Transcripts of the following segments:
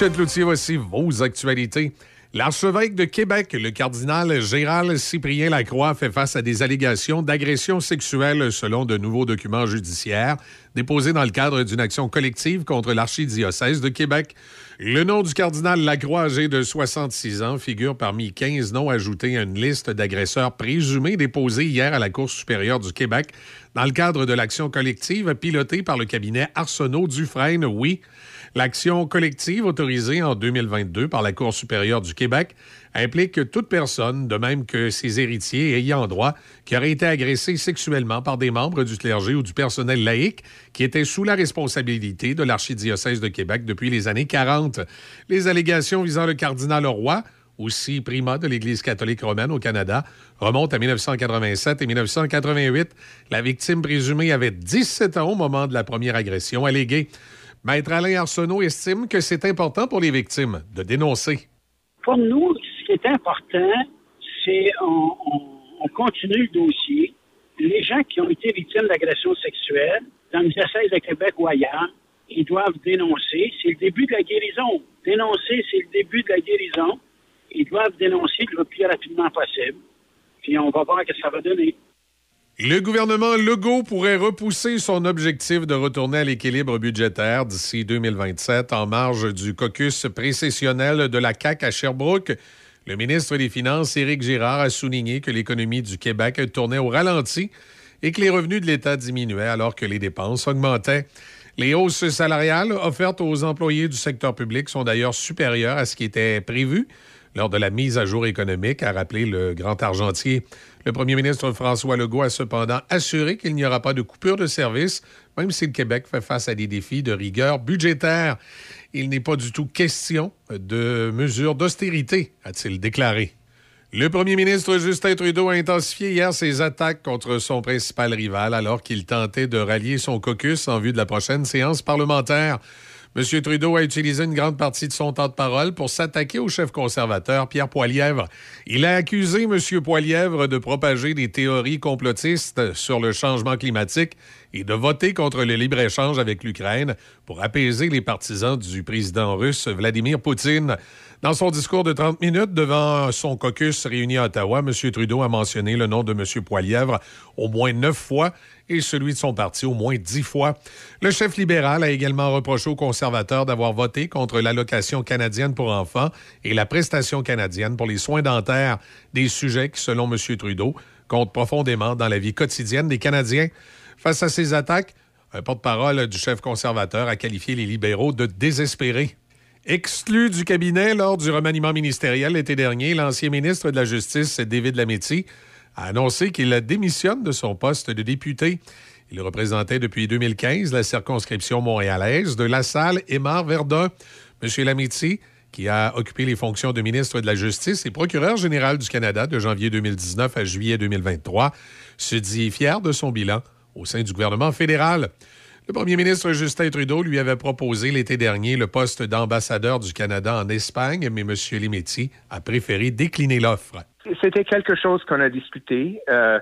Michel Cloutier, voici vos actualités. L'archevêque de Québec, le cardinal Gérald Cyprien Lacroix, fait face à des allégations d'agression sexuelle selon de nouveaux documents judiciaires déposés dans le cadre d'une action collective contre l'archidiocèse de Québec. Le nom du cardinal Lacroix, âgé de 66 ans, figure parmi 15 noms ajoutés à une liste d'agresseurs présumés déposés hier à la Cour supérieure du Québec dans le cadre de l'action collective pilotée par le cabinet Arsenault Dufresne, oui. L'action collective autorisée en 2022 par la Cour supérieure du Québec implique que toute personne, de même que ses héritiers ayant droit, qui aurait été agressée sexuellement par des membres du clergé ou du personnel laïque qui étaient sous la responsabilité de l'archidiocèse de Québec depuis les années 40. Les allégations visant le cardinal Roy aussi primat de l'Église catholique romaine au Canada, remontent à 1987 et 1988. La victime présumée avait 17 ans au moment de la première agression alléguée. Maître Alain Arsenault estime que c'est important pour les victimes de dénoncer. Pour nous, ce qui est important, c'est on, on, continue le dossier. Les gens qui ont été victimes d'agressions sexuelles, dans le diocèse de Québec ou ailleurs, ils doivent dénoncer. C'est le début de la guérison. Dénoncer, c'est le début de la guérison. Ils doivent dénoncer le plus rapidement possible. Puis on va voir ce que ça va donner. Le gouvernement Legault pourrait repousser son objectif de retourner à l'équilibre budgétaire d'ici 2027 en marge du caucus précessionnel de la CAQ à Sherbrooke. Le ministre des Finances, Éric Girard, a souligné que l'économie du Québec tournait au ralenti et que les revenus de l'État diminuaient alors que les dépenses augmentaient. Les hausses salariales offertes aux employés du secteur public sont d'ailleurs supérieures à ce qui était prévu lors de la mise à jour économique, a rappelé le grand argentier. Le premier ministre François Legault a cependant assuré qu'il n'y aura pas de coupure de service, même si le Québec fait face à des défis de rigueur budgétaire. Il n'est pas du tout question de mesures d'austérité, a-t-il déclaré. Le premier ministre Justin Trudeau a intensifié hier ses attaques contre son principal rival alors qu'il tentait de rallier son caucus en vue de la prochaine séance parlementaire. M. Trudeau a utilisé une grande partie de son temps de parole pour s'attaquer au chef conservateur Pierre Poilièvre. Il a accusé M. Poilièvre de propager des théories complotistes sur le changement climatique et de voter contre le libre-échange avec l'Ukraine pour apaiser les partisans du président russe Vladimir Poutine. Dans son discours de 30 minutes devant son caucus réuni à Ottawa, M. Trudeau a mentionné le nom de M. Poilièvre au moins neuf fois et celui de son parti au moins dix fois. Le chef libéral a également reproché aux conservateurs d'avoir voté contre l'allocation canadienne pour enfants et la prestation canadienne pour les soins dentaires, des sujets qui, selon M. Trudeau, comptent profondément dans la vie quotidienne des Canadiens. Face à ces attaques, un porte-parole du chef conservateur a qualifié les libéraux de désespérés. Exclu du cabinet lors du remaniement ministériel l'été dernier, l'ancien ministre de la Justice, David Lametti, a annoncé qu'il démissionne de son poste de député. Il représentait depuis 2015 la circonscription montréalaise de La Salle et Mar-Verdun. M. Lametti, qui a occupé les fonctions de ministre de la Justice et procureur général du Canada de janvier 2019 à juillet 2023, se dit fier de son bilan au sein du gouvernement fédéral. Le premier ministre Justin Trudeau lui avait proposé l'été dernier le poste d'ambassadeur du Canada en Espagne, mais M. Limetti a préféré décliner l'offre. C'était quelque chose qu'on a discuté. Euh,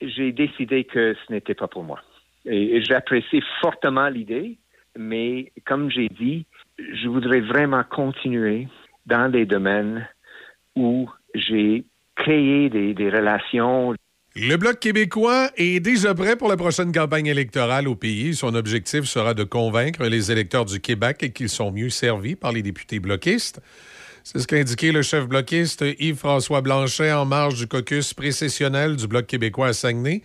j'ai décidé que ce n'était pas pour moi. Et j'apprécie fortement l'idée, mais comme j'ai dit, je voudrais vraiment continuer dans des domaines où j'ai créé des, des relations Le Bloc québécois est déjà prêt pour la prochaine campagne électorale au pays. Son objectif sera de convaincre les électeurs du Québec qu'ils sont mieux servis par les députés bloquistes. C'est ce qu'a indiqué le chef bloquiste Yves-François Blanchet en marge du caucus précessionnel du Bloc québécois à Saguenay.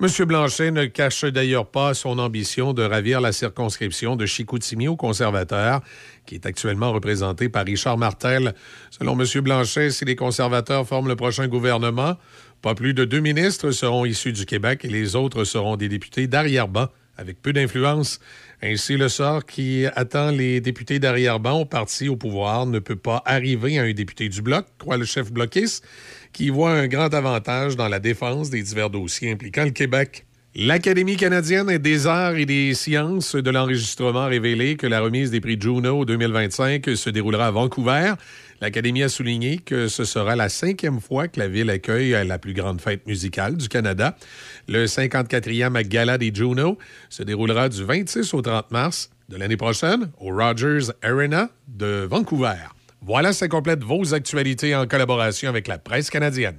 M. Blanchet ne cache d'ailleurs pas son ambition de ravir la circonscription de Chicoutimi aux conservateurs, qui est actuellement représentée par Richard Martel. Selon M. Blanchet, si les conservateurs forment le prochain gouvernement, pas plus de deux ministres seront issus du Québec et les autres seront des députés d'arrière-ban avec peu d'influence. Ainsi, le sort qui attend les députés d'arrière-ban au parti au pouvoir ne peut pas arriver à un député du Bloc, croit le chef bloquiste, qui voit un grand avantage dans la défense des divers dossiers impliquant le Québec. L'Académie canadienne des arts et des sciences de l'enregistrement a révélé que la remise des prix Juno 2025 se déroulera à Vancouver. L'Académie a souligné que ce sera la cinquième fois que la ville accueille la plus grande fête musicale du Canada. Le 54e Gala des Juno se déroulera du 26 au 30 mars de l'année prochaine au Rogers Arena de Vancouver. Voilà, ça complète vos actualités en collaboration avec la presse canadienne.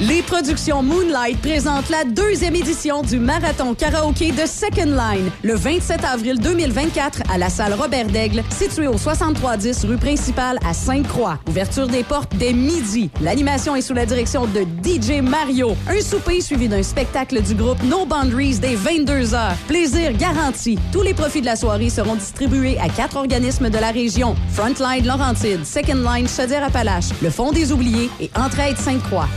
Les productions Moonlight présentent la deuxième édition du marathon karaoké de Second Line le 27 avril 2024 à la salle Robert Daigle, située au 6310 rue principale à Sainte-Croix. Ouverture des portes dès midi. L'animation est sous la direction de DJ Mario. Un souper suivi d'un spectacle du groupe No Boundaries dès 22h. Plaisir garanti. Tous les profits de la soirée seront distribués à quatre organismes de la région. Frontline Laurentide, Second Line Chaudière-Appalaches, le Fonds des Oubliés et Entraide Sainte-Croix.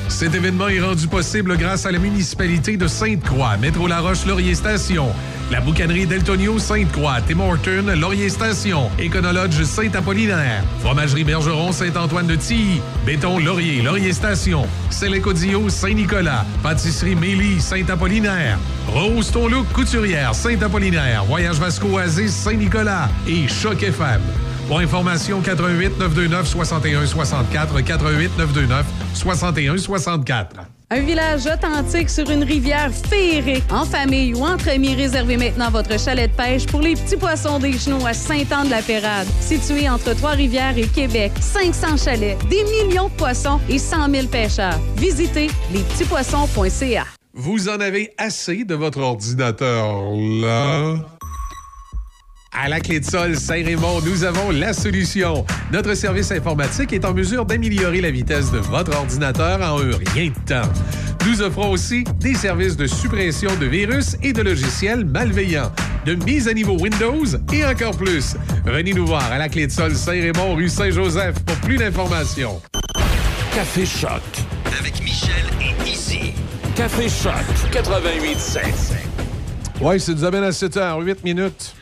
Est rendu possible grâce à la municipalité de Sainte-Croix, Métro La Roche Laurier Station, la boucanerie Deltonio Sainte-Croix, Tim Horton Laurier Station, Éconologe Saint-Apollinaire, Fromagerie Bergeron Saint-Antoine de Tilly, Béton Laurier Laurier Station, Célécodio Saint-Nicolas, Pâtisserie Mélie Saint-Apollinaire, Rose Ton Couturière Saint-Apollinaire, Voyage Vasco Oasis Saint-Nicolas et Choc FM. Pour information, 88 929 61 64 88 929 61 64. Un village authentique sur une rivière féerique. En famille ou entre amis, réservez maintenant votre chalet de pêche pour les petits poissons des genoux à Saint-Anne-de-la-Pérade. Situé entre Trois-Rivières et Québec, 500 chalets, des millions de poissons et 100 000 pêcheurs. Visitez lespetitspoissons.ca. Vous en avez assez de votre ordinateur, là? À la clé de sol Saint-Raymond, nous avons la solution. Notre service informatique est en mesure d'améliorer la vitesse de votre ordinateur en un rien de temps. Nous offrons aussi des services de suppression de virus et de logiciels malveillants, de mise à niveau Windows et encore plus. Venez nous voir à la clé de sol Saint-Raymond, rue Saint-Joseph pour plus d'informations. Café Choc. Avec Michel et Izzy. Café Choc 88.7. Oui, c'est nous amène à 7 h 8 minutes.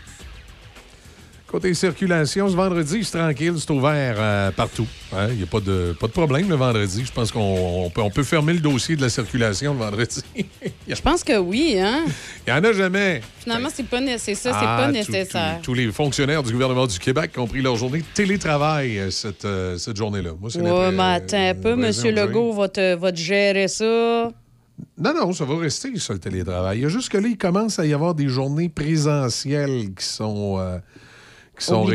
Côté circulation, ce vendredi, c'est tranquille, c'est ouvert euh, partout. Il hein. n'y a pas de, pas de problème le vendredi. Je pense qu'on peut, on peut fermer le dossier de la circulation le vendredi. Je pense que oui, hein? Il n'y en a jamais. Finalement, c'est pas ça, c'est ah, pas nécessaire. Tous les fonctionnaires du gouvernement du Québec ont pris leur journée de télétravail euh, cette, euh, cette journée-là. Moi, c'est ouais, mais attends un peu, M. Legault va te, va te gérer ça. Non, non, ça va rester, ça, le télétravail. Il y a juste que là, il commence à y avoir des journées présentielles qui sont qui sont,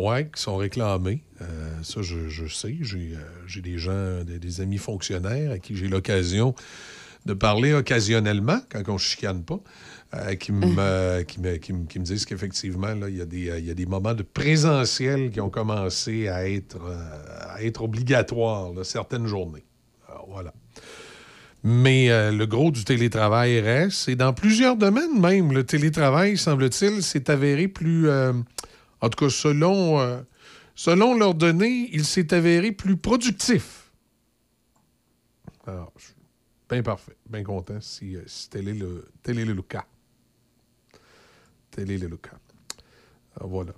ouais, qui sont réclamés. Euh, ça, je, sais. J'ai euh, des gens, des, amis fonctionnaires à qui j'ai l'occasion de parler occasionnellement, quand on ne chicane pas, euh, qui, me, qui, me, qui, me, disent qu'effectivement, il y, a des, y a des moments de présentiel qui ont commencé à être, à être obligatoires certaines journées. Alors, voilà. Mais le gros du télétravail reste, et dans plusieurs domaines même, le télétravail, semble-t-il, s'est avéré plus en tout cas, selon, euh, Selon leurs données, il s'est avéré plus productif. Alors, je suis bien parfait, bien content si, euh, si tel, est le, tel est le cas. Tel est le cas. Voilà.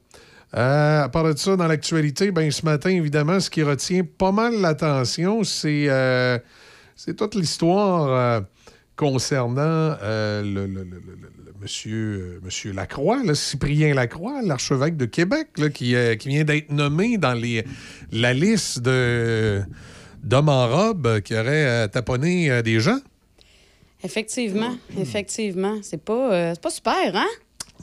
Euh, à part de ça, dans l'actualité, ben, ce matin, évidemment, ce qui retient pas mal l'attention, c'est c'est toute l'histoire concernant euh, le, le- le- le- monsieur, euh, monsieur Lacroix, là, Cyprien Lacroix, l'archevêque de Québec, là, qui, euh, qui vient d'être nommé dans les, la liste de d'hommes en robe qui auraient euh, taponné des gens. Effectivement, effectivement. C'est pas, c'est pas super, hein?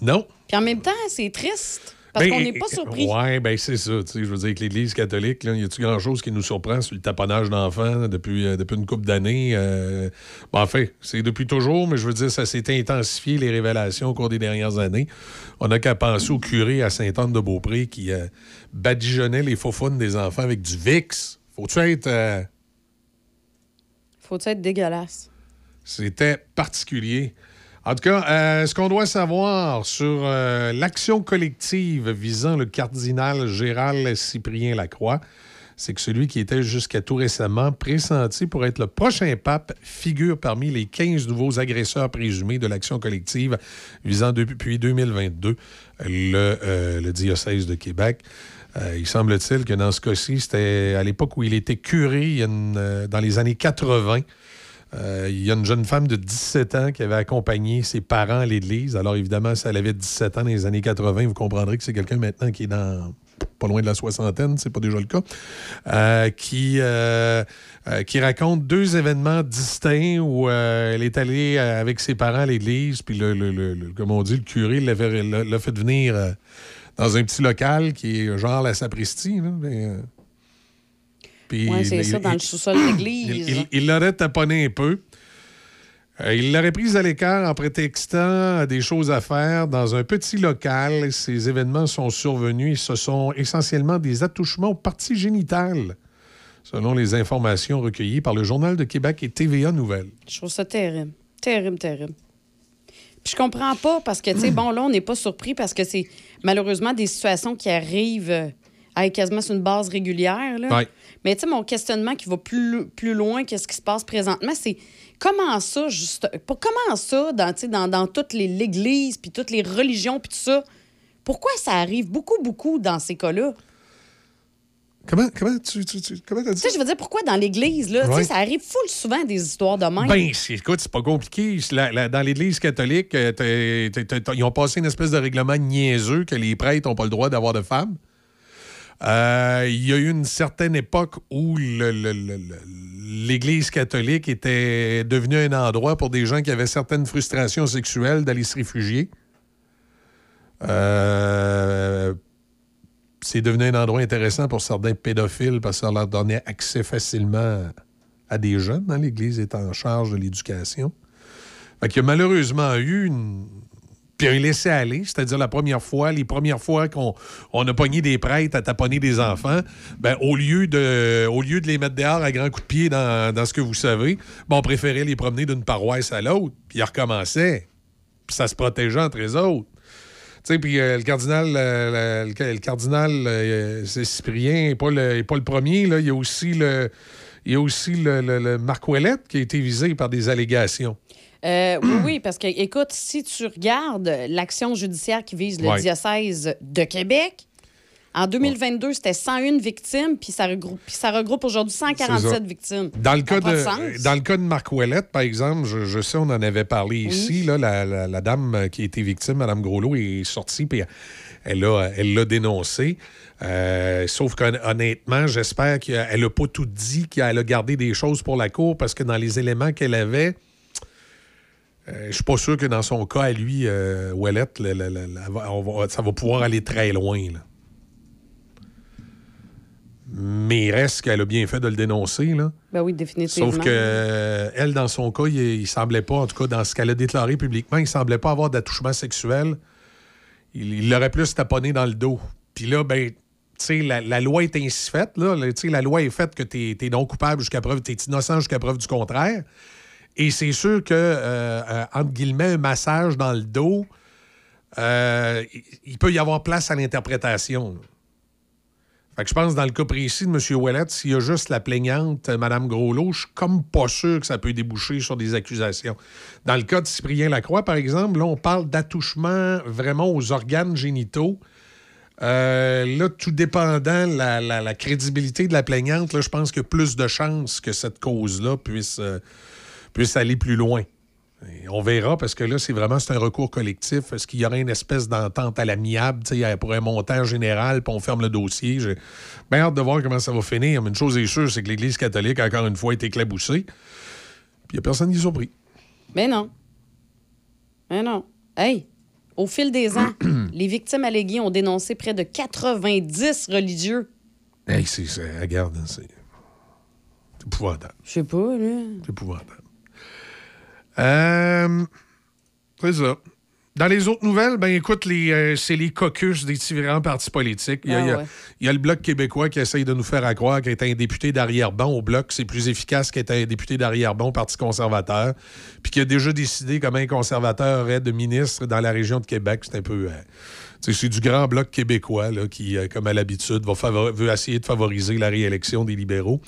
Non. Puis en même temps, c'est triste. Parce Ben, qu'on n'est pas surpris. Oui, ben c'est ça. Je veux dire, avec l'Église catholique, là, y a-tu grand-chose qui nous surprend sur le taponnage d'enfants depuis, euh, depuis une couple d'années? Euh, bon, enfin, c'est depuis toujours, mais je veux dire, ça s'est intensifié, les révélations, au cours des dernières années. On n'a qu'à penser au curé à Sainte-Anne-de-Beaupré qui euh, badigeonnait les faux des enfants avec du VIX. Faut-tu être... euh, Faut être dégueulasse? C'était particulier. En tout cas, euh, ce qu'on doit savoir sur euh, l'action collective visant le cardinal Gérald Cyprien Lacroix, c'est que celui qui était jusqu'à tout récemment pressenti pour être le prochain pape figure parmi les 15 nouveaux agresseurs présumés de l'action collective visant depuis 2022 le, euh, le diocèse de Québec. Il semble-t-il que dans ce cas-ci, c'était à l'époque où il était curé, dans les années 80. Euh, il y a une jeune femme de 17 ans qui avait accompagné ses parents à l'église. Alors, évidemment, si elle avait 17 ans dans les années 80, vous comprendrez que c'est quelqu'un maintenant qui est dans pas loin de la soixantaine, c'est pas déjà le cas, euh, qui, euh, qui raconte deux événements distincts où elle est allée avec ses parents à l'église, puis le, comme on dit, le curé l'a fait venir dans un petit local qui est genre la sacristie. Là, Oui, c'est il- ça, dans il- le sous-sol de l'église. il- l'aurait taponné un peu. Euh, il l'aurait prise à l'écart en prétextant des choses à faire dans un petit local. Ces événements sont survenus et ce sont essentiellement des attouchements aux parties génitales, selon les informations recueillies par le Journal de Québec et TVA Nouvelles. Je trouve ça terrible. Terrible, terrible. Puis je comprends pas parce que, tu sais, bon, là, on n'est pas surpris parce que c'est malheureusement des situations qui arrivent euh, avec quasiment sur une base régulière. Là. Ouais. Mais, tu sais, mon questionnement qui va plus, plus loin que ce qui se passe présentement, c'est comment ça, juste. Comment ça, dans, dans, dans toute les- l'Église, puis toutes les religions, puis tout ça. Pourquoi ça arrive beaucoup, beaucoup dans ces cas-là? Comment, comment tu, tu, tu- comment t'as dit Tu sais, je veux dire, pourquoi dans l'Église, là, tu sais, Ouais. ça arrive full souvent des histoires de même. Ben, écoute, c'est pas compliqué. La- la- dans l'Église catholique, euh, ils ont passé une espèce de règlement niaiseux que les prêtres n'ont pas le droit d'avoir de femmes. Euh, Il y a eu une certaine époque où l'Église catholique était devenue un endroit pour des gens qui avaient certaines frustrations sexuelles d'aller se réfugier. Euh, c'est devenu un endroit intéressant pour certains pédophiles parce que ça leur donnait accès facilement à des jeunes. hein. L'Église est en charge de l'éducation. Fait qu'il y a malheureusement eu une... Puis un laisser-aller, c'est-à-dire la première fois, les premières fois qu'on on a pogné des prêtres à taponner des enfants, ben, au, lieu de, au lieu de les mettre dehors à grands coups de pied dans, dans ce que vous savez, ben, on préférait les promener d'une paroisse à l'autre, puis ils recommençaient. Puis ça se protégeait entre les autres. Tu sais, puis euh, le cardinal, euh, le, le cardinal euh, Cyprien n'est pas, le- pas le premier. Là. Il y a aussi le, il y a aussi le, le- le Marc Ouellette qui a été visé par des allégations. Euh, oui, oui, parce que, écoute, si tu regardes l'action judiciaire qui vise le Ouais. diocèse de Québec, en 2022, c'était 101 victimes, puis ça regroupe, puis ça regroupe aujourd'hui C'est 147 ça. victimes. Dans le, cas de, dans le cas de Marc Ouellette, par exemple, je, je sais, on en avait parlé ici, là, la, la- la dame qui a été victime, Mme Groslot, est sortie, puis elle l'a elle l'a dénoncé. Euh, sauf qu'honnêtement, j'espère qu'elle n'a pas tout dit, qu'elle a gardé des choses pour la cour, parce que dans les éléments qu'elle avait, euh, je suis pas sûr que dans son cas, à lui, euh, le- le- le- ça va pouvoir aller très loin. là. Mais il reste qu'elle a bien fait de le dénoncer. Là. Ben oui, définitivement. Sauf que euh, elle, dans son cas, il, il semblait pas, en tout cas, dans ce qu'elle a déclaré publiquement, il semblait pas avoir d'attouchement sexuel. Il l'aurait plus taponné dans le dos. Puis là, ben, tu sais, la, la loi est ainsi faite. Là. La loi est faite que tu es, non coupable jusqu'à preuve, tu es innocent jusqu'à preuve du contraire. Et c'est sûr que, euh, euh, entre guillemets, un massage dans le dos, euh, il- peut y avoir place à l'interprétation. Fait que je pense, dans le cas précis de M. Ouellet, s'il y a juste la plaignante, Mme Groslot, je suis comme pas sûr que ça peut déboucher sur des accusations. Dans le cas de Cyprien Lacroix, par exemple, là, on parle d'attouchement vraiment aux organes génitaux. Là, tout dépendant la, la, crédibilité de la plaignante, là, je pense a plus de chances que cette cause-là puisse, puisse aller plus loin. Et on verra parce que là, c'est vraiment c'est un recours collectif. Est-ce qu'il y aurait une espèce d'entente à l'amiable? Pour un montant général, puis on ferme le dossier? J'ai bien hâte de voir comment ça va finir. Mais une chose est sûre, c'est que l'Église catholique, encore une fois, été éclaboussée. Puis il n'y a personne qui est surpris. Mais non. Mais non. Hey, au fil des ans, les victimes alléguées ont dénoncé près de 90 religieux. Hey, c'est, regarde, c'est c'est épouvantable. Je sais pas, là. C'est épouvantable. Euh, c'est ça. Dans les autres nouvelles, ben écoute, les, euh, c'est les caucus des différents partis politiques. Il y, a, Ah il y a- ouais. il y a le Bloc québécois qui essaye de nous faire à croire qu'être un député d'arrière-ban au Bloc, c'est plus efficace qu'être un député d'arrière-ban au Parti conservateur. Puis qui a déjà décidé comment un conservateur aurait de ministre dans la région de Québec. C'est un peu... euh, c'est du grand Bloc québécois là, qui, euh, comme à l'habitude, va veut essayer de favoriser la réélection des libéraux.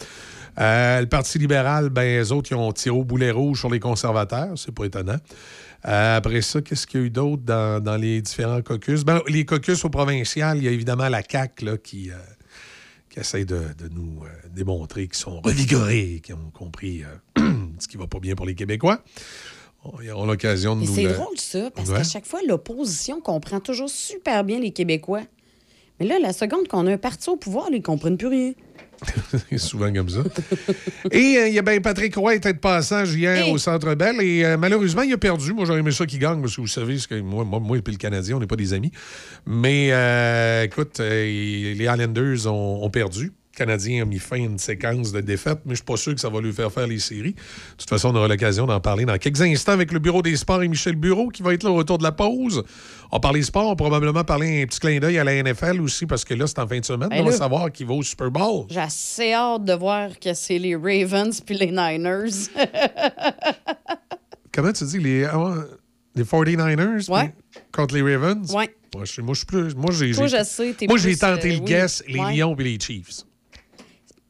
Euh, le Parti libéral, ben, les autres, ils ont tiré au boulet rouge sur les conservateurs. C'est pas étonnant. Euh, après ça, qu'est-ce qu'il y a eu d'autre dans, dans les différents caucus? Ben, les caucus au provincial, il y a évidemment la CAQ là, qui, euh, qui essaie de, de nous démontrer qu'ils sont revigorés, qu'ils ont compris ce qui va pas bien pour les Québécois. Ils auront l'occasion de Et nous c'est le- drôle, ça, parce Ouais. qu'à chaque fois, l'opposition comprend toujours super bien les Québécois. Mais là, la seconde qu'on a un parti au pouvoir, ils comprennent plus rien. C'est souvent comme ça. et euh, il y a bien Patrick Roy était de passage hier Hey. au Centre Bell et euh, malheureusement, il a perdu. Moi, j'aurais aimé ça qu'il gagne parce que vous savez, que moi, moi, moi et puis le Canadien, on n'est pas des amis. Mais euh, écoute, les Islanders ont, ont perdu. Canadien a mis fin à une séquence de défaites, mais je suis pas sûr que ça va lui faire faire les séries. De toute façon, on aura l'occasion d'en parler dans quelques instants avec le Bureau des sports et Michel Bureau qui va être là au retour de la pause. On parler sport, on va probablement parler un petit clin d'œil à la NFL aussi parce que là, c'est en fin de semaine. Ben on va savoir qui va au Super Bowl. J'ai assez hâte de voir que c'est les Ravens puis les Niners. Comment tu dis les, ah les 49ers Ouais. contre les Ravens? Ouais. Moi, je, moi, je suis plus. Moi, j'ai. Moi, j'ai tenté euh, le oui. guess, les Ouais. Lions et les Chiefs.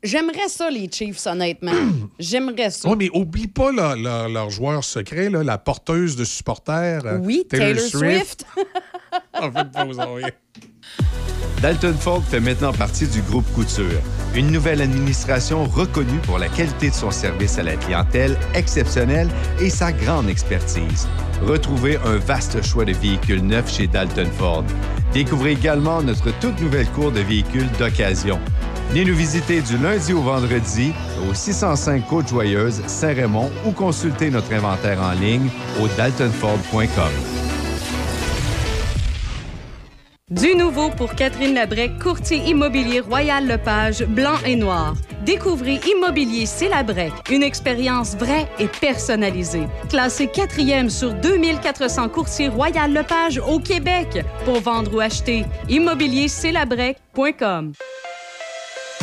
J'aimerais ça, les Chiefs, honnêtement. J'aimerais ça. Oui, mais oublie pas leur, leur joueur secret, là, la porteuse de supporters. euh, Oui, Taylor, Swift. En fait, on revient. Dalton Ford fait maintenant partie du groupe Couture, une nouvelle administration reconnue pour la qualité de son service à la clientèle exceptionnelle et sa grande expertise. Retrouvez un vaste choix de véhicules neufs chez Dalton Ford. Découvrez également notre toute nouvelle cour de véhicules d'occasion. Venez nous visiter du lundi au vendredi au 605 Côte-Joyeuse, Saint-Raymond ou consultez notre inventaire en ligne au daltonford.com. Du nouveau pour Catherine Labrec, courtier immobilier Royal Lepage, blanc et noir. Découvrez Immobilier C'est une expérience vraie et personnalisée. Classé quatrième sur 2400 courtiers Royal Lepage au Québec. Pour vendre ou acheter, immobiliercelabrec.com.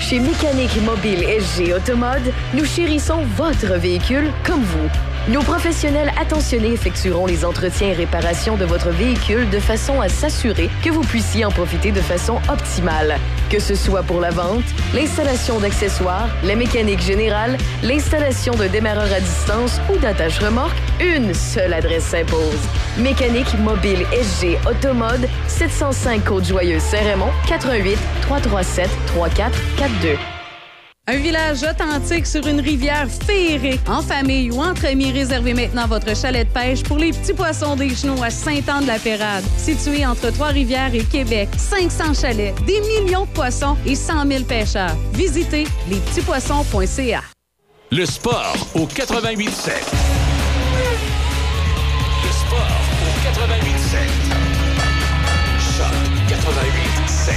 Chez Mécanique Mobile SG Automode, nous chérissons votre véhicule comme vous. Nos professionnels attentionnés effectueront les entretiens et réparations de votre véhicule de façon à s'assurer que vous puissiez en profiter de façon optimale. Que ce soit pour la vente, l'installation d'accessoires, la mécanique générale, l'installation de démarreur à distance ou d'attache remorque, une seule adresse s'impose. Mécanique mobile SG Automode, 705 Côte-Joyeuse Saint-Raymond, 88 337 3442. Un village authentique sur une rivière féerique, en famille ou entre amis. Réservez maintenant votre chalet de pêche pour les petits poissons des genoux à Saint-Anne-de-la-Pérade. Situé entre Trois-Rivières et Québec, 500 chalets, des millions de poissons et 100 000 pêcheurs. Visitez lespetitspoissons.ca. Le sport au 88.7. Le sport au 88.7. Choc 88.7.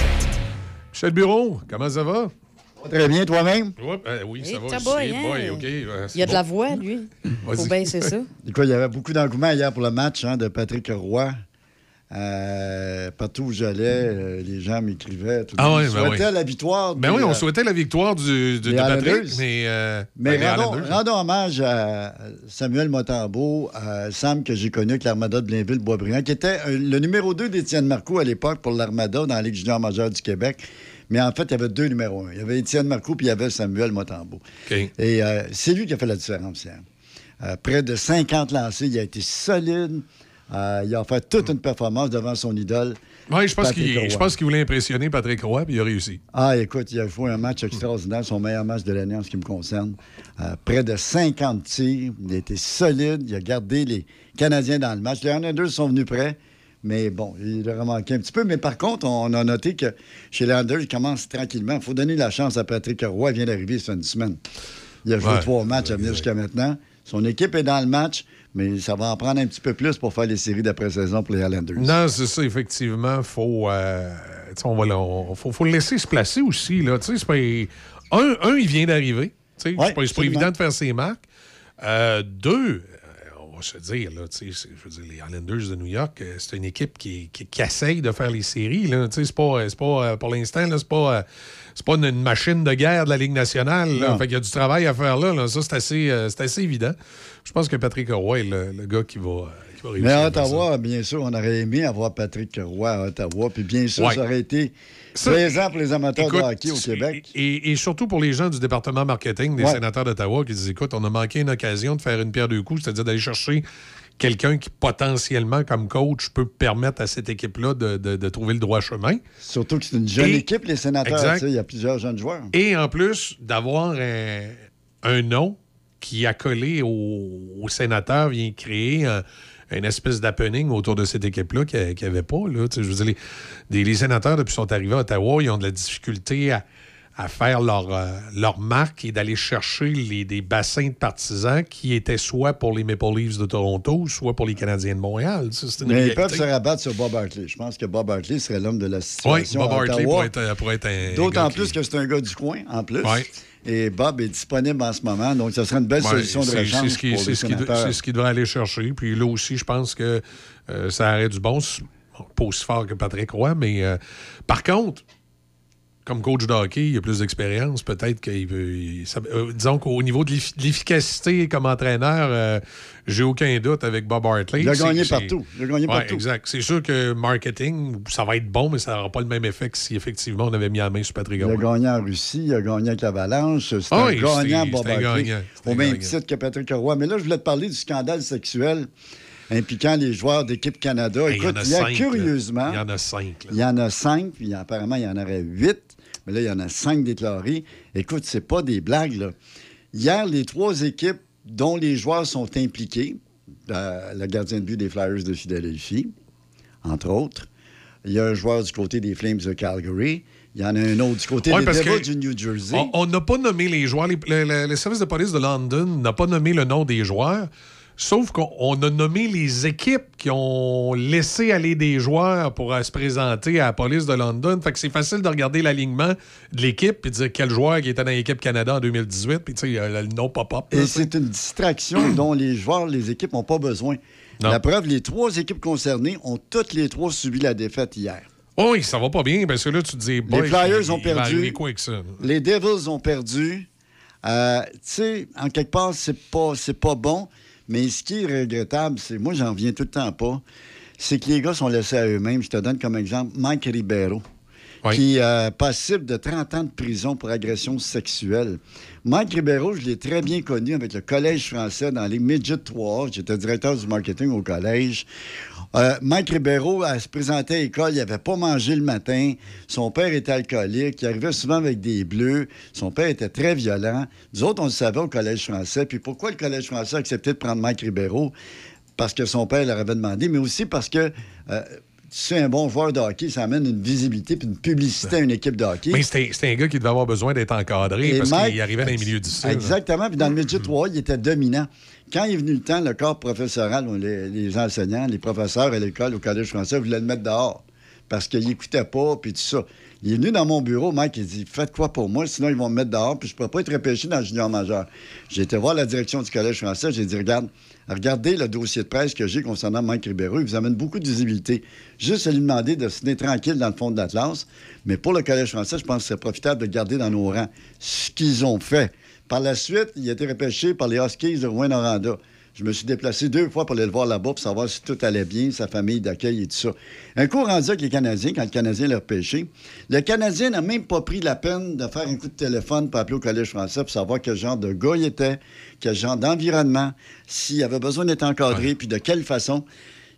Michel Bureau, comment ça va? Très bien, toi-même? Ouais, ben oui, ça Hey, va. ça aussi. boy, hein? Boy, c'est Il y a de la voix, lui. Faut Vas-y. baisser ça. Écoute, il y avait beaucoup d'engouement hier pour le match hein, de Patrick Roy. Euh, partout où j'allais, euh, les gens m'écrivaient. tout le Ah monde ben souhaitait oui. la victoire. Ben des, oui, on euh, souhaitait la victoire du, de, Patrick, mais... euh, Mais ben, les rendons, hommage à Samuel Motambeau, à Sam que j'ai connu avec l'Armada de Blainville-Boisbriand, qui était le numéro 2 d'Étienne Marcoux à l'époque pour l'Armada dans la Ligue junior majeure du Québec. Mais en fait, il y avait deux numéros 1. Il y avait Étienne Marcoux puis il y avait Samuel Motambeau. OK. Et euh, c'est lui qui a fait la différence hier. Euh, près de 50 lancés, il a été solide. Euh, il a fait toute une performance devant son idole. Oui, je pense qu'il voulait impressionner Patrick Roy, puis il a réussi. Ah, écoute, il a joué un match extraordinaire, son meilleur match de l'année en ce qui me concerne. Euh, près de 50 tirs, il a été solide, il a gardé les Canadiens dans le match. Les Islanders sont venus prêts, mais bon, il a manqué un petit peu. Mais par contre, on a noté que chez les Islanders, il commence tranquillement. Il faut donner la chance à Patrick Roy, il vient d'arriver, fait une semaine. Il a joué Ouais. trois matchs à venir jusqu'à maintenant. Son équipe est dans le match, mais ça va en prendre un petit peu plus pour faire les séries d'après-saison pour les Islanders. Non, c'est ça, effectivement. Faut, euh, on va, on- faut, faut le laisser se placer aussi. Là. C'est pas- Un, un, il vient d'arriver. Ouais, c'est pas, c'est évident de faire ses marques. Euh, deux, se dire, là, je veux dire, les Islanders de New York, euh, c'est une équipe qui, qui, qui essaye de faire les séries. Là. C'est pas, c'est pas, euh, pour l'instant, là, c'est pas, euh, c'est pas une, machine de guerre de la Ligue nationale. Là. Fait qu'il y a du travail à faire là. là. Ça, c'est assez, euh, c'est assez évident. Je pense que Patrick Roy est le, le gars qui va, euh, qui va réussir. Mais à. Ottawa, bien sûr, on aurait aimé avoir Patrick Roy à Ottawa. Puis bien sûr, Ouais. ça aurait été plaisant pour les amateurs Écoute, de hockey au Québec. Et, et surtout pour les gens du département marketing des Ouais. sénateurs d'Ottawa qui disent écoute, on a manqué une occasion de faire une pierre deux coups, c'est-à-dire d'aller chercher quelqu'un qui potentiellement, comme coach, peut permettre à cette équipe-là de, de- de trouver le droit chemin. Surtout que c'est une jeune Et- équipe, les sénateurs. Il y a plusieurs jeunes joueurs. Et en plus, d'avoir un, un nom qui a collé aux, aux sénateurs vient créer un- une espèce d'happening autour de cette équipe-là qu'il n'y avait pas. Là. Je veux dire, les, sénateurs, depuis qu'ils sont arrivés à Ottawa, ils ont de la difficulté à, à faire leur, euh, leur marque et d'aller chercher les, des bassins de partisans qui étaient soit pour les Maple Leafs de Toronto, soit pour les Canadiens de Montréal. Ça, Mais ils peuvent se rabattre sur Bob Hartley. Je pense que Bob Hartley serait l'homme de la Oui, situation Bob à Hartley pourrait être, pourrait être un. D'autant qui- plus que c'est un gars du coin, en plus. Ouais. Et Bob est disponible en ce moment, donc ça serait une belle Ouais, solution de rechange C'est ce qui- les ce qui- ce qu'il devrait aller chercher. Puis là aussi, je pense que euh, ça aurait du bon. Bon, Pas aussi fort que Patrick Roy, mais euh, par contre, comme coach de hockey, il a plus d'expérience. Peut-être qu'il veut. il- ça- euh, disons qu'au niveau de l'effi- de l'efficacité comme entraîneur, euh, j'ai aucun doute avec Bob Hartley. Il a gagné partout. Il a gagné Ouais, partout. Exact. C'est sûr que marketing, ça va être bon, mais ça n'aura pas le même effet que si effectivement on avait mis la main sur Patrick Il a Roy. gagné en Russie, il a gagné avec l'Avalanche. C'est Ah gagnant, Bob Hartley. gagnant, Au même titre que Patrick Roy. Mais là, je voulais te parler du scandale sexuel impliquant les joueurs d'équipe Canada. Écoute, il y en a il y a cinq, là. curieusement... Il y en a cinq. là. Il y en a cinq, puis apparemment, il y en aurait huit. Mais là, il y en a cinq déclarés. Écoute, c'est pas des blagues, là. Hier, les trois équipes dont les joueurs sont impliqués, euh, le gardien de but des Flyers de Philadelphie, entre autres. Il y a un joueur du côté des Flames de Calgary. Il y en a un autre du côté Ouais, des Devils du New Jersey. On- On n'a pas nommé les joueurs. Les- le, le- le service de police de London n'a pas nommé le nom des joueurs. Sauf qu'on on a nommé les équipes qui ont laissé aller des joueurs pour euh, se présenter à la police de London. Fait que c'est facile de regarder l'alignement de l'équipe et de dire quel joueur qui était dans l'équipe Canada en 2018. Puis tu sais, il y a le nom pop-up. Et c'est une distraction dont les joueurs, les équipes n'ont pas besoin. Non. La preuve, les trois équipes concernées ont toutes les trois subi la défaite hier. Oh oui, ça va pas bien parce que là, tu te dis. boy, Flyers ont perdu. quoi avec ça? Les Devils ont perdu. Euh, tu sais, en quelque part, c'est pas, c'est pas bon. Mais ce qui est regrettable, c'est, moi, j'en reviens tout le temps pas, c'est que les gars sont laissés à eux-mêmes. Je te donne comme exemple Mike Ribeiro, qui est euh, passible de 30 ans de prison pour agression sexuelle. Mike Ribeiro, je l'ai très bien connu avec le Collège français dans les Midget 3. J'étais directeur du marketing au collège. Euh, Mike Ribeiro, elle se présentait à l'école, il n'avait pas mangé le matin. Son père était alcoolique, il arrivait souvent avec des bleus. Son père était très violent. Nous autres, on le savait au Collège français. Puis pourquoi le Collège français a accepté de prendre Mike Ribeiro? Parce que son père leur avait demandé, mais aussi parce que euh, tu sais, un bon joueur de hockey, ça amène une visibilité puis une publicité à une équipe de hockey. Mais c'était un gars qui devait avoir besoin d'être encadré Et parce qu'il arrivait dans les milieux difficiles. Exactement. Puis dans le midget 3, il était dominant. Quand il est venu le temps, le corps professoral, les, les enseignants, les professeurs à l'école, au Collège français, voulaient le mettre dehors parce qu'il n'écoutait pas, puis tout ça. Il est venu dans mon bureau, Mike, il dit Faites quoi pour moi, sinon ils vont me mettre dehors, puis je ne pourrais pas être repêché dans le junior majeur. J'ai été voir la direction du Collège français, j'ai dit Regarde, regardez le dossier de presse que j'ai concernant Mike Ribeiro, il vous amène beaucoup de visibilité. Juste à lui demander de se tenir tranquille dans le fond de l'Atlas, mais pour le Collège français, je pense que c'est profitable de garder dans nos rangs. Ce qu'ils ont fait. Par la suite, il a été repêché par les Huskies de Rouen-Noranda. Je me suis déplacé deux fois pour aller le voir là-bas pour savoir si tout allait bien, sa famille d'accueil et tout ça. Un coup rendu avec les Canadiens, quand le Canadien l'a repêché, le Canadien n'a même pas pris la peine de faire un coup de téléphone pour appeler au Collège français pour savoir quel genre de gars il était, quel genre d'environnement, s'il avait besoin d'être encadré, puis de quelle façon.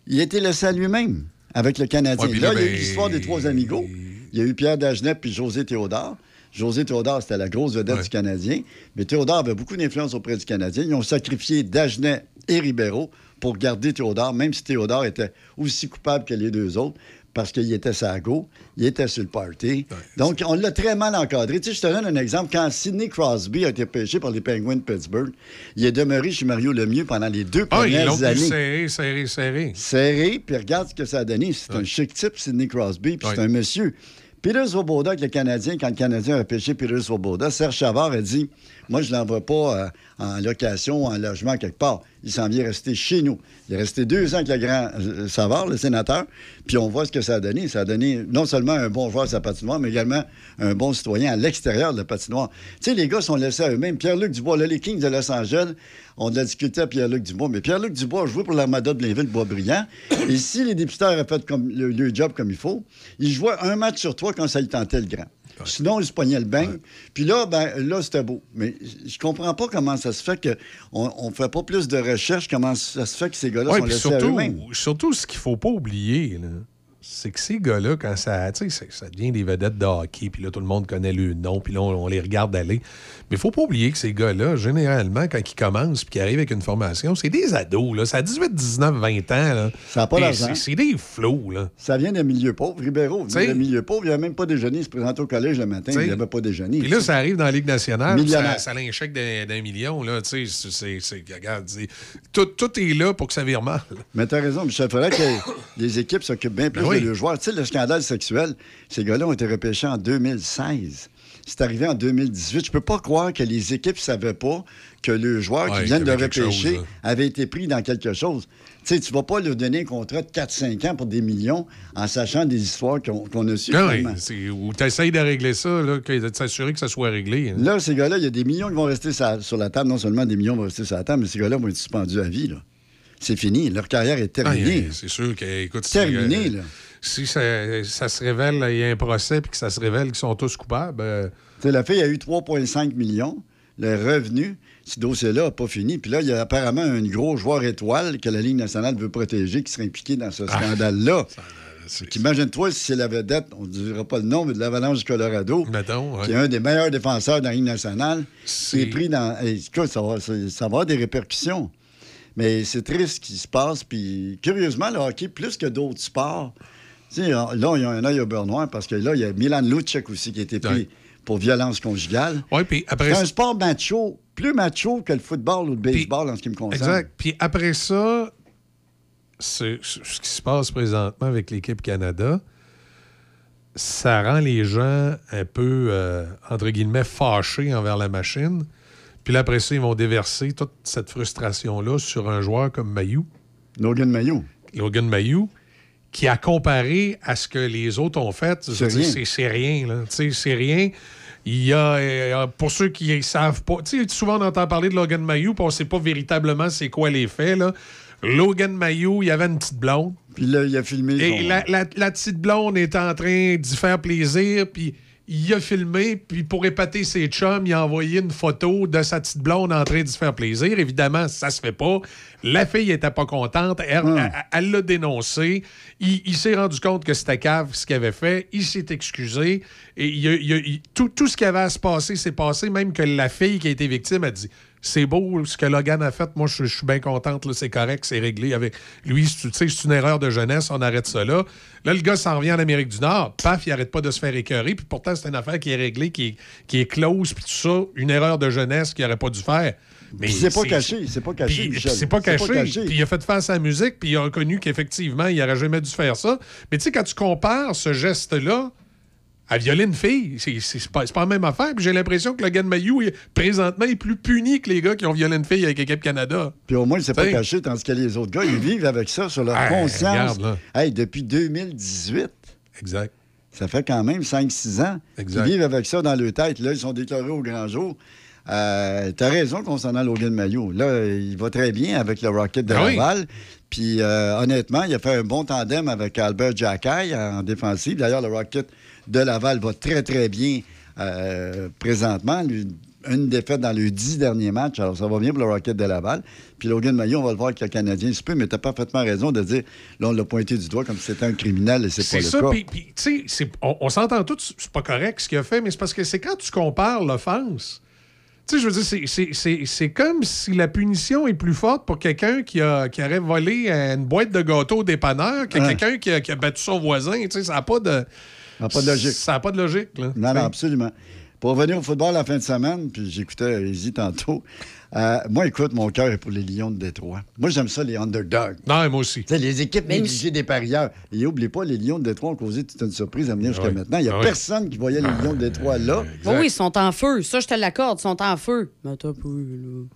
Il été laissé à lui-même avec le Canadien. Ouais, là, il y a eu l'histoire des trois amigos. Il y a eu Pierre Dagenet puis José Théodore. José Théodore, c'était la grosse vedette du Canadien. Mais Théodore avait beaucoup d'influence auprès du Canadien. Ils ont sacrifié Dagenet et Ribeiro pour garder Théodore, même si Théodore était aussi coupable que les deux autres, parce qu'il était sago, il était sur le party. Donc, on l'a très mal encadré. Tu sais, je te donne un exemple. Quand Sidney Crosby a été pêché par les Penguins de Pittsburgh, il est demeuré chez Mario Lemieux pendant les deux Ah, ils premières l'ont années serré, serré, serré. serré, puis regarde ce que ça a donné. C'est un chic type, Sidney Crosby, puis c'est un monsieur. Peter Svoboda, avec le Canadien, quand le Canadien a pêché Peter Svoboda, Serge Chavard a dit Moi, je ne l'envoie pas euh, en location, en logement quelque part. Il s'en vient rester chez nous. Il est resté deux ans avec le grand euh, Savard, le sénateur, puis on voit ce que ça a donné. Ça a donné non seulement un bon joueur de sa patinoire, mais également un bon citoyen à l'extérieur de la patinoire. Tu sais, les gars sont laissés à eux-mêmes. Pierre-Luc Dubois, là, les Kings de Los Angeles, on a discuté à Pierre-Luc Dubois, mais Pierre-Luc Dubois a joué pour l'Armada de Blainville-Boisbriand. Et si les députés avaient fait comme le, le job comme il faut, il jouait un match sur trois quand ça lui tentait le grand. Sinon, il se pognait le bain. Puis là, ben, là, c'était beau. Mais je comprends pas comment ça se fait qu'on ne fait pas plus de recherches, comment ça se fait que ces gars-là Ouais, sont à surtout, eux-mêmes. surtout, ce qu'il faut pas oublier, là, c'est que ces gars-là, quand ça, ça- devient des vedettes de hockey, puis là, tout le monde connaît le nom, puis là, on, on les regarde aller. Mais il faut pas oublier que ces gars-là, généralement, quand ils commencent puis qu'ils arrivent avec une formation, c'est des ados, là. Ça a 18, 19, 20 ans, là. Ça n'a pas d'argent. c'est- des flots, là. Ça vient d'un milieu pauvre. Ribeiro T'sais- d'un milieu pauvre. Il n'avait même pas déjeuné. Il se présentait au collège le matin. Il n'avait pas déjeuné. Puis là, ça arrive dans la Ligue nationale, ça, ça a un chèque d'un million, là, tu sais, c'est- regarde, tout, tout est là pour que ça vire mal. Mais t'as raison, Michel. Il faudrait que les équipes s'occupent bien plus Ben oui. Joueurs. Tu sais, le scandale sexuel, ces gars-là ont été repêchés en 2016. C'est arrivé en 2018. Je peux pas croire que les équipes ne savaient pas que le joueur Ouais, qui vient de repêcher chose, avait été pris dans quelque chose. Tu sais, tu vas pas leur donner un contrat de 4-5 ans pour des millions en sachant des histoires qu'on a su. Oui, ou tu essayes de régler ça, là, de t'assurer que ça soit réglé. hein. Là, ces gars-là, il y a des millions qui vont rester sa- sur la table. Non seulement des millions vont rester sur la table, mais ces gars-là vont être suspendus à vie. là. C'est fini. Leur carrière est Ah, terminée. c'est sûr que, écoute, si, Terminé, euh, là. Si ça, ça se révèle, il y a un procès, puis que ça se révèle qu'ils sont tous coupables, euh, la fille a eu 3,5 millions. Le revenu, ce dossier-là n'a pas fini. Puis là, il y a apparemment un gros joueur étoile que la Ligue nationale veut protéger qui serait impliqué dans ce Ah. scandale-là. Fait qu'Imagine-toi si c'est la vedette, on ne dira pas le nom, mais de l'Avalanche du Colorado, mettons, qui est un des meilleurs défenseurs dans la Ligue nationale, qui est pris dans. Écoute, ça va, ça, ça va avoir des répercussions. Mais c'est triste ce qui se passe. Puis curieusement, le hockey, plus que d'autres sports, sais, là, il y a un œil au beurre noir parce que là, il y a Milan Lucic aussi qui a été pris Ouais. pour violence conjugale. Oui, puis après C'est un sport macho, plus macho que le football ou le baseball en ce qui me concerne. Exact. Puis après ça, c'est- c'est- ce qui se passe présentement avec l'équipe Canada, ça rend les gens un peu, euh, entre guillemets, fâchés envers la machine. Puis là, après ça, ils vont déverser toute cette frustration-là sur un joueur comme Mayou. Logan Mayou. Logan Mayou, qui a comparé à ce que les autres ont fait, C'est rien. c'est- rien. là. Tu sais, C'est rien. Il y a, euh, pour ceux qui ne savent pas, tu sais, souvent on entend parler de Logan Mayou, puis on ne sait pas véritablement c'est quoi les faits. Là. Logan Mayou, il y avait une petite blonde. Puis là, il a filmé. Et son- la, la- la petite blonde est en train d'y faire plaisir, puis il a filmé, puis pour épater ses chums, il a envoyé une photo de sa petite blonde en train d'y faire plaisir. Évidemment, ça se fait pas. La fille était pas contente. Elle elle l'a dénoncé. Il, il s'est rendu compte que c'était cave ce qu'il avait fait. Il s'est excusé. Et il- tout, tout ce qui avait à se passer s'est passé, même que la fille qui a été victime a dit c'est beau ce que Logan a fait. Moi, je, je suis bien contente. C'est correct, c'est réglé avec lui. Tu sais, c'est une erreur de jeunesse. On arrête ça là. Là, le gars s'en revient en Amérique du Nord. Paf, il arrête pas de se faire écœurer. Puis pourtant, c'est une affaire qui est réglée, qui est, qui est close. Puis tout ça, une erreur de jeunesse qu'il n'aurait pas dû faire. Mais c'est pas caché, c'est pas caché, c'est pas C'est caché. pas caché. Puis il a fait face à la musique. Puis il a reconnu qu'effectivement, il n'aurait jamais dû faire ça. Mais tu sais, quand tu compares ce geste-là à violer une fille, c'est pas, pas la même affaire. Puis j'ai l'impression que le gars de Mayou, il- présentement, est plus puni que les gars qui ont violé une fille avec l'équipe Canada. Puis au moins, il s'est pas caché, tandis que les autres gars, ils vivent avec ça sur leur Hey, conscience. regarde, là. Hey, depuis 2018. Exact. Ça fait quand même 5-6 ans Exact. qu'ils vivent avec ça dans leur tête. Là, ils sont déclarés au grand jour. Euh, T'as raison concernant Logan Mayo. Là, il va très bien avec le Rocket de Ben oui. Laval. Puis euh, honnêtement, il a fait un bon tandem avec Albert Jacquay en défensive. D'ailleurs, le Rocket de Laval va très, très bien euh, présentement. Une défaite dans les dix derniers matchs. Alors, ça va bien pour le Rocket de Laval. Puis Logan Mayo, on va le voir avec le Canadien. Tu peux, mais t'as parfaitement raison de dire, là, on l'a pointé du doigt comme si c'était un criminel et c'est pas C'est le ça, cas. puis, puis, tu sais, on, on s'entend tous, c'est pas correct ce qu'il a fait, mais c'est parce que c'est quand tu compares l'offense. Tu sais, je veux dire, c'est- comme si la punition est plus forte pour quelqu'un qui, a, qui aurait volé une boîte de gâteau au dépanneur que Ouais. quelqu'un qui a, qui a battu son voisin. Tu sais, ça n'a pas de... Ça n'a pas de logique. Ça n'a pas de logique, là. Non, non, absolument. Pour revenir au football la fin de semaine, puis j'écoutais Izzy tantôt, euh, moi, écoute, mon cœur est pour les Lions de Détroit. Moi, j'aime ça, les underdogs. Non, moi aussi. Tu sais, les équipes négligées des parieurs. Et n'oubliez pas, les Lions de Détroit ont causé toute une surprise à venir jusqu'à Ouais. maintenant. Il n'y a Ah personne qui voyait les Lions de Détroit là. Oh oui, ils sont en feu. Ça, je te l'accorde, ils sont en feu. Mais là.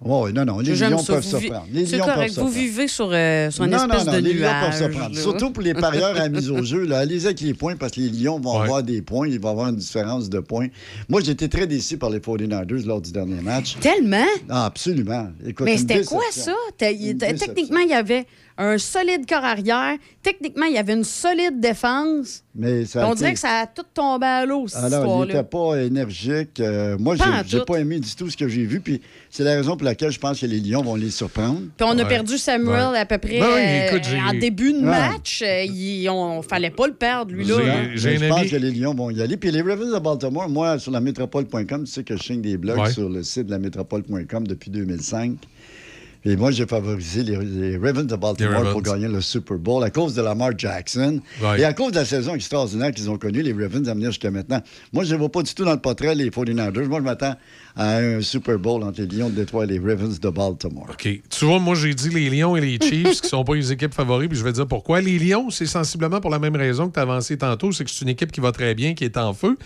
Oh, non, non, les Lions peuvent surprendre. Les C'est Lions peuvent correct. Vous vivez sur, euh, sur une non, espèce non, non, de les Lions peuvent se prendre. Surtout pour les parieurs à la mise au jeu. Là. Allez-y avec les points parce que les Lions vont avoir des points. Il va y avoir une différence de points. Moi, j'ai été très déçu par les 49ers lors du dernier match. Tellement? Ah, absolument. Écoute, Mais c'était quoi ça? Techniquement, il y avait un solide corps arrière. Techniquement, il y avait une solide défense. Mais ça a On été- dirait que ça a tout tombé à l'eau, cette Alors, il n'était pas énergique. Euh, moi, j'ai- tout. pas aimé du tout ce que j'ai vu. Puis c'est la raison pour laquelle je pense que les Lions vont les surprendre. Puis on a perdu Samuel Ouais. à peu près Ben oui, écoute, j'ai- en début de Ouais. match. Euh, il- on fallait pas le perdre, lui-là. Je pense que les Lions vont y aller. Puis les Ravens de Baltimore, moi, sur la métropole.com, tu sais que je signe des blogs Ouais. sur le site de la métropole.com depuis 2005. Et moi, j'ai favorisé les, les Ravens de Baltimore Ravens. pour gagner le Super Bowl à cause de Lamar Jackson et à cause de la saison extraordinaire qu'ils ont connue, les Ravens, à venir jusqu'à maintenant. Moi, je ne vois pas du tout dans le portrait les 49ers. Moi, je m'attends à un Super Bowl entre les Lions de Détroit et les Ravens de Baltimore. OK. Tu vois, moi, j'ai dit les Lions et les Chiefs, qui sont pas les équipes favoris, puis je vais te dire pourquoi. Les Lions, c'est sensiblement pour la même raison que tu as avancé tantôt, c'est que c'est une équipe qui va très bien, qui est en feu.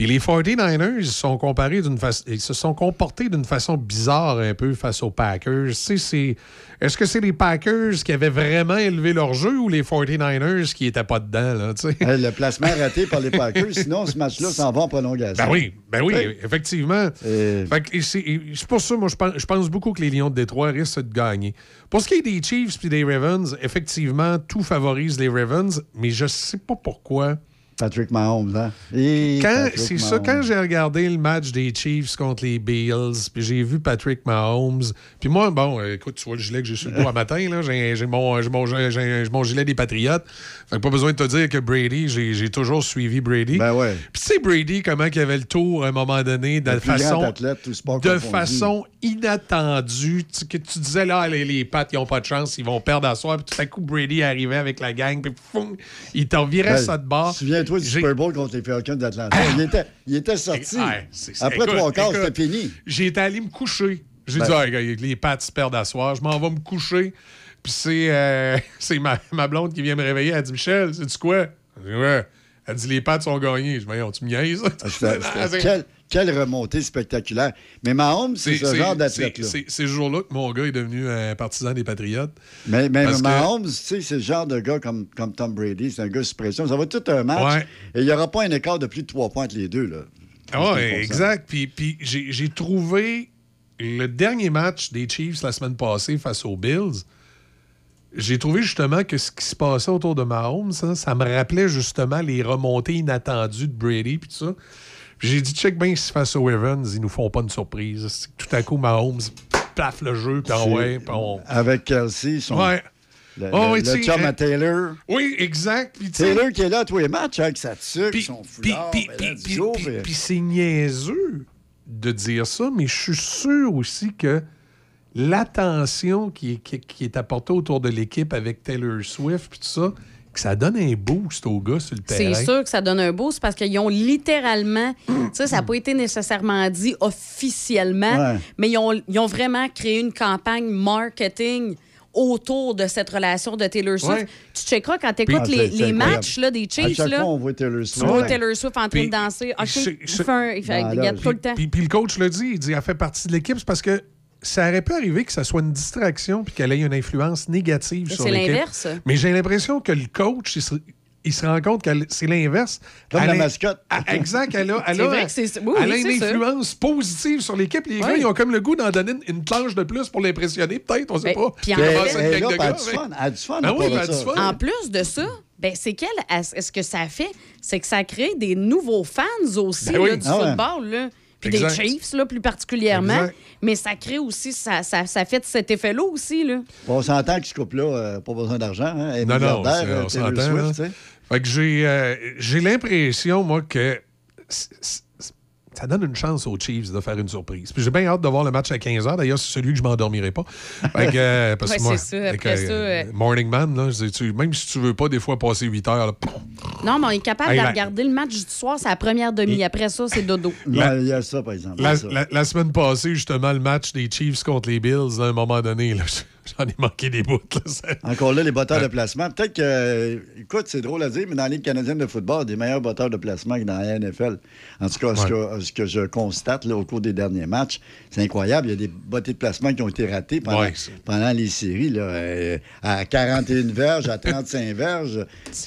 Puis les 49ers sont comparés d'une façon. Ils se sont comportés d'une façon bizarre un peu face aux Packers. Est-ce que c'est les Packers qui avaient vraiment élevé leur jeu ou les 49ers qui étaient pas dedans, là? Hey, le placement raté par les Packers, sinon ce match-là s'en va en prolongation. Ben oui, ben oui, effectivement. C'est c'est pour ça, moi, je pense, je pense beaucoup que les Lions de Détroit risquent de gagner. Pour ce qui est des Chiefs puis des Ravens, effectivement, tout favorise les Ravens, mais je sais pas pourquoi. Patrick Mahomes, hein? Et Quand- Patrick C'est ça, quand j'ai regardé le match des Chiefs contre les Bills, puis j'ai vu Patrick Mahomes, puis moi, bon, écoute, tu vois le gilet que j'ai sur le doigt matin, là, j'ai j'ai mon, j'ai mon, j'ai- j'ai mon gilet des Patriotes. Fait que pas besoin de te dire que Brady, j'ai j'ai toujours suivi Brady. Ben ouais. Puis tu sais, Brady, comment il avait le tour à un moment donné, de Le façon athlète, de façon inattendue. Tu, que tu disais, là, les, les Pats, ils n'ont pas de chance, ils vont perdre à soir. Puis tout à coup, Brady arrivait avec la gang, puis il t'en virait Ben, ça de bord. Souviens-toi du Super Bowl contre les Falcons d'Atlanta. il, était, il était sorti. Ouais, c'est- c'est- Après écoute, trois quarts, c'était fini. J'ai été allé me coucher. J'ai Ben- dit, Ah, les Pats se perdent à soir, je m'en vais me coucher. Puis c'est euh, c'est ma, ma blonde qui vient me réveiller. Elle dit, Michel, sais-tu quoi? Je dis, ouais. Elle dit, les Pats sont gagnés. Je dis, voyons, tu me niaises? Ah, Quelle, remontée spectaculaire. Mais Mahomes, c'est ce genre d'athlète-là. c'est- ce jour-là que mon gars est devenu un partisan des Patriotes. Mais, mais Parce que- Mahomes, tu sais, c'est le genre de gars comme, comme Tom Brady. C'est un gars sous pression. Ça va tout un match. Ouais. Et il n'y aura pas un écart de plus de trois points entre les deux. Là. Ah, ouais, exact. Puis, puis j'ai trouvé le dernier match des Chiefs la semaine passée face aux Bills. J'ai trouvé justement que ce qui se passait autour de Mahomes, ça, ça me rappelait justement les remontées inattendues de Brady puis tout ça. J'ai dit, check bien si face aux Ravens, ils nous font pas une surprise. Tout à coup, Mahomes plaffe le jeu, puis ouais, on... Avec Kelsey, son, Ouais. le, chum euh, à Taylor. Oui, exact. Sais- Taylor qui est là à tous les matchs avec sa tuque, son foulard. puis- c'est niaiseux de dire ça, mais je suis sûr aussi que l'attention qui est, qui, qui est apportée autour de l'équipe avec Taylor Swift puis tout ça, que ça donne un boost aux gars sur le terrain. C'est sûr que ça donne un boost parce qu'ils ont littéralement, tu sais, ça n'a pas été nécessairement dit officiellement, Ouais. mais ils ont, ils ont vraiment créé une campagne marketing autour de cette relation de Taylor Swift. Ouais. Tu checkeras quand tu Ah, écoutes c'est- les, matchs là, des À Chiefs. chaque Là, fois, on voit Taylor Swift. tu vois. Taylor Swift en train Puis- de danser. OK, c'est- il fait un- il fait- Ben, il là, regarde tout le temps. Puis, puis le coach le dit, il dit elle fait partie de l'équipe, c'est parce que ça aurait pu arriver que ça soit une distraction puis qu'elle ait une influence négative Mais sur c'est l'équipe. l'inverse. Mais j'ai l'impression que le coach, il se, il se rend compte que c'est l'inverse. Comme Elle la a- mascotte. Ah, exact, elle a, elle C'est a- vrai que c'est- oui, elle a une c'est ça. influence positive sur l'équipe. Les gars, Oui. ils ont comme le goût d'en donner une, une planche de plus pour l'impressionner, peut-être, on sait Ben, pas. puis en fait- a du fun. A a. En plus de ça, ben c'est qu'elle, elle- ce que ça fait, c'est que ça crée des nouveaux fans aussi Ben oui. là, du Ah ouais. football. Là. Puis Exact. des Chiefs, là, plus particulièrement. Exact. Mais ça crée aussi, ça, ça, ça fait cet effet-là aussi. Là. On s'entend que ce couple-là n'a pas besoin d'argent. Hein? Non, non, euh, on Taylor s'entend. Fait que j'ai euh, j'ai l'impression, moi, que c- c- ça donne une chance aux Chiefs de faire une surprise. Puis j'ai bien hâte de voir le match à 15h. D'ailleurs, c'est celui que je m'endormirai pas. Fait que, euh, parce que Ouais, moi, ça, euh, Morning Man, là, c'est- tu- même si tu veux pas des fois passer 8 heures, là, Non, mais on est capable Hey, de la- regarder le match du soir, c'est la première demi. Après ça, c'est dodo. Il y a ça, par exemple. la, Ça. la- la semaine passée, justement, le match des Chiefs contre les Bills, là, à un moment donné, là, j'en ai manqué des bouts. là, Encore là, les batteurs de placement. Peut-être que, écoute, c'est drôle à dire, mais dans la Ligue canadienne de football, il y a des meilleurs batteurs de placement que dans la NFL. En tout cas, ce, que, ce que je constate là, au cours des derniers matchs, c'est incroyable. Il y a des botteurs de placement qui ont été ratés pendant, Ouais, pendant les séries. Là, euh, à 41 verges, à 35 verges,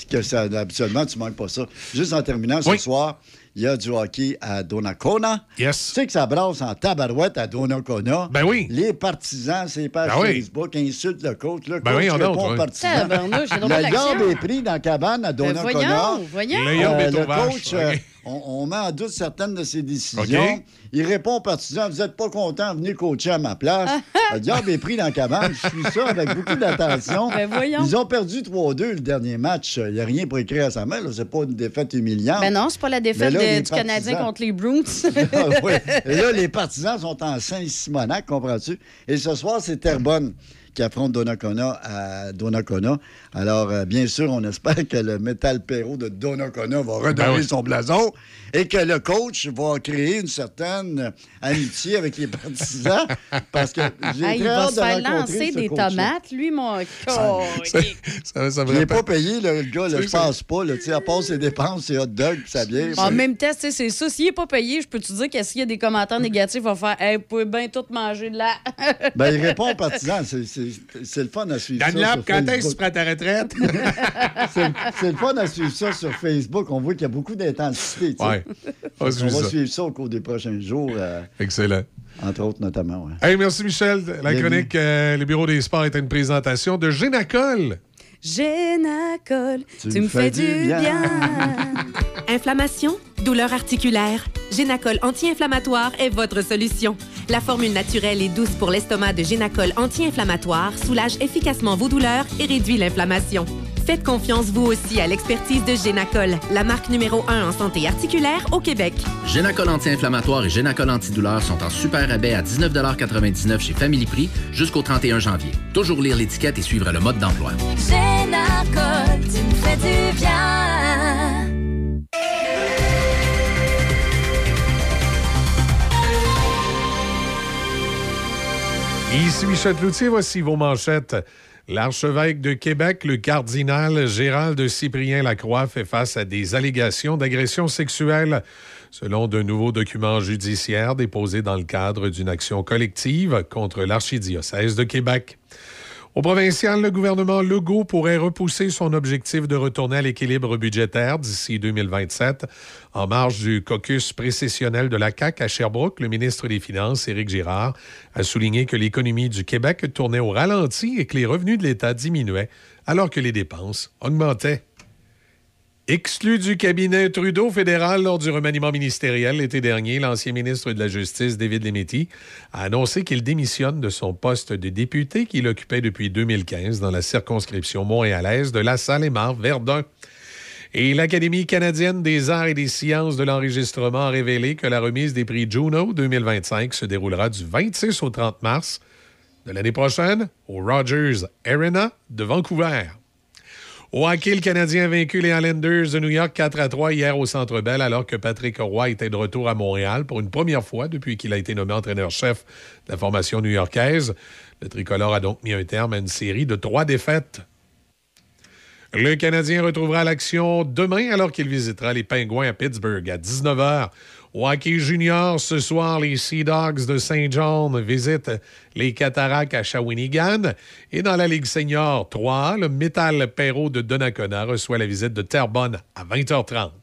que ça, habituellement, tu manques pas ça. Juste en terminant, ce soir, il y a du hockey à Donnacona. Yes. Tu sais que ça brasse en tabarouette à Donnacona. Ben oui. Les partisans, ces pages Ben oui. Facebook insultent le coach. Le Ben coach oui, on répond aux partisans. Le yard est pris dans la cabane à Ben, Donnacona. voyons, voyons. Le yard Euh, le coach, euh. On, on met en doute certaines de ses décisions. Il répond aux partisans Vous n'êtes pas content, venez coacher à ma place. le diable est pris dans la cabane. Je suis ça avec beaucoup d'attention. Ben. Ils ont perdu 3-2 le dernier match. Il n'y a rien pour écrire à sa main. là. C'est pas une défaite humiliante. Ben non, c'est pas la défaite là, de- du Canadien partisans- contre les Bruins. Ah oui. Et là, les partisans sont en Saint-Simonac, comprends-tu? Et ce soir, c'est Terrebonne qui affronte Donnacona à Donnacona. Alors, euh, bien sûr, on espère que le métal Perrault de Donnacona va redonner Ben oui. son blason et que le coach va créer une certaine amitié avec les partisans parce que j'ai Ah, il va se faire lancer ce des coach-là. tomates, lui, mon ça, ça, ça me Il n'est pas payé, le gars, là, C'est je ça. pense pas. Là, à part ses dépenses, ses hot dogs sa bière. En même temps, c'est ça. S'il n'est pas payé, je peux te dire que s'il y a des commentaires négatifs, il va faire Hey, vous pouvez bien tout manger de là. Ben, il répond aux partisans. C'est- C'est le fun à suivre. ça Dan Lap, sur quand est-ce que tu prends ta retraite? C'est le fun à suivre ça sur Facebook. On voit qu'il y a beaucoup d'intensité. Ouais. On va ça. suivre ça au cours des prochains jours, euh, Excellent. entre autres notamment. ouais. Hey, merci Michel. La Bienvenue. chronique euh, Le Bureau des sports est une présentation de Génacol. Génacol, tu, me fais, du bien. Inflammation, douleur articulaire. Génacol anti-inflammatoire est votre solution. La formule naturelle et douce pour l'estomac de Génacol anti-inflammatoire soulage efficacement vos douleurs et réduit l'inflammation. Faites confiance vous aussi à l'expertise de Génacol, la marque numéro 1 en santé articulaire au Québec. Génacol anti-inflammatoire et Génacol antidouleur sont en super rabais à 19,99 chez Family Prix jusqu'au 31 janvier. Toujours lire l'étiquette et suivre le mode d'emploi. Génacol, tu me fais du bien. Ici Michel Cloutier, voici vos manchettes. L'archevêque de Québec, le cardinal Gérald Cyprien Lacroix, fait face à des allégations d'agression sexuelle, selon de nouveaux documents judiciaires déposés dans le cadre d'une action collective contre l'archidiocèse de Québec. Au provincial, le gouvernement Legault pourrait repousser son objectif de retourner à l'équilibre budgétaire d'ici 2027. En marge du caucus précessionnel de la CAQ à Sherbrooke, le ministre des Finances, Éric Girard, a souligné que l'économie du Québec tournait au ralenti et que les revenus de l'État diminuaient alors que les dépenses augmentaient. Exclu du cabinet Trudeau fédéral lors du remaniement ministériel l'été dernier, l'ancien ministre de la Justice, David Lemetti, a annoncé qu'il démissionne de son poste de député qu'il occupait depuis 2015 dans la circonscription montréalaise de la Salle-et-Marne-Verdun. Et l'Académie canadienne des arts et des sciences de l'enregistrement a révélé que la remise des prix Juno 2025 se déroulera du 26 au 30 mars de l'année prochaine au Rogers Arena de Vancouver. Au hockey, le Canadien a vaincu les Islanders de New York 4 à 3 hier au Centre Bell, alors que Patrick Roy était de retour à Montréal pour une première fois depuis qu'il a été nommé entraîneur-chef de la formation new-yorkaise. Le tricolore a donc mis un terme à une série de trois défaites. Le Canadien retrouvera l'action demain alors qu'il visitera les Pingouins à Pittsburgh à 19h. Au junior, ce soir, les Sea Dogs de Saint John visitent les Cataractes à Shawinigan. Et dans la Ligue senior 3, le Metal Perrault de Donnacona reçoit la visite de Terrebonne à 20h30.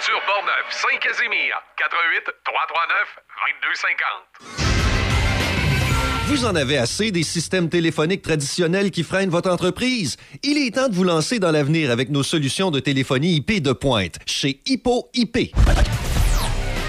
Aventure Portneuf, Saint-Casimir, 88 339 2250. Vous en avez assez des systèmes téléphoniques traditionnels qui freinent votre entreprise? Il est temps de vous lancer dans l'avenir avec nos solutions de téléphonie IP de pointe chez Hippo IP.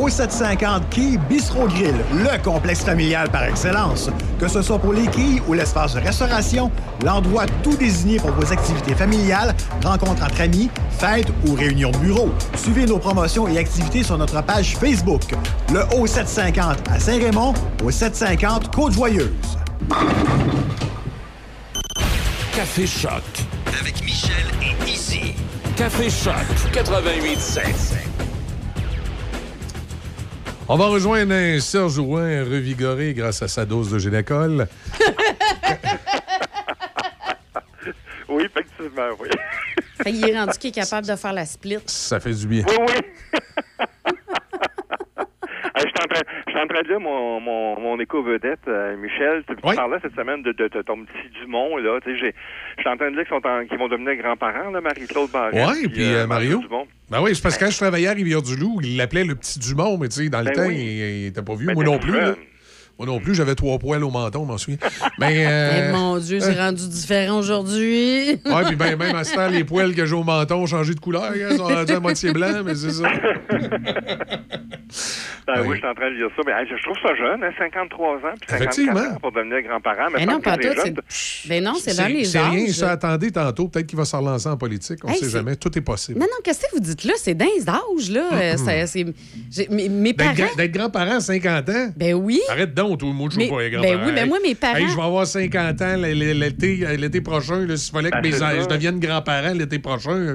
Au 750 Quai Bistro Grill, le complexe familial par excellence. Que ce soit pour les quilles ou l'espace de restauration, l'endroit tout désigné pour vos activités familiales, rencontres entre amis, fêtes ou réunions de bureau. Suivez nos promotions et activités sur notre page Facebook. Le Haut 750 à Saint-Raymond, au 750 Côte-Joyeuse. Café Choc. Avec Michel et Izzy. Café Choc 88.7. On va rejoindre un Serge Rouen revigoré grâce à sa dose de Génacol. Oui, effectivement, oui. Fait qu'il est rendu qui est capable de faire la split. Ça fait du bien. Oui, oui. Je suis en train- je suis en train de lire mon, mon, mon éco-vedette, euh, Michel. Tu, tu parlais cette semaine de, de, de ton petit Dumont. Là? Tu sais, j'ai- Je suis en train de lire qu'ils, sont en- qu'ils vont devenir grands-parents, là, Marie-Claude Barrette. Oui, puis euh, Mario. Dumont. Ben oui, c'est parce que quand je travaillais à Rivière-du-Loup, il l'appelait le petit Dumont, mais tu sais, dans le Ben temps, oui. il, il était pas vieux. Ben, Moi non plus. Moi non plus, j'avais trois poils au menton, je m'en souviens. Mais. Eh, euh, mon Dieu, c'est rendu différent aujourd'hui. Ouais, puis ben, même à ce temps, les poils que j'ai au menton ont changé de couleur. hein, Ils sont rendus à moitié blancs, mais c'est ça. Ben oui, je suis en train de lire ça. Mais je trouve ça jeune, hein, 53 ans, puis 54 Effectivement. ans pour devenir grand-parent. Mais Mais non, pas pas tout. Ben non, c'est dans les C'est âges. rien, ça. Attendez tantôt. Peut-être qu'il va se relancer en politique. On ne Hey, sait c'est- jamais. Tout est possible. Non, non, qu'est-ce que vous dites là? C'est dans les âges, là. Euh, c'est- c'est- j'ai- mes, mes D'être parents. D'être grand-parent à 50 ans? Ben oui. Arrête donc, Mais- pas les ben oui, mais moi, mes parents- Hey, je vais avoir 50 ans l- l'été l'été prochain. S'il fallait que Ben, mes- je devienne grand-parent l'été prochain. là.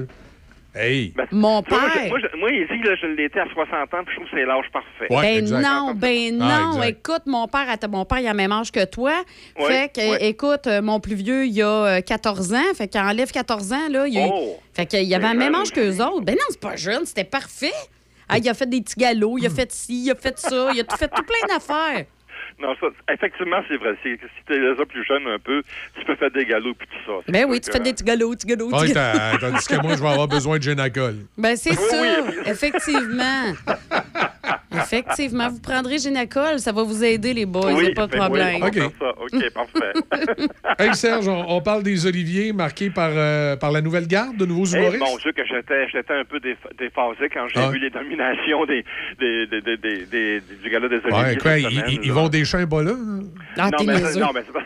Hey! Mon Tu vois, moi, père. je- Moi, ici, là, je l'étais à 60 ans, puis je trouve que c'est l'âge parfait. ben non, ben Ah, non. exact. écoute, mon père, attends, mon père, il a le même âge que toi. Ouais, fait que, ouais. écoute, euh, mon plus vieux, il a euh, 14 ans. Fait qu'il enlève 14 ans, là. Il, Oh! fait qu'il avait le même âge qu'eux autres. Ben non, c'est pas jeune, c'était parfait. Ah, il a fait des petits galops, il a fait ci, il a fait ça, il a tout fait tout plein d'affaires. Non, ça, effectivement, c'est vrai. Si tu es déjà plus jeune un peu, tu peux faire des galops puis tout ça. Ben oui, tu fais des petits galops, petits galops, petits galops. t'as- tandis que moi, je vais avoir besoin de Génacol. Ben c'est ça, effectivement. Effectivement, vous prendrez Génacol, ça va vous aider, les boys, oui, y a pas de ben oui, problème. ça. OK, parfait. Hey Serge, on, on parle des Oliviers marqués par, euh, par la nouvelle garde de nouveaux Eh, humoristes. mon Dieu, que j'étais, j'étais un peu déphasé quand j'ai Ah. vu les nominations des, des, des, des, des- des- du gala des Oliviers. Ouais, quoi, ils, semaine, ils- ils là. vont des champs bas là? hein? Ah, non, mais, non, mais c'est pas...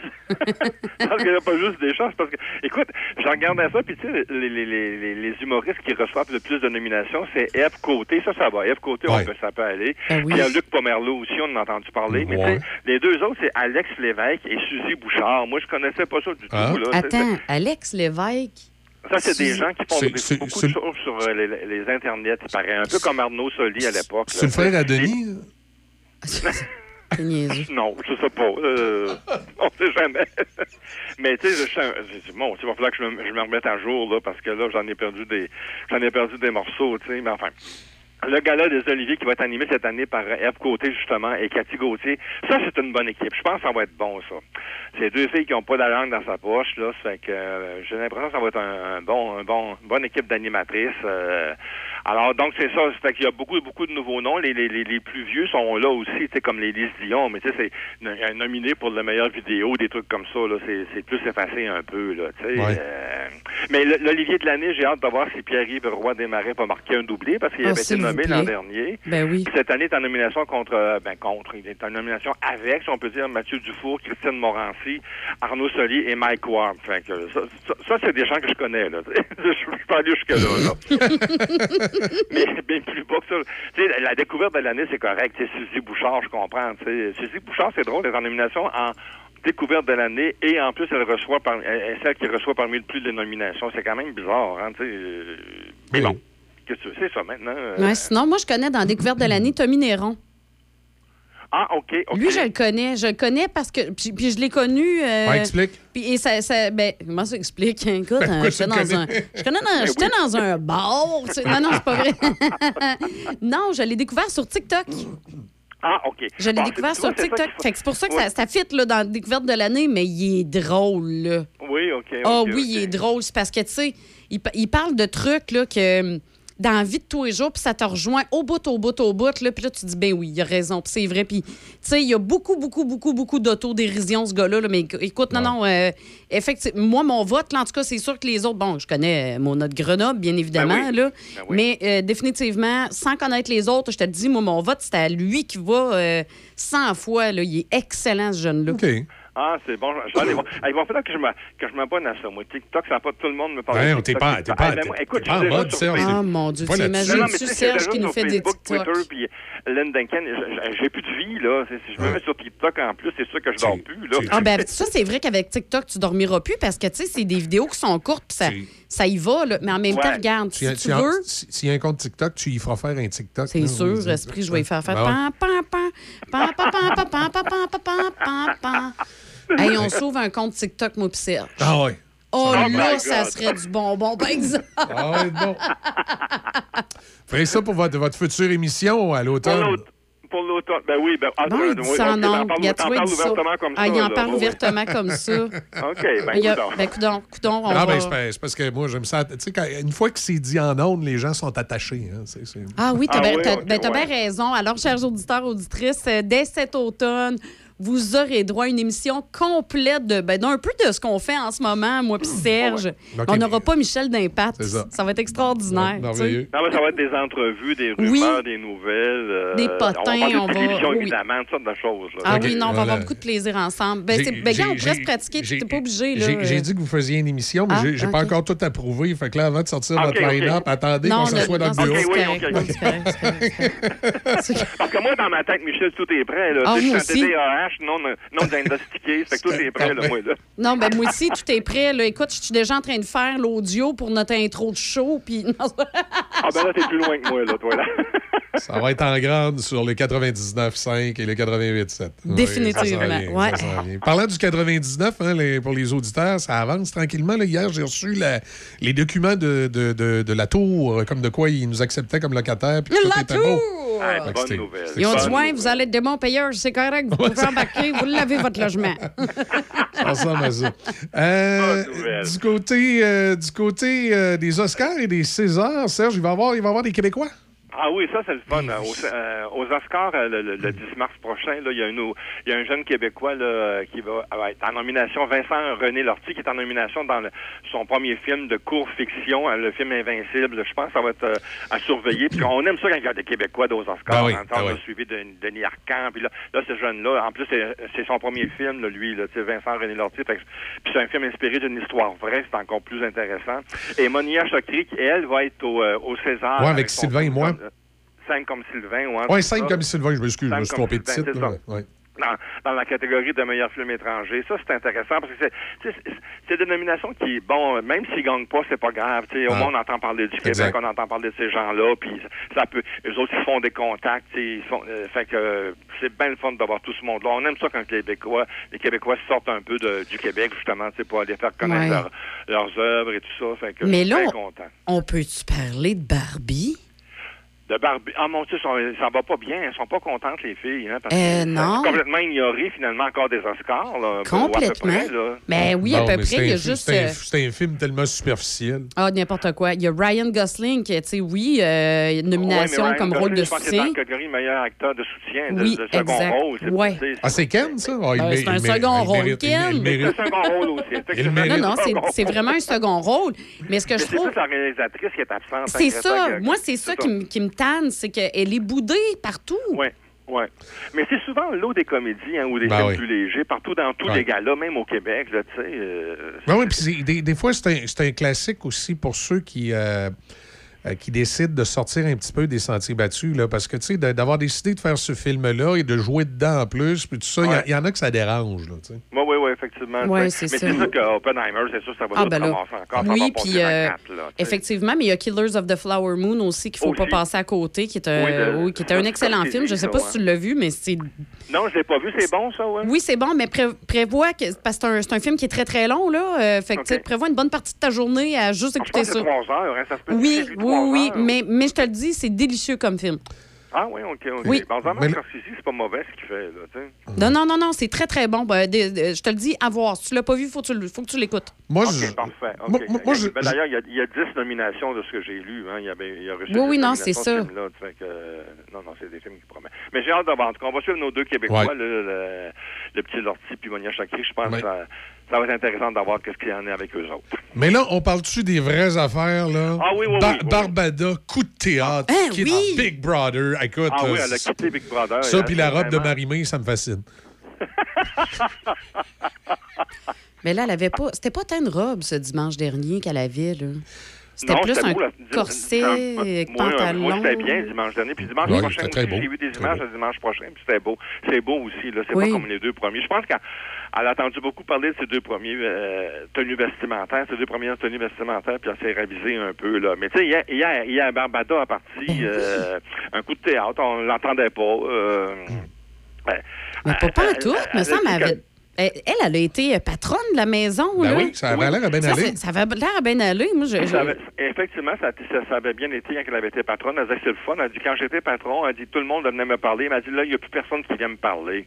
parce qu'il n'y a pas juste des chances. Parce que, écoute, je regardais ça, puis tu sais, les, les, les, les- humoristes qui reçoivent le plus de nominations, c'est Eve Côté. Ça, ça va. Eve Côté, on peut, peut aller. Ben oui. Puis il y a Luc Pomerleau aussi, on en a entendu parler. Mais Ouais. les deux autres, c'est Alex Lévesque et Suzy Bouchard. Moi, je connaissais pas ça du Ah. tout. Là. Attends, Alex Lévesque? Ça, c'est des gens qui font des- beaucoup de choses sur euh, les, les internets, il paraît. Un peu comme Arnaud Soli à l'époque. C'est le frère à Denis? Niaiseux. Non, je sais pas. Euh, on sait jamais. Mais tu sais, je suis je- bon, il va falloir que je me, je me remette à jour là, parce que là, j'en ai perdu des, j'en ai perdu des morceaux, tu sais. Mais enfin, le gala des Oliviers qui va être animé cette année par Eve Côté justement et Cathy Gauthier, ça c'est une bonne équipe. Je pense que ça va être bon ça. C'est deux filles qui ont pas la langue dans sa poche là, ça fait que euh, j'ai l'impression que ça va être un, un bon, un bon, une bonne équipe d'animatrices. euh. Alors donc c'est ça, fait qu'il y a beaucoup, beaucoup de nouveaux noms. Les, les, les, les plus vieux sont là aussi, tu sais comme les Lise Dion, mais tu sais c'est nominé pour la meilleure vidéo, des trucs comme ça là, c'est, c'est plus effacé un peu là, tu sais. Ouais. euh. mais l'Olivier de l'année, j'ai hâte de voir si Pierre-Yves Roy Desmarais va marquer un doublé parce qu'il Ah, avait été nommé l'an dernier. Ben oui. Puis Cette année, il est en nomination contre, euh, ben contre, il est en nomination avec, si on peut dire, Mathieu Dufour, Christine Morancy, Arnaud Soli et Mike Ward. Fait que ça, ça, ça, c'est des gens que je connais, là. je, je peux aller jusque-là, là. mais bien plus bas que ça. Tu sais, la, la découverte de l'année, c'est correct. C'est Suzy Bouchard, je comprends. tu sais. Suzy Bouchard, c'est drôle, elle est en nomination en découverte de l'année et en plus, elle reçoit par, elle est celle qui reçoit parmi le plus de nominations. C'est quand même bizarre, hein, tu sais. euh, Mais Oui. bon, qu'est-ce que tu veux, c'est ça maintenant. euh, Ouais, sinon, moi, je connais dans Découverte de l'année Tommy Néron. Ah, OK, OK. Lui, je le connais. Je le connais parce que. Puis, puis je l'ai connu. euh, Ouais, explique. Puis et ça, ça- ben, comment ça explique? Écoute, Ben, pourquoi j'étais dans un. Je connais dans- J'étais dans un bar. tu sais. Non, non, c'est pas vrai. non, je l'ai découvert sur TikTok. Ah, OK. Je l'ai Bon, découvert sur TikTok. Fait que c'est pour ça que Ouais. ça, ça fit là, dans la découverte de l'année, mais il est drôle, là. Oui, OK. Ah oui, il est drôle. C'est parce que, tu sais, il, pa- il parle de trucs là, que dans la vie de tous les jours, puis ça te rejoint au bout, au bout, au bout. Là, puis là, tu dis, ben oui, il a raison, puis c'est vrai. Puis, tu sais, il y a beaucoup, beaucoup, beaucoup, beaucoup d'autodérision, ce gars-là. là, mais éc- écoute, non, non, euh, effectivement, moi, mon vote, là, en tout cas, c'est sûr que les autres, bon, je connais euh, mon autre Grenoble, bien évidemment, Ben oui. là, Ben oui. mais euh, définitivement, sans connaître les autres, je te dis, moi, mon vote, c'est à lui qui va euh, 100 fois. Là, il est excellent, ce jeune-là. OK. Ah, c'est bon. Aller voir. Il va falloir que je me- que je m'abonne à ça. Moi, TikTok, ça n'a pas tout le monde me parle Ouais, de on t'est TikTok. pas- t'es pas- t'es- écoute, pas en mode, Serge. Ah, mon Dieu, Pas tu. Non, non, sais, Serge, qui nous fait des TikToks? Twitter, puis Lynn Duncan, je- j'ai plus de vie, là. Si je me mets sur TikTok en plus, c'est sûr que je dors plus, là. Ah ben ça c'est vrai qu'avec TikTok tu dormiras plus parce que tu sais c'est des vidéos qui sont courtes puis ça, ça y va là. mais en même Ouais. temps regarde Tu- si tu- veux si- S'il y a un compte TikTok, tu y feras faire un TikTok. c'est sûr esprit je vais y faire faire Ben ouais. pam pam pam pam pam pam pam pam pam pam pam pam pam Hey, on sauve un compte TikTok moi pis Serge. Ah ouais. Oh, Oh là ça serait du bonbon par exemple. Ah ouais, bon. Ferez ça pour votre, votre future émission à l'automne. Pour l'automne. Ben oui, ben. ah, Bon, euh, il dit oui, ça en ok, t'en ondes. parles- Regarde, t'en tu vois, il parles dit ça. ouvertement comme Ah, ça. il en parle Oui, oui. ouvertement comme ça. OK, ben, Il a- coudonc. Ben coudon, coudon, on Ah, va... ben, c'est parce que moi, j'aime ça. Tu sais, quand- une fois que c'est dit en ondes, les gens sont attachés. hein. C'est- c'est- Ah oui, t'as Ah bien oui, t'as- ok, ben, t'as ouais. bien raison. Alors, chers auditeurs, auditrices, euh, dès cet automne, vous aurez droit à une émission complète de ben, d'un peu de ce qu'on fait en ce moment, moi puis Serge. Ok. On n'aura pas Michel d'impact. Ça. Ça va être extraordinaire. Non, mais ça va être des entrevues, des Oui. rumeurs, des nouvelles. euh, Des potins, On va parler on de va- télévision, oui. évidemment, toutes sortes de choses. là. Ah oui, non, on va voilà. avoir beaucoup de plaisir ensemble. Ben, J'ai- c'est, ben, gars, on pourrait j'ai- se pratiquer, j'ai- t'es pas obligé. Là, J'ai j'ai dit que vous faisiez une émission, mais Ah, j'ai j'ai pas encore tout approuvé. Fait que là, avant de sortir Ok, votre line-up, attendez Non, qu'on s'assoie dans le bureau. Parce que moi, dans ma tête, Michel, tout est prêt. Là. Ah, moi je suis un aussi. TDAH non, non diagnostiqué. Fait que tout est prêt, là, moi. Là. Non, ben moi aussi, tout est prêt. Là. Écoute, je suis déjà en train de faire l'audio pour notre intro de show. Puis... Ah, ben là, t'es plus loin que moi, là, toi, là. Ça va être en grande sur le 99.5 et le 88.7. Oui, Définitivement, ça s'en vient, ouais. ça s'en vient. Parlant du 99, hein, les- pour les auditeurs, ça avance tranquillement. là. Hier, j'ai reçu la- les documents de, de, de- de la tour, comme de quoi ils nous acceptaient comme locataires. puis La beau. Ah, bonne nouvelle. Ils ont dit, ouais, vous allez être des bons payeurs, c'est correct, vous pouvez embarquer, vous l'avez, votre logement. Ça ressemble à ça. Euh, Bonne nouvelle. du côté, euh, du côté euh, des Oscars et des Césars, Serge, il va y avoir, il va y avoir des Québécois? Ah oui, ça c'est le fun. Euh, aux, euh, aux, Oscars, euh, le, le, le, hmm. 10 mars prochain, il y, a y a un jeune Québécois là, euh, qui va ah être en nomination, Vincent René Lortie, qui est en nomination dans le, son premier film de court fiction, hein, le film Invincible. Je pense que ça va être euh, à surveiller. Puis on aime ça quand il y a des Québécois aux Oscars. Ah oui, suivi de, Denis Arcand. Puis là, là ce jeune-là, en plus, c'est son premier film, là, lui, là, Vincent René Lortie. Fait, puis c'est un film inspiré d'une histoire vraie, c'est encore plus intéressant. Et Monia Chokri, elle, va être au, euh, au César. Ouais, avec, Sylvain et moi. 5 comme Sylvain. Ou oui, 5 comme Sylvain, je m'excuse, je me suis trompé de titre. Dans, dans, la catégorie de meilleur film étranger. Ça, c'est intéressant parce que c'est une nomination qui, bon, même s'ils gagnent pas, c'est pas grave. Au ah. moins, on entend parler du. Québec, on entend parler de ces gens-là, puis ça peut. Eux autres, ils font des contacts. Ils euh, fait que c'est bien le fun d'avoir tout ce monde-là. On aime ça quand les Québécois, les Québécois sortent un peu du Québec, justement, pour aller faire connaître leurs œuvres et tout ça. Fait que, Mais là, on, on peut-tu parler de Barbie? De Barbie. Ah mon Dieu, ça, ça va pas bien. Elles sont pas contentes, les filles. Hein, parce Euh, non. c'est complètement ignoré, finalement, encore des Oscars. Là, Complètement. près, là. Ben oui, à Bon, peu près. c'est Il y a un- juste. C'est un, euh, c'est un film tellement superficiel. Ah, n'importe quoi. Il y a Ryan Gosling qui, tu sais, oui, euh, une nomination Ouais, comme rôle de Gosling, je pense qu'il est dans soutien. la catégorie meilleur acteur de soutien, de, Oui, de second exact. rôle. C'est- Ouais. c'est- Ah, c'est Ken, ça? Ben, mé- c'est un second rôle, Ken. C'est un second rôle aussi. Non, non, c'est- c'est vraiment un second rôle. Mais ce que je c'est trouve. plus la réalisatrice qui est absente. C'est ça. Moi, c'est ça qui me, qui me tanne, c'est qu'elle est boudée partout. Oui, oui. Mais c'est souvent l'eau des comédies hein, ou des Ben films oui. plus légers, partout dans tous Ouais. les galas, même au Québec, là, tu sais. euh, Ben oui, puis des, des fois, c'est un, c'est un classique aussi pour ceux qui, euh, euh, qui décident de sortir un petit peu des sentiers battus. Là, parce que, tu sais, d'avoir décidé de faire ce film-là et de jouer dedans en plus, puis tout ça, il y Ouais. en a que ça dérange. Là, tu sais. Oui, oui, oui, effectivement. Ouais, sais. mais c'est sûr qu'Oppenheimer, c'est sûr, ça va Ah, tout ben là. encore. ça Oui, puis euh, quatre, là, tu sais. effectivement, mais il y a Killers of the Flower Moon aussi qu'il faut pas passer à côté, qui est un, Oui, de- oui, qui est un ça, excellent film. Je sais ça, pas si tu l'as vu, mais c'est. Non, je l'ai pas vu. C'est bon, ça, ouais? Oui, c'est bon, mais pré- prévois que. Parce que c'est un, film qui est très, très long, là. euh, fait que, tu sais, Ok. prévois une bonne partie de ta journée à juste Je écouter pense que ça. heures, hein, ça se peut Oui, c'est oui, trois oui, heures. mais, mais je te le dis, c'est délicieux comme film. Ah oui, OK, OK. Oui. Mais Scorsese, c'est pas mauvais ce qu'il fait, là, tu sais. Non, non, non, non, c'est très, très bon. Ben, de- de- je te le dis, à voir. Si tu l'as pas vu, faut que tu faut que tu l'écoutes. Moi, OK, je. parfait. OK. Moi- Ben, D'ailleurs, il y a- il y, a 10 nominations de ce que j'ai lu. Hein. Il, y a, il y a reçu Oui, 10 oui, non, c'est ce ça. que, euh, non, non, c'est des films qui promettent. Mais j'ai hâte de voir. En tout cas, on va suivre nos deux Québécois, Ouais. le, le petit Lortie puis Monia Chakri. Je pense Ouais. Ça, va être intéressant d'avoir qu'est-ce qu'il y en a avec eux autres. Mais là, on parle-tu des vraies affaires, là? Ah oui, oui, Bar- oui, oui. Barbada, coup de théâtre, Hein, quitte oui. Big Brother. Écoute, Ah oui, euh, elle a quitté Big Brother. ça, puis la robe de vraiment. Marie-Mé, ça me fascine. Mais là, elle avait pas. C'était pas tant une robe ce dimanche dernier qu'elle avait, là. C'était plus un beau, là. corset, un- moi, pantalon. Moi, c'était bien dimanche dernier. Puis dimanche Oui, prochain aussi, j'ai vu des images de dimanche prochain. Puis c'était beau. C'est beau aussi. là. C'est Oui. pas comme les deux premiers. Je pense qu'elle elle a entendu beaucoup parler de ces deux premiers euh, tenues vestimentaires, ces deux premières tenues vestimentaires, puis elle s'est ravisée un peu. là. Mais tu sais, hier, hier, hier, Barbada a parti euh, un coup de théâtre. On l'entendait pas. euh. Mais pas, pas tout, elle- me semble. avait- elle, elle a été patronne de la maison, Ben là. oui, ça avait l'air à bien aller. ça avait l'air à bien aller. Moi, je, je- Ça avait- effectivement, ça, ça- ça avait bien été quand elle avait été patronne. Elle disait c'est le fun. Elle dit quand j'étais patron, elle dit tout le monde venait me parler. Elle m'a dit là, il n'y a plus personne qui vient me parler.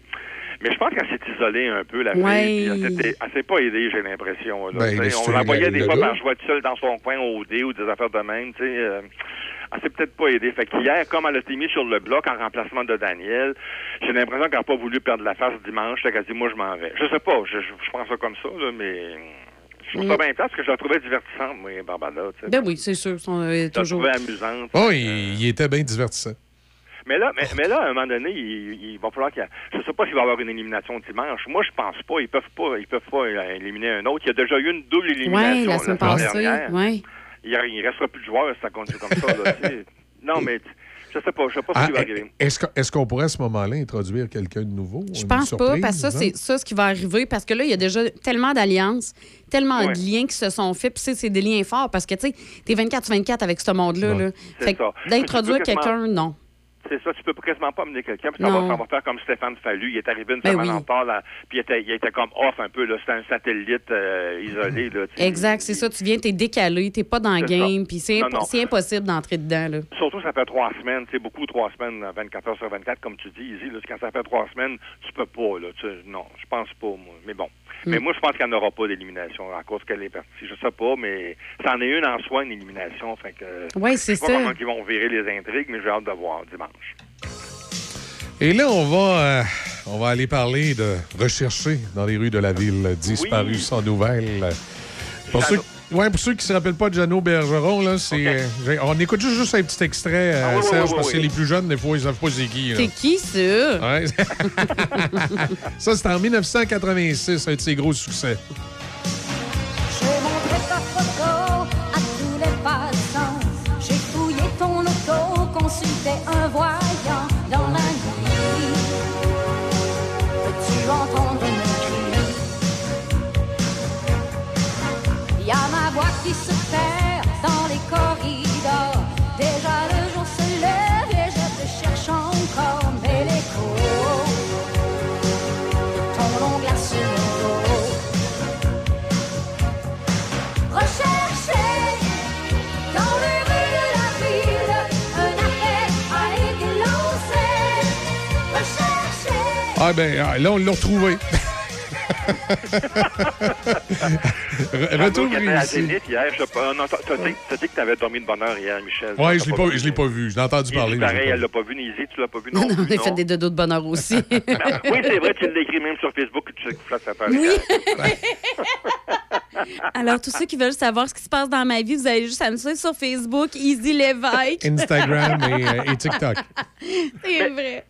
Mais je pense qu'elle s'est isolée un peu, la Ouais. fille. puis Elle s'est pas aidée, j'ai l'impression. Ben, on la le- voyait des fois par jouer seule dans son coin au dé ou des affaires de même. Tu sais, euh, elle s'est peut-être pas aidée. Fait qu'hier, comme elle a été mise sur le bloc en remplacement de Daniel, j'ai l'impression qu'elle n'a pas voulu perdre la face dimanche. Fait qu'elle dit moi je m'en vais. Je sais pas, je, je, je pense ça comme ça, là, mais je trouve ça bien parce que je la trouvais divertissante, moi, Barbada. Ben oui, c'est sûr. Sont, euh, Je la toujours. trouvais amusante. Oh, il, il était bien divertissant. Mais là, mais, mais là, à un moment donné, il, il va falloir qu'il y a, je sais pas s'il va y avoir une élimination dimanche. Moi, je pense pas. Ils peuvent pas, ils peuvent pas euh, éliminer un autre. Il y a déjà eu une double élimination Oui, la semaine passée. Ouais. Il, il restera plus de joueurs si ça continue comme ça. là, non, mais je sais pas, je sais pas ce Ah, qui va arriver. Est-ce qu'on pourrait à ce moment-là introduire quelqu'un de nouveau? Je pense pas, parce que ça, hein? c'est ça ce qui va arriver, parce que là, il y a déjà tellement d'alliances, tellement Ouais. de liens qui se sont faits, puis c'est- c'est des liens forts, parce que, tu sais, t'es 24 sur 24 avec ce monde-là. Ouais. Là. Fait que d'introduire quelqu'un, non. C'est ça, tu peux quasiment pas amener quelqu'un, puis ça va, ça va faire comme Stéphane Fallu. Il est arrivé une Ben semaine oui. en retard, puis il était, il était comme off un peu. là. C'était un satellite euh, isolé. Là. Exact, c'est ça. Tu viens, t'es décalé, t'es pas dans le C'est game, puis c'est c'est impossible d'entrer dedans. Là. Surtout, ça fait trois semaines, sais, beaucoup trois semaines, 24 heures sur 24, comme tu dis, Izzy, là, quand ça fait trois semaines, tu peux pas, là, tu non, je pense pas, moi, mais bon. Mais moi, je pense qu'il n'y en aura pas d'élimination à cause qu'elle est partie. Je sais pas, mais c'en est une en soi, une élimination. Fait que, Ouais, c'est je sais pas ça. comment ils vont virer les intrigues, mais j'ai hâte de voir dimanche. Et là, on va, euh, on va aller parler de rechercher dans les rues de la ville, disparu sans nouvelles. Pour ceux, ouais, pour ceux qui ne se rappellent pas de Jeannot Bergeron, là, c'est, euh, on écoute juste, juste un petit extrait, euh, Ah oui, oui, Serge, oui, parce que les plus jeunes, des fois, ils ne savent pas c'est qui. là. C'est qui, ça? Ouais. Ça, c'était en 1986, un de ses gros succès. J'ai montré ta photo à tous les passants. J'ai fouillé ton auto, consulté un voyant Y a ma voix qui se perd dans les corridors. Déjà le jour se lève et je te cherche encore, mais l'écho de ton long le dos. Rechercher dans les rues de la ville, un appel été lancé. Rechercher. Ah ben, ah, là, on l'a retrouvé. Re- Retour. Zénith hier, je sais pas. Non, t'as t'as dit, dit que t'avais dormi de bonne heure hier, Michel. Ouais, T'as je l'ai pas, je l'ai pas vu. Je l'ai entendu parler. mais je pareil, elle l'a pas vu. Nisi, tu l'as pas vu non, Non, on plus, a fait des dodos de bonheur aussi. oui, c'est vrai, tu l'as écrit même sur Facebook que tu sais que ça passe. Oui. Alors, tous ceux qui veulent savoir ce qui se passe dans ma vie, vous allez juste à me suivre sur Facebook, Easy Lévesque. Instagram et, euh, et TikTok. C'est vrai.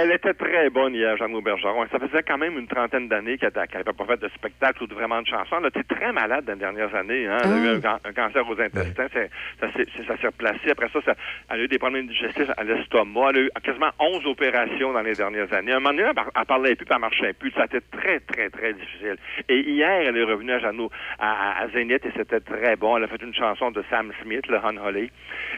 Elle était très bonne hier, Jeannot Bergeron. Ça faisait quand même une trentaine d'années qu'elle n'avait pas fait de spectacle ou de vraiment de chanson. Elle était très malade dans les dernières années. Hein. Elle a eu un, can- un cancer aux intestins. Ça s'est c'est- ça s'est replacé. Après ça, ça- elle a eu des problèmes digestifs à l'estomac. Elle a eu quasiment 11 opérations dans les dernières années. À un moment donné, elle, elle parlait plus, puis elle marchait plus. Ça a été très, très, très difficile. Et hier, elle est revenue à Jeannot, à, Zénith, et c'était très bon. Elle a fait une chanson de Sam Smith, le Unholy.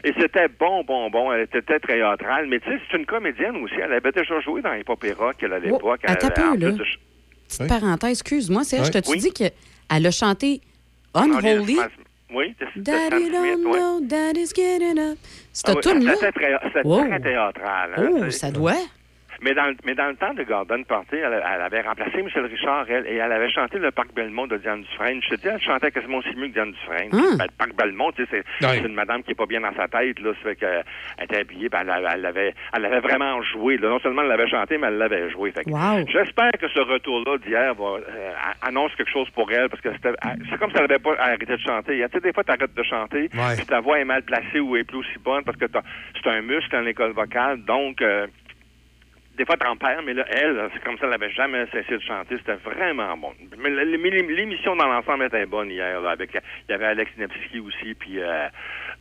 Et c'était bon, bon, bon. Elle était très théâtrale. Mais tu sais, c'est une comédienne aussi. Elle avait déjà joué dans Hip Hop et Rock, elle, à l'époque. Oh, Elle- là. de Petite parenthèse, excuse-moi, Serge, Ouais. t'as-tu Oui. dit qu'elle a chanté Unholy? Oui, c'est c'est Daddy don't oui. know, daddy's getting up. Cette Ah oui, très, Wow. très théâtral. hein, Oh, ça doit. Mais dans, le- mais dans le temps de Garden Party, elle, elle avait remplacé Michel Richard, elle, et elle avait chanté le Parc Belmont de Diane Dufresne. Je te dis, elle chantait quasiment aussi mieux que Diane Dufresne. Ah. Ben, le Parc Belmont, tu sais, c'est une madame qui est pas bien dans sa tête, là. Ça fait qu'elle était habillée, ben, elle, elle, avait, elle avait vraiment joué, là. Non seulement elle l'avait chanté, mais elle l'avait joué. Fait que Wow. J'espère que ce retour-là d'hier va, euh, annonce quelque chose pour elle, parce que c'était- c'est comme si elle n'avait pas arrêté de chanter. Tu sais, des fois, tu arrêtes de chanter, Ouais. puis ta voix est mal placée ou est plus aussi bonne, parce que t'as- c'est un muscle dans l'école vocale, donc... euh, des fois, t'en perds, mais là, elle, c'est comme ça, elle n'avait jamais cessé de chanter. C'était vraiment bon. Mais l'émission dans l'ensemble était bonne hier. Là, avec, il y avait Alex Nevsky aussi, puis euh,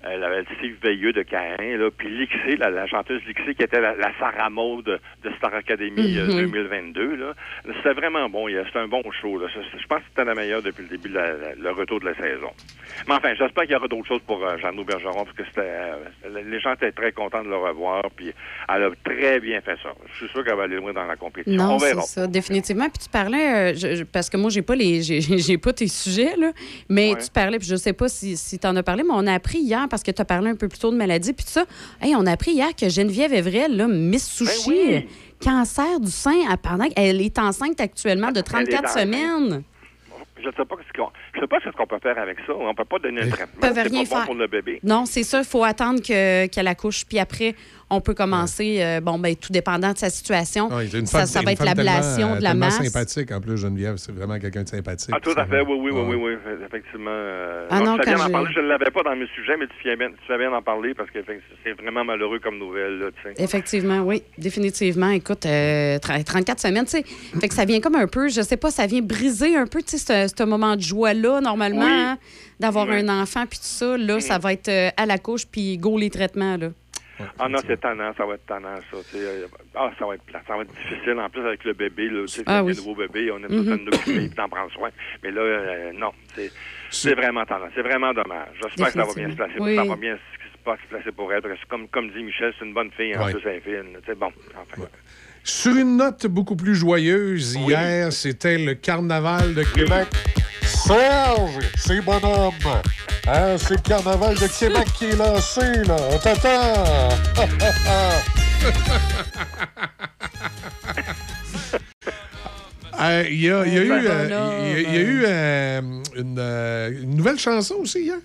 elle avait Steve Veilleux de Caen, là, puis Lixé, la, la chanteuse Lixé, qui était la, la Sarah Maud de, de Star Academy euh, Mhm. 2022. Là. C'était vraiment bon. C'était un bon show. Là. Je pense que c'était la meilleure depuis le début de la- la- le retour de la saison. Mais enfin, j'espère qu'il y aura d'autres choses pour euh, Jeannot Bergeron, parce que c'était euh, les gens étaient très contents de le revoir, puis elle a très bien fait ça. Je suis sûr qu'elle va aller loin dans la compétition. Non, On c'est verra. ça, définitivement. Puis tu parlais, euh, je- je- parce que moi, j'ai pas les, j'ai, pas tes sujets, là, mais tu parlais, puis je sais pas si, si tu en as parlé, mais on a appris hier, parce que tu as parlé un peu plus tôt de maladie, puis tout ça. Hey, on a appris hier que Geneviève Evrel, là, Miss Sushi, Ben oui. euh, cancer du sein, à- pendant qu'elle est enceinte actuellement de 34 enceinte. semaines. Je ne sais pas ce qu'on, je sais pas ce qu'on peut faire avec ça. On peut pas donner un traitement. peuvent C'est rien pas bon faire. pour le bébé. Non, c'est ça, il faut attendre que, qu'elle accouche, puis après, on peut commencer, euh, bon, ben, tout dépendant de sa situation. Ouais, une ça, femme- ça va être l'ablation de la masse. sympathique, en plus, Geneviève. C'est vraiment quelqu'un de sympathique. Ah, tout à fait, oui, oui, oui, Ouais. oui, oui, effectivement. euh, Ah non, bien en parler. Je ne l'avais pas dans mes sujets, mais tu fais bien, tu fais bien d'en parler parce que c'est vraiment malheureux comme nouvelle, là, tu sais. Effectivement, oui, définitivement. Écoute, euh, tra- 34 semaines, tu sais. Fait que ça vient comme un peu, je sais pas, ça vient briser un peu, tu sais, ce, ce moment de joie-là, normalement, Oui. hein, d'avoir Oui. un enfant, puis tout ça. Là, ça va être euh, à la couche, puis go les traitements, là. Ah non, c'est tannant, ça va être tannant, ça. Ah, ça va être plat, ça va être difficile. En plus, avec le bébé, là, tu sais, Ah oui. nouveau bébé, on tout nous occuper et t'en prendre soin. Mais là, euh, non, c'est, vraiment tannant. C'est vraiment dommage. J'espère que ça va bien se placer. Oui. Ça va bien se, placer pour que comme, comme dit Michel, c'est une bonne fille, en plus, elle est bon, enfin. Sur une note beaucoup plus joyeuse, hier, c'était le carnaval de Québec. Serge, c'est bonhomme. Hein, c'est le carnaval de Québec qui est lancé, là. On t'attend. Euh, Il y a, il y a eu, euh, là, il y a- il y a eu euh, une, euh, une nouvelle chanson aussi hier.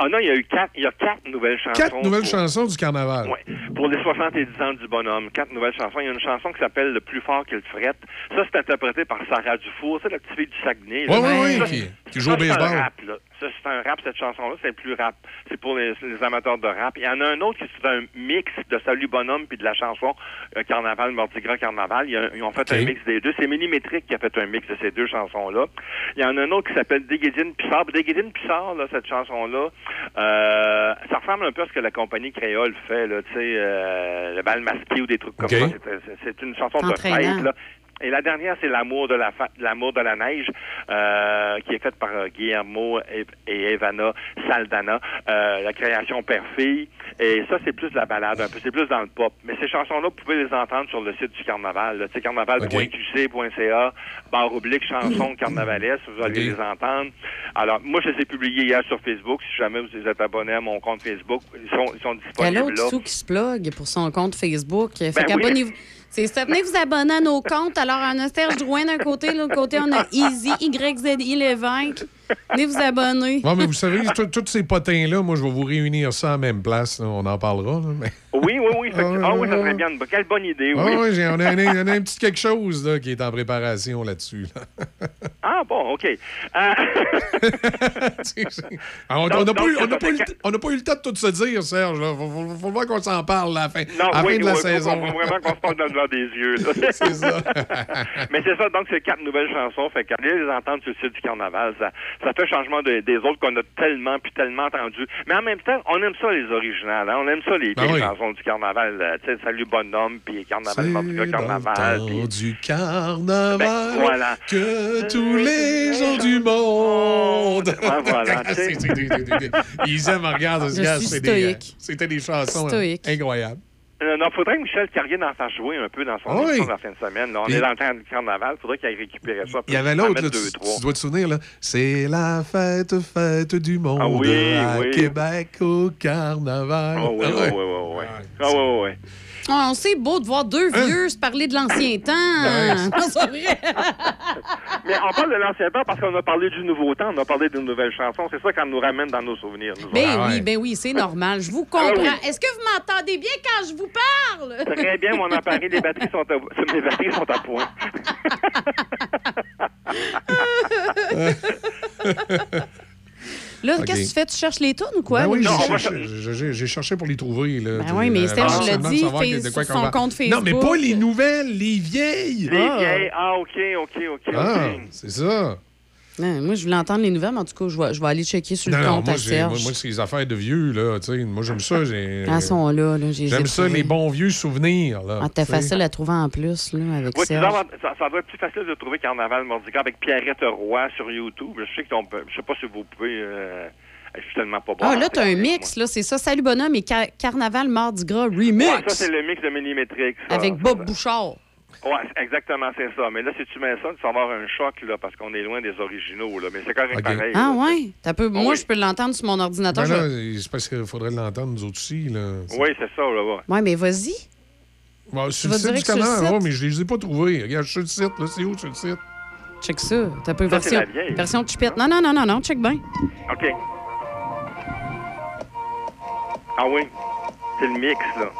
Ah non, il y a eu quatre, il y a quatre nouvelles chansons. Quatre nouvelles pour- chansons du carnaval. Ouais. Pour les 70 ans du bonhomme, quatre nouvelles chansons. Il y a une chanson qui s'appelle Le plus fort qu'il frette. Ça, c'est interprété par Sarah Dufour, c'est la petite fille du Saguenay. ouais, ouais, Ça, qui- joue au baseball. rap, là. Ça, c'est un rap, cette chanson-là, c'est plus rap. C'est pour les, les amateurs de rap. Il y en a un autre qui c'est un mix de Salut Bonhomme puis de la chanson euh, Carnaval, Mardi Gras, Carnaval. Ils ont fait un mix des deux. C'est Millimétrique qui a fait un mix de ces deux chansons-là. Il y en a un autre qui s'appelle Déguédine Pissard. Déguédine Pissard, là, cette chanson-là, euh, ça ressemble un peu à ce que la compagnie créole fait, là, tu sais, euh, le bal masqué ou des trucs comme ça. C'est- une chanson de fête, là. Et la dernière, c'est L'amour de la fa- l'amour de la neige, euh, qui est faite par euh, Guillermo et, Evana Saldana, euh, la création père-fille. Et ça, c'est plus de la balade, un peu, c'est plus dans le pop. Mais ces chansons-là, vous pouvez les entendre sur le site du carnaval, là. tu sais, carnaval.qc.ca, barre oblique, chansons carnavalesques, vous allez les entendre. Alors, moi, je les ai publiés hier sur Facebook. Si jamais vous êtes abonné à mon compte Facebook, ils sont, ils sont Il y a disponibles l'autre qui se plug pour son compte Facebook. Fait Ben oui. C'est ça. Venez vous abonner à nos comptes. Alors, on a Serge Drouin d'un côté, l'autre côté, on a Easy, YZI Lévesque. Venez vous abonner. Ouais, mais vous savez, tous ces potins-là, moi, je vais vous réunir ça à la même place. On en parlera. Oui, oui, oui. que- Ah oui, ça serait bien. une- Quelle bonne idée, oui. Ah j'ai- on, a, un- on a un petit quelque chose là, qui est en préparation là-dessus. là. Ah bon, OK. Euh, Ah, on n'a pas, pas, eu le pas eu temps de tout se dire, Serge. Il faut, faut- faut voir qu'on s'en parle à la fin, Non, à la oui, fin de la oui, saison. Faut, vraiment qu'on se parle dans le blanc des yeux. C'est ça. Mais c'est ça, donc c'est quatre nouvelles chansons. Fait qu'allez les entendre sur le site du carnaval, ça, ça fait changement de- des autres qu'on a tellement puis tellement entendues. Mais en même temps, on aime ça les originales. hein. On aime ça les Ben vieilles oui. Du carnaval. euh, Tu sais, Salut Bonhomme, puis Carnaval, Gras, Carnaval. puis- du carnaval Ben, voilà. que tous les gens du monde. voilà, Ils aiment, regarde, Je regarde, suis c'est des, euh, stoïque. c'était des chansons euh, Stoïque. incroyables. Euh, non, faudrait que Michel Carrier en fasse jouer un peu dans son Ah oui. la fin de semaine. là. On Puis- est dans le temps du carnaval, faudrait qu'il récupère ça. Il y avait l'autre, tu, tu dois te souvenir, là. C'est la fête, fête du monde Ah oui, à oui. Québec au carnaval. Ah oui, Ah oui, ouais. oui, oui, oui. Ah oui, oui, Ah, on sait beau de voir deux Hein? vieux se parler de l'ancien temps. C'est vrai? Mais on parle de l'ancien temps parce qu'on a parlé du nouveau temps, on a parlé d'une nouvelle chanson. C'est ça qu'on nous ramène dans nos souvenirs. nous Ben oui, ben oui, c'est normal. Je vous comprends. Ah oui. Est-ce que vous m'entendez bien quand je vous parle? Très bien, mon appareil, les batteries sont à, mes batteries sont à point. Là, qu'est-ce que tu fais? Tu cherches les tunes ou quoi? Ben oui, j'ai cherché- pour les trouver. Là, Ben oui, mais Serge l'a dit, quoi son compte Non, mais Facebook. pas les nouvelles, les vieilles. Les Ah. vieilles, ah, OK, OK, OK, Ah, OK. c'est ça. Non, moi, je voulais entendre les nouvelles, mais en tout cas, je vais, je vais aller checker sur Non, le non, compte moi, à Serge. moi, moi, c'est les affaires de vieux, là. tu sais. Moi, j'aime ça. Elles sont là, là. j'ai- J'aime j'ai ça, trouvé. les bons vieux souvenirs. Là, Ah, t'es facile à trouver en plus, là, avec Ouais, Serge. ça, ça doit être plus facile de trouver Carnaval Mardi Gras avec Pierrette Roy sur YouTube. Je sais que ton- je sais pas si vous pouvez. euh, je suis tellement pas bon. Ah, là, t'as un mix, là, c'est ça. Salut Bonhomme et Car- Carnaval Mardi Gras Remix. Ouais, ça, c'est le mix de Millimétrique. avec Bob Bouchard. Ouais, c'est exactement, c'est ça. Mais là, si tu mets ça, tu vas avoir un choc, là, parce qu'on est loin des originaux, là. Mais c'est correct pareil. Ah, là. ouais? T'as peu... Moi, oui. je peux l'entendre sur mon ordinateur. Ben je là, c'est parce qu'il faudrait l'entendre, nous autres aussi. Là. Oui, c'est ça, là, ouais. Ouais, mais vas-y. Bon, sur vas le site du direct sur le canal, site? oh, mais je les ai pas trouvés. Regarde, sur le site. Là, c'est où sur le site? Check ça. T'as peu Ça, c'est version. la vieille. Version chipette. Non, non, non, non, non. Check bien. OK. Ah oui. C'est le mix, là.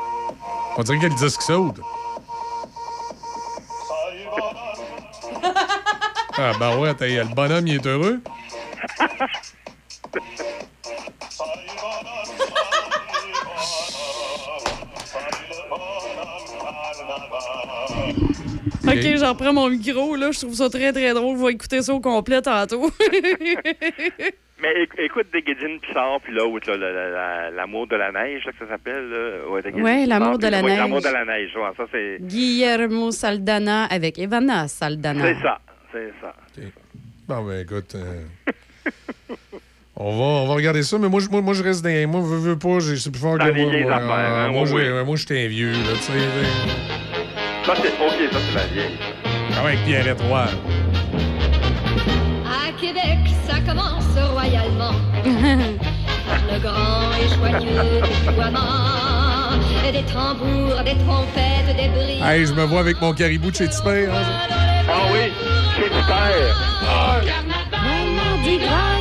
On dirait qu'il y a le disque saute. Ah, ben ouais, attends, le bonhomme, il est heureux. OK, j'en prends mon micro, là. Je trouve ça très, très drôle. Je vais écouter ça au complet tantôt. Mais éc- écoute Déguédine Pissard, puis l'autre, là, la- la- la- l'amour de la neige, là, que ça s'appelle. là. Ouais, l'amour de la neige. L'amour de la neige, ouais, ça, c'est... Guillermo Saldana avec Evana Saldana. C'est ça, c'est ça. Bon, ben écoute. euh, On va, on va regarder ça, mais moi, je- moi, moi je reste dans. Moi, je veux pas, j'ai- c'est plus fort Dans que les moi. vieilles Moi, affaires, Ah, hein, moi, oui, j'ai- moi, j'étais un vieux, là, tu sais. Ça, c'est... OK, ça, c'est la vieille. Ah ouais, avec Pierre Étroit. À Québec, ça commence royalement. Par le grand et joyeux déploiement des tambours, des trompettes, des bris. Hey, je me vois avec mon caribou de chez Tipper. Hein, Ah oui, c'est super. Mardi gras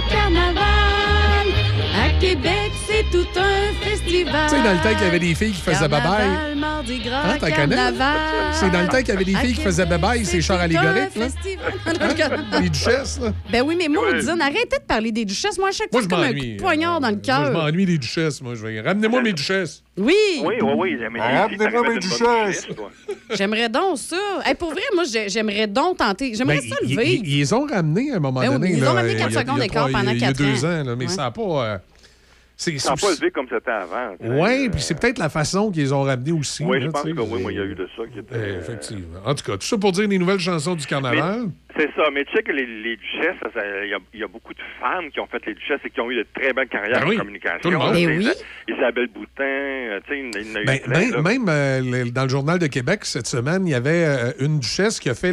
c'est tout un festival. Tu sais, dans le temps qu'il y avait des filles qui faisaient babaille. Carnaval, Mardi gras, Hein, t'en connais? carnaval. C'est dans le temps qu'il y avait des filles qui faisaient babaille, ces chars allégoriques, là. Les duchesses, là. Ben oui, mais Maudine, arrêtez de parler des duchesses. Moi, à chaque Moi, fois, je c'est comme un coup de poignard dans le Moi, je cœur. m'ennuie des duchesses, moi. Je vais... Ramenez-moi mes duchesses. Oui. Oui, oui, oui. Ramenez-moi mes duchesses. J'aimerais donc ça. Hey, pour vrai, moi, j'ai- j'aimerais donc tenter. J'aimerais Ben, ça le ils- vivre. Ont ramenés à un moment Ben donné. ils ont ramené il y a- quatre il y a secondes trois- d'écart pendant Il y a quatre deux ans. ans, mais ça n'a pas. C'est Ça pas levé comme c'était avant. Oui, puis c'est peut-être la façon qu'ils ont ramenés aussi. Oui, je pense que oui, il y a eu de ça qui était. Effectivement. En tout cas, tout ça pour dire les nouvelles chansons du carnaval. C'est ça, mais tu sais que les, les duchesses, il y, a- il y a beaucoup de femmes qui ont fait les duchesses et qui ont eu de très belles carrières Ben oui, en communication. tout le monde. Ben oui. Isabelle Boutin, euh, tu sais, il y en a- eu Ben, plein, ben, même euh, dans le Journal de Québec, cette semaine, il y avait euh, une duchesse qui a fait,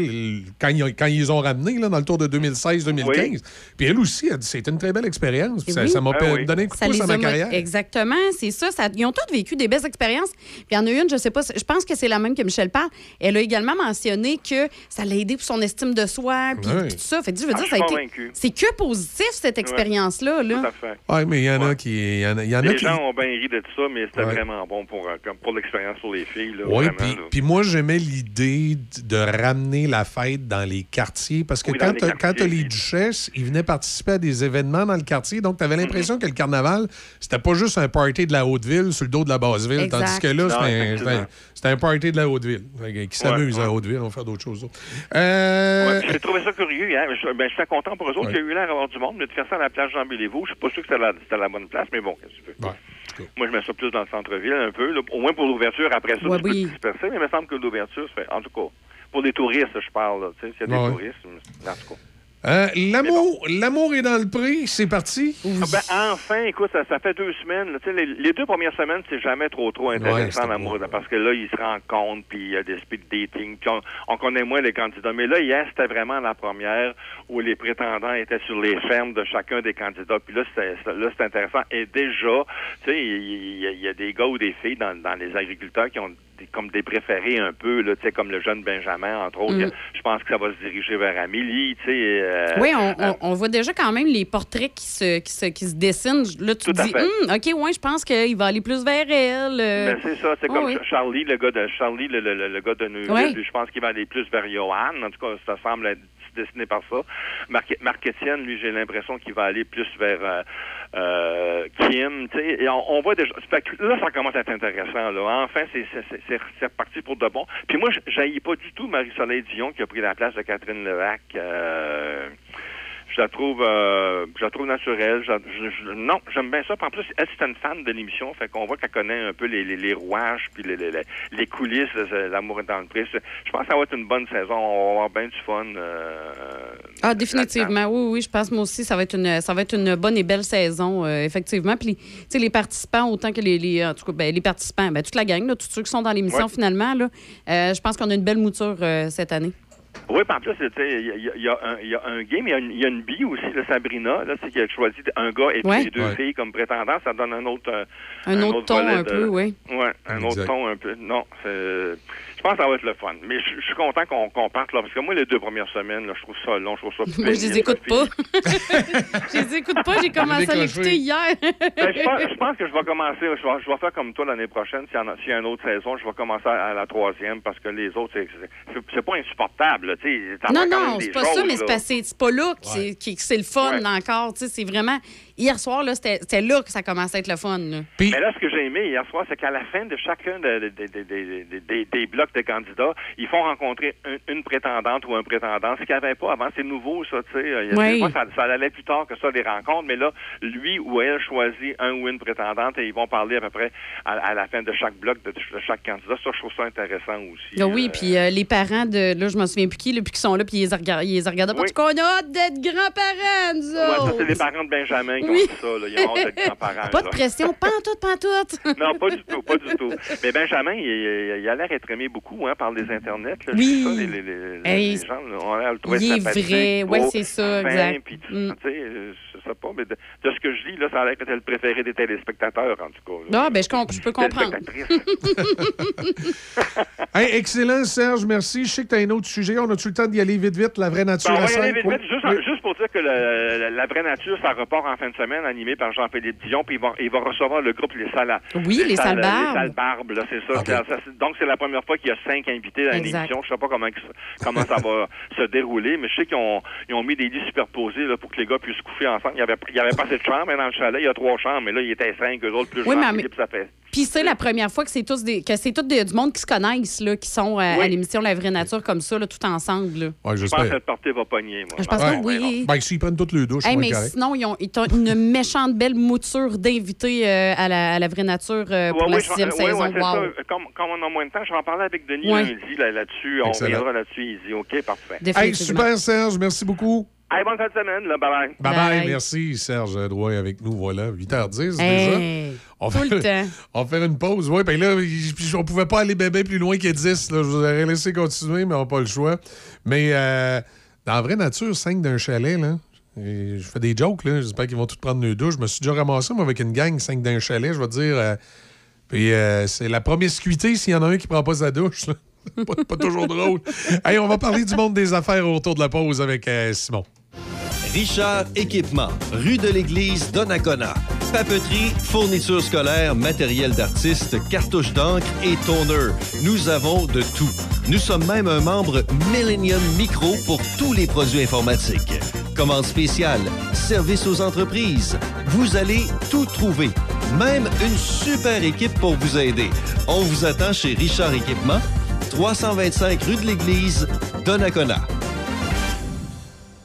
quand, ils, quand ils ont ramenés là, dans le tour de 2016-2015, puis elle aussi a dit c'était une très belle expérience. puis Ça Oui. ça m'a Ah donné un coup de pouce à ma carrière. Exactement, c'est ça, ça- Ils ont tous vécu des belles expériences. Puis il y en a une, je sais pas, je pense que c'est la même que Michel parle. Elle a également mentionné que ça l'a aidé pour son estime de soi, puis Ouais. tout ça. Fait que je veux Ah, dire, ça a été. C'est que positif, cette expérience-là. Là. Tout à fait. Oui, mais il y en a qui. Il y en a, il y en a Les qui- gens ont bien ri de ça, mais c'était Ouais. vraiment bon pour, euh, comme pour l'expérience pour les filles. Là, Oui, puis, moi, j'aimais l'idée de ramener la fête dans les quartiers parce que Oui, quand tu as les duchesses, ils venaient participer à des événements dans le quartier. Donc, tu avais l'impression que le carnaval, c'était pas juste un party de la Haute-Ville sur le dos de la Basse-Ville. Exact. Tandis que là, c'était un-. C'était un, party de la Haute-Ville. Qui s'amuse à la Haute-Ville, on va faire d'autres choses. là. Euh, Ouais, J'ai trouvé ça curieux hier. Je, ben, j'étais content pour eux autres. Ouais. Il y a eu l'air d'avoir du monde, mais de faire ça à la plage Jean Béliveau, je suis pas sûr que c'était la, c'était la bonne place, mais bon, qu'est-ce que tu veux. Moi, je mets ça plus dans le centre-ville, un peu, là, au moins pour l'ouverture. Après ça, Ouais, tu peux oui. te disperser, mais il me semble que l'ouverture, en tout cas, pour les touristes, je parle, s'il y a des Ouais. touristes, en tout cas. Euh, L'amour l'amour est dans le prix, c'est parti. Ah ben, enfin, écoute, ça, ça fait deux semaines. là, les, les deux premières semaines, c'est jamais trop trop intéressant l'amour, là, parce que là, ils se rencontrent, puis il y a des speed dating, puis on, on connaît moins les candidats. Mais là, hier, c'était vraiment la première où les prétendants étaient sur les fermes de chacun des candidats. Puis là, c'était là, c'est intéressant. Et déjà, tu sais, il y, y a des gars ou des filles dans, dans les agriculteurs qui ont des- comme des préférés un peu, là, tu sais, comme le jeune Benjamin, entre autres. Mm. Je pense que ça va se diriger vers Amélie, tu sais. euh, Oui, on, euh, on- on voit déjà quand même les portraits qui se, qui se, qui se dessinent. Là, tu te dis. Hum, OK, ouais, je pense qu'il va aller plus vers elle. euh. Ben, c'est ça, c'est comme oui. Charlie, le gars de Charlie, le, le- le- le gars de Neuville. Oui. Je pense qu'il va aller plus vers Johan. En tout cas, ça semble être dessiné par ça. Marc, Étienne, lui, j'ai l'impression qu'il va aller plus vers euh, euh, Kim. tu sais, on, on voit déjà. Là, ça commence à être intéressant. Là. Enfin, c'est reparti pour de bon. Puis moi, je pas du tout Marie-Soleil Dion qui a pris la place de Catherine Levac. Euh, je la trouve, euh, je la trouve naturelle. Je- je- je- non, j'aime bien ça. Puis En plus, elle c'est une fan de l'émission, fait qu'on voit qu'elle connaît un peu les, les, les rouages puis les, les, les- coulisses, de l'amour est dans le prix. Je pense que ça va être une bonne saison. On va avoir bien du fun. euh, Ah, définitivement. Oui, oui, je pense moi aussi, ça va être une, ça va être une bonne et belle saison, euh, effectivement. Puis, les- tu sais, les participants, autant que les, les- en tout cas, ben, les participants, ben, toute la gang, là, tous ceux qui sont dans l'émission Ouais. finalement, là, euh, je pense qu'on a une belle mouture cette année. Oui, puis en plus, il y, a- y un- il y a un game, il y a une, il y a une bille aussi, là, Sabrina, là, c'est qui a choisi un gars et puis Ouais. les deux Ouais. filles comme prétendants, ça donne un autre... euh, Un autre ton, un de- peu, oui. Ouais, un Exact. autre ton un peu. Non, c'est... Je pense que ça va être le fun. Mais je je suis content qu'on qu'on parte là, parce que moi, les deux premières semaines, là, je trouve ça long, je trouve ça Moi, je les écoute pas. je les écoute pas, j'ai commencé à l'écouter hier. Ben, je, pense, je pense que je vais commencer, je vais, je vais faire comme toi l'année prochaine. S'il y, a- s'il y a une autre saison, je vais commencer à, à la troisième parce que les autres, c'est, pas insupportable. Non, non, c'est pas ça, choses, mais c'est pas là que c'est le fun Ouais. là, encore. tu sais, C'est vraiment. Hier soir, là, c'était là que ça commençait à être le fun. là. Puis, Mais là, ce que j'ai aimé hier soir, c'est qu'à la fin de chacun de- de- de- de- de- de- des- des blocs de candidats, ils font rencontrer un- une prétendante ou un prétendant. Ce qu'il n'y avait pas avant, c'est nouveau, ça, tu sais. Oui. ça, ça allait plus tard que ça, les rencontres, mais là, lui ou elle choisit un ou une prétendante et ils vont parler à peu près à, à la fin de chaque bloc de, de chaque candidat. Ça, je trouve ça intéressant aussi. Ah oui, Euh, puis euh, les parents de. Là, je me souviens plus qui, là, puis qui sont là, puis ils les regardent. Ils les regardent pas. Oui. Tu qu'on a hâte d'être grands-parents, nous Ouais, ça, c'est les parents de Benjamin Oui. ça. Là. Ils ont hâte grands-parents. Pas de pression, pantoute, pantoute. Non, pas du tout, pas du tout. Mais Benjamin, il, il- a l'air être aimé beaucoup hein, par les internets. Là. Oui. Ça, les, les- les- Hey, les gens là, ont l'air de le trouver il est sympathique, vrai. Beau, c'est ça, fin, exact. puis, Mm. Sais, pas, mais de, de ce que je lis, là, ça a l'air que c'est le préféré des téléspectateurs, en tout cas. là. Ah, ben, je, comp- je peux comprendre. Hey, excellent, Serge, merci. Je sais que tu as un autre sujet. On a-tu le temps d'y aller vite, vite? La vraie nature Ben, on à va y aller cinq? vite, Oui. vite. Juste, Oui. juste pour dire que le- la, la vraie nature, ça repart en fin de semaine, animé par Jean-Philippe Dion, puis il va, il va recevoir le groupe Les Salas. Oui, les. Les Salbarbes, là, c'est ça. Ça- ça- c'est- donc, c'est la première fois qu'il y a cinq invités dans Exact. l'émission. Je sais pas comment, comment ça va se dérouler, mais je sais qu'ils ont, ils ont mis des lits superposés là, pour que les gars puissent coucher ensemble. Il y avait, il y avait pas assez de chambres hein, dans le chalet. Il y a trois chambres, mais là, il était cinq, eux autres, plus Oui, mais- Jean-Philippe, ça fait Puis c'est la première fois que c'est tous des que c'est tout des- du monde qui se connaissent là, qui sont euh, à l'émission La vraie nature comme ça là, tout ensemble. là. Ouais, Je pense j'espère. que le party va pogner, moi. Je pense Ouais. que oui. Ben, s'ils prennent toutes les douches, Hey, mais correct. sinon, ils ont, ils ont une méchante belle mouture d'invités euh, à, la, à la vraie nature euh, pour Ouais, la oui, sixième ouais, saison. wow. ça. Comme, comme on a moins de temps, je vais en parler avec Denis Ouais. lundi là, là-dessus. on reviendra là-dessus, Easy. OK, parfait. Hey, super, Serge. Merci beaucoup. Hey, bonne fin de semaine. Là, bye bye. Bye bye, merci Serge Drouin avec nous. Voilà, 8h10 Hey, déjà. On tout fait, le temps. on va faire une pause. Oui, ben là, on pouvait pas aller bébé plus loin que 10. Là. Je vous aurais laissé continuer, mais on n'a pas le choix. Mais euh, dans la vraie nature, 5 d'un chalet, là. et je fais des jokes, là. J'espère qu'ils vont tous prendre une douche. Je me suis déjà ramassé, moi, avec une gang, 5 d'un chalet, je vais te dire. euh, puis euh, c'est la promiscuité s'il y en a un qui prend pas sa douche. là. pas, toujours drôle. On va parler du monde des affaires au retour de la pause avec euh, Simon. Richard Équipement, rue de l'Église, Donnacona. Papeterie, fournitures scolaires, matériel d'artiste, cartouches d'encre et toner. Nous avons de tout. Nous sommes même un membre Millennium Micro pour tous les produits informatiques. Commande spéciale, service aux entreprises. Vous allez tout trouver. Même une super équipe pour vous aider. On vous attend chez Richard Équipement, 325 rue de l'Église, Donnacona.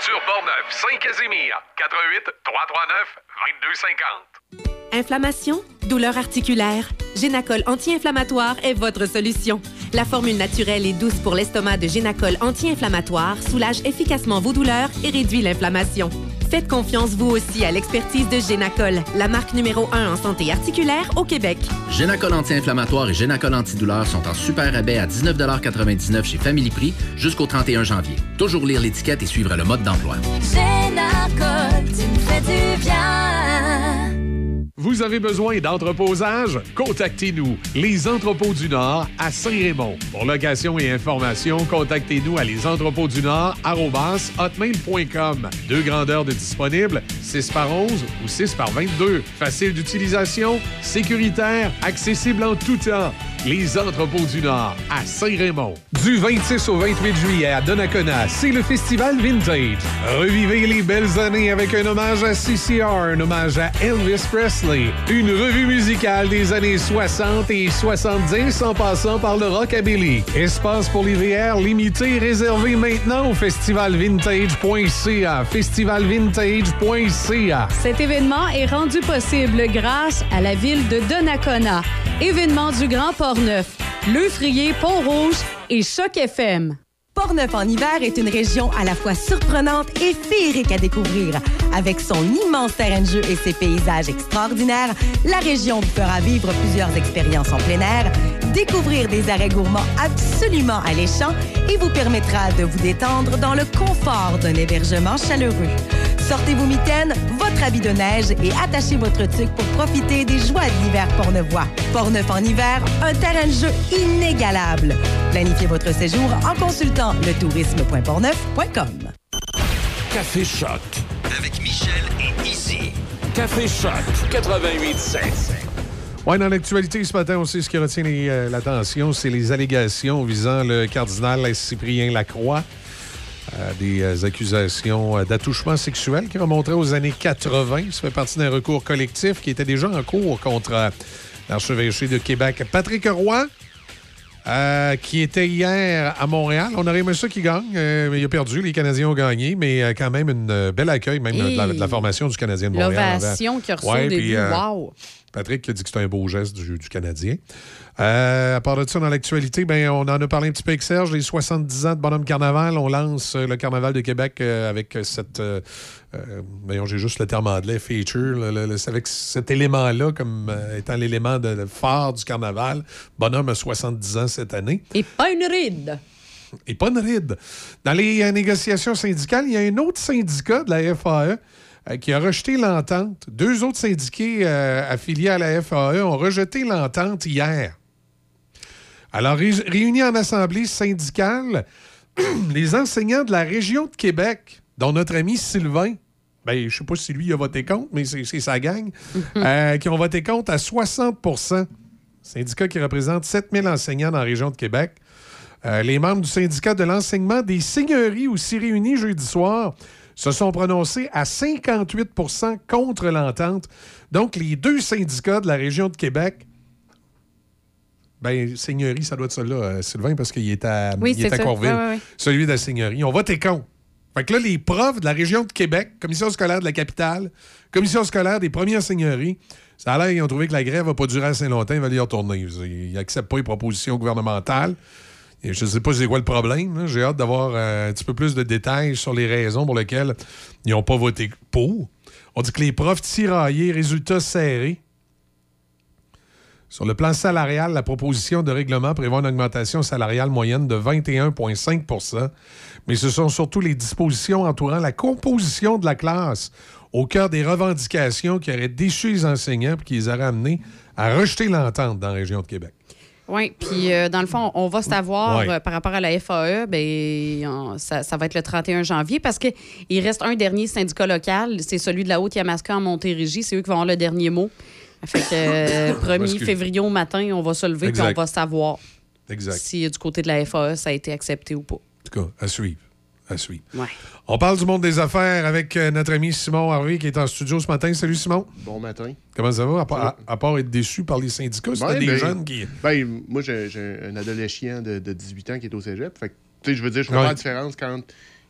Aventure Portneuf, Saint-Casimir, 88 339 2250. Inflammation, douleur articulaire, Génacol anti-inflammatoire est votre solution. La formule naturelle et douce pour l'estomac de Génacol anti-inflammatoire soulage efficacement vos douleurs et réduit l'inflammation. Faites confiance vous aussi à l'expertise de Génacol, la marque numéro 1 en santé articulaire au Québec. Génacol anti-inflammatoire et Génacol antidouleur sont en super rabais à 19,99 chez Family Prix jusqu'au 31 janvier. Toujours lire l'étiquette et suivre le mode d'emploi. Génacol, tu me fais du bien. Vous avez besoin d'entreposage? Contactez-nous, Les Entrepôts du Nord à Saint-Raymond. Pour location et information, contactez-nous à lesentrepôtsdunord@hotmail.com. Deux grandeurs de disponibles, 6 par 11 ou 6 par 22. Facile d'utilisation, sécuritaire, accessible en tout temps. Les Entrepôts du Nord à Saint-Raymond. Du 26 au 28 juillet à Donnacona, c'est le Festival Vintage. Revivez les belles années avec un hommage à CCR, un hommage à Elvis Presley, une revue musicale des années 60 et 70 en passant par le rockabilly. Espace pour les VR limité réservé maintenant au festivalvintage.ca. Festivalvintage.ca. Cet événement est rendu possible grâce à la ville de Donnacona. Événement du Grand Port-Neuf, Le Frier, Pont-Rouge et Choc FM. Portneuf en hiver est une région à la fois surprenante et féerique à découvrir. Avec son immense terrain de jeu et ses paysages extraordinaires, la région vous fera vivre plusieurs expériences en plein air, découvrir des arrêts gourmands absolument alléchants et vous permettra de vous détendre dans le confort d'un hébergement chaleureux. Sortez vos mitaines, votre habit de neige et attachez votre tuque pour profiter des joies de l'hiver portneuvois. Portneuf en hiver, un terrain de jeu inégalable. Planifiez votre séjour en consultant le tourisme.portneuf.com. Café Choc. Avec Michel et Izzy. Café Choc 88.7. Ouais, dans l'actualité ce matin, on sait ce qui retient euh, l'attention, c'est les allégations visant le cardinal Cyprien Lacroix. Euh, des euh, accusations d'attouchement sexuel qui remonteraient aux années 80. Ça fait partie d'un recours collectif qui était déjà en cours contre l'archevêché de Québec. Patrick Roy, euh, qui était hier à Montréal. On aurait aimé ça qu'il gagne, euh, mais il a perdu. Les Canadiens ont gagné, mais euh, quand même un bel accueil, même de, la, de la formation du Canadien de Montréal. L'ovation qu'il a reçue Ouais, puis, wow! Patrick qui a dit que c'était un beau geste du, du Canadien. Euh, à part de ça, dans l'actualité, ben, on en a parlé un petit peu avec Serge, les 70 ans de Bonhomme Carnaval. On lance euh, le Carnaval de Québec euh, avec cette. euh, voyons, j'ai juste le terme anglais, feature, le- le- le- avec cet élément-là comme euh, étant l'élément de, de phare du Carnaval. Bonhomme a 70 ans cette année. Et pas une ride. Et pas une ride. Dans les négociations syndicales, il y a un autre syndicat de la FAE qui a rejeté l'entente. Deux autres syndiqués euh, affiliés à la FAE ont rejeté l'entente hier. Alors, ré- réunis en assemblée syndicale, les enseignants de la région de Québec, dont notre ami Sylvain, ben, je ne sais pas si lui a voté contre, mais c'est c'est sa gang, euh, qui ont voté contre à 60% Syndicat qui représente 7000 enseignants dans la région de Québec. Euh, les membres du syndicat de l'enseignement des seigneuries, aussi réunis jeudi soir, se sont prononcés à 58% contre l'entente. Donc, les deux syndicats de la région de Québec, ben, seigneurie, ça doit être celui-là, euh, Sylvain, parce qu'il est à, Oui, il est à. Corville. Celui de la seigneurie. On voté contre. Fait que là, les profs de la région de Québec, commission scolaire de la capitale, commission scolaire des premières seigneuries, ça a l'air qu'ils ont trouvé que la grève n'a pas duré assez longtemps, ils veulent y retourner. Ils n'acceptent pas les propositions gouvernementales. Je ne sais pas c'est quoi le problème. J'ai hâte d'avoir euh, un petit peu plus de détails sur les raisons pour lesquelles ils n'ont pas voté pour. On dit que les profs tiraillés, résultats serrés. Sur le plan salarial, la proposition de règlement prévoit une augmentation salariale moyenne de 21,5% mais ce sont surtout les dispositions entourant la composition de la classe au cœur des revendications qui auraient déçu les enseignants et qui les auraient amenés à rejeter l'entente dans la région de Québec. Oui, puis euh, dans le fond, on va savoir Ouais. euh, par rapport à la FAE, ben, on- ça, ça va être le 31 janvier parce qu'il reste un dernier syndicat local, c'est celui de la Haute-Yamaska en Montérégie. C'est eux qui vont avoir le dernier mot. Fait que euh, 1er Excuse. février au matin, on va se lever et on va savoir Exact. si euh, du côté de la FAE, ça a été accepté ou pas. En tout cas, à suivre. À suivre. Ouais. On parle du monde des affaires avec euh, notre ami Simon Harvey qui est en studio ce matin. Salut Simon. Bon matin. Comment ça va? À part, à- à part être déçu par les syndicats, Ouais, des ben, jeunes qui. Ben, moi, j'ai j'ai un adolescent de, de 18 ans qui est au cégep. Fait que, tu sais, je veux dire, je fais Ouais. pas la différence quand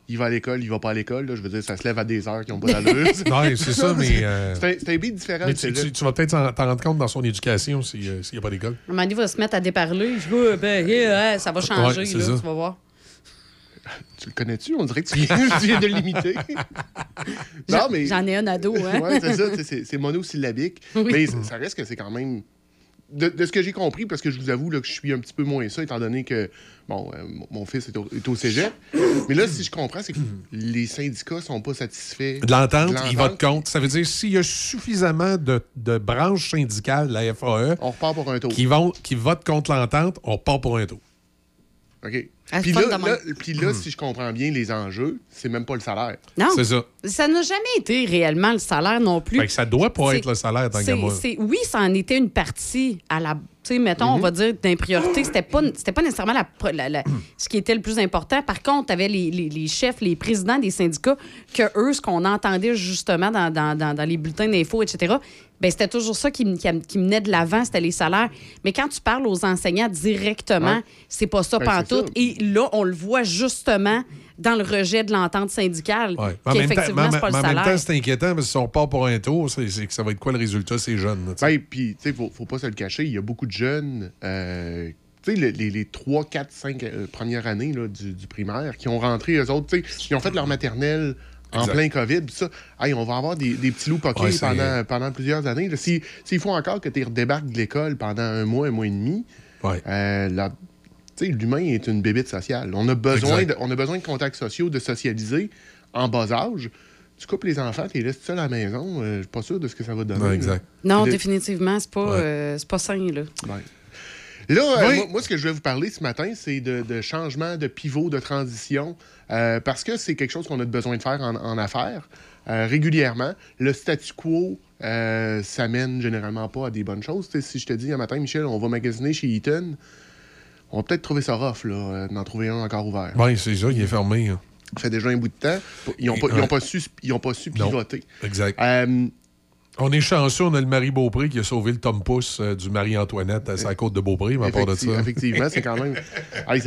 il va à l'école, il va pas à l'école. là. Je veux dire, ça se lève à des heures qui n'ont pas d'allure. C'est ça, mais, euh, C'est un, c'est un beat différent. Mais tu, cégep. tu- tu vas peut-être t'en t'en rendre compte dans son éducation si, euh, s'il n'y a pas d'école. Un moment donné, il va se mettre à déparler. Je dis, Ouais, ben, yeah, ça va changer, Ouais, c'est là, ça. tu vas voir. Tu le connais-tu? On dirait que tu viens, tu viens de l'imiter. non, mais. J'en ai un ado, hein? ouais, c'est ça, c'est- monosyllabique. Oui. Mais ça reste que c'est quand même. De, de ce que j'ai compris, parce que je vous avoue là, que je suis un petit peu moins ça, étant donné que bon, euh, mon- fils est au, est au cégep. Mais là, si je comprends, c'est que les syndicats sont pas satisfaits De l'entente, de il vote contre. Ça veut dire s'il y a suffisamment de, de branches syndicales de la FAE On repart pour un tour. qui, vont, qui votent contre l'entente, on repart pour un tour. OK. Ah, Puis là, là- puis là, si je comprends bien les enjeux, c'est même pas le salaire. Non. C'est ça. Ça n'a jamais été réellement le salaire non plus. Fait que ça doit pas être le salaire, tant oui, ça en était une partie à la. Tu sais, mettons, Mhm. on va dire d'une priorité. C'était pas, c'était pas nécessairement la, la- la- ce qui était le plus important. Par contre, tu avais les, les- les chefs, les présidents des syndicats, que eux, ce qu'on entendait justement dans, dans- dans- dans les bulletins d'infos, etc., ben, c'était toujours ça qui, qui, qui menait de l'avant, c'était les salaires. Mais quand tu parles aux enseignants directement, Ouais. c'est pas ça Ben, pantoute. Et là, on le voit justement dans le rejet de l'entente syndicale, Ouais. Mais En même temps, qu'effectivement, mais- c'est pas le mais en même salaire. temps, c'est inquiétant parce que si on repart pour un tour, c'est c'est que ça va être quoi le résultat, ces jeunes? là, tu sais? Ben, puis, tu sais, faut, faut pas se le cacher, il y a beaucoup de jeunes, euh, tu sais, le- les, les 3, 4, 5 euh, premières années là, du, du primaire qui ont rentré, eux autres, tu sais, ils ont fait leur maternelle en Exact. plein COVID, puis ça, hey, on va avoir des, des petits loups poqués Ouais, pendant, pendant plusieurs années. là. Si- S'il faut encore que tu redébarques de l'école pendant un mois, un mois et demi, euh, la- l'humain est une bébite sociale. On a, besoin de, on a besoin de contacts sociaux, de socialiser en bas âge. Tu coupes les enfants, tu les laisses seuls à la maison, euh, je suis pas sûr de ce que ça va donner. Ouais, là. exact. Non, de- définitivement, c'est pas, Ouais. euh, c'est pas sain, là. Là, euh, moi, moi, ce que je vais vous parler ce matin, c'est de, de changement de pivot, de transition, euh, parce que c'est quelque chose qu'on a besoin de faire en, en affaires euh, régulièrement. Le statu quo, euh, ça mène généralement pas à des bonnes choses. Si je te dis un matin, Michel, on va magasiner chez Eaton, on va peut-être trouver ça rough, là, euh, d'en trouver un encore ouvert. Oui, c'est ça, il est fermé. hein. Ça fait déjà un bout de temps. Ils n'ont pas, su, ils ont pas su Non. pivoter. Exact. Euh, On est chanceux, on a le Marie Beaupré qui a sauvé le Tom Pouce euh, du Marie-Antoinette à sa côte de Beaupré, mais à part de ça. Effectivement, c'est quand même. Hey,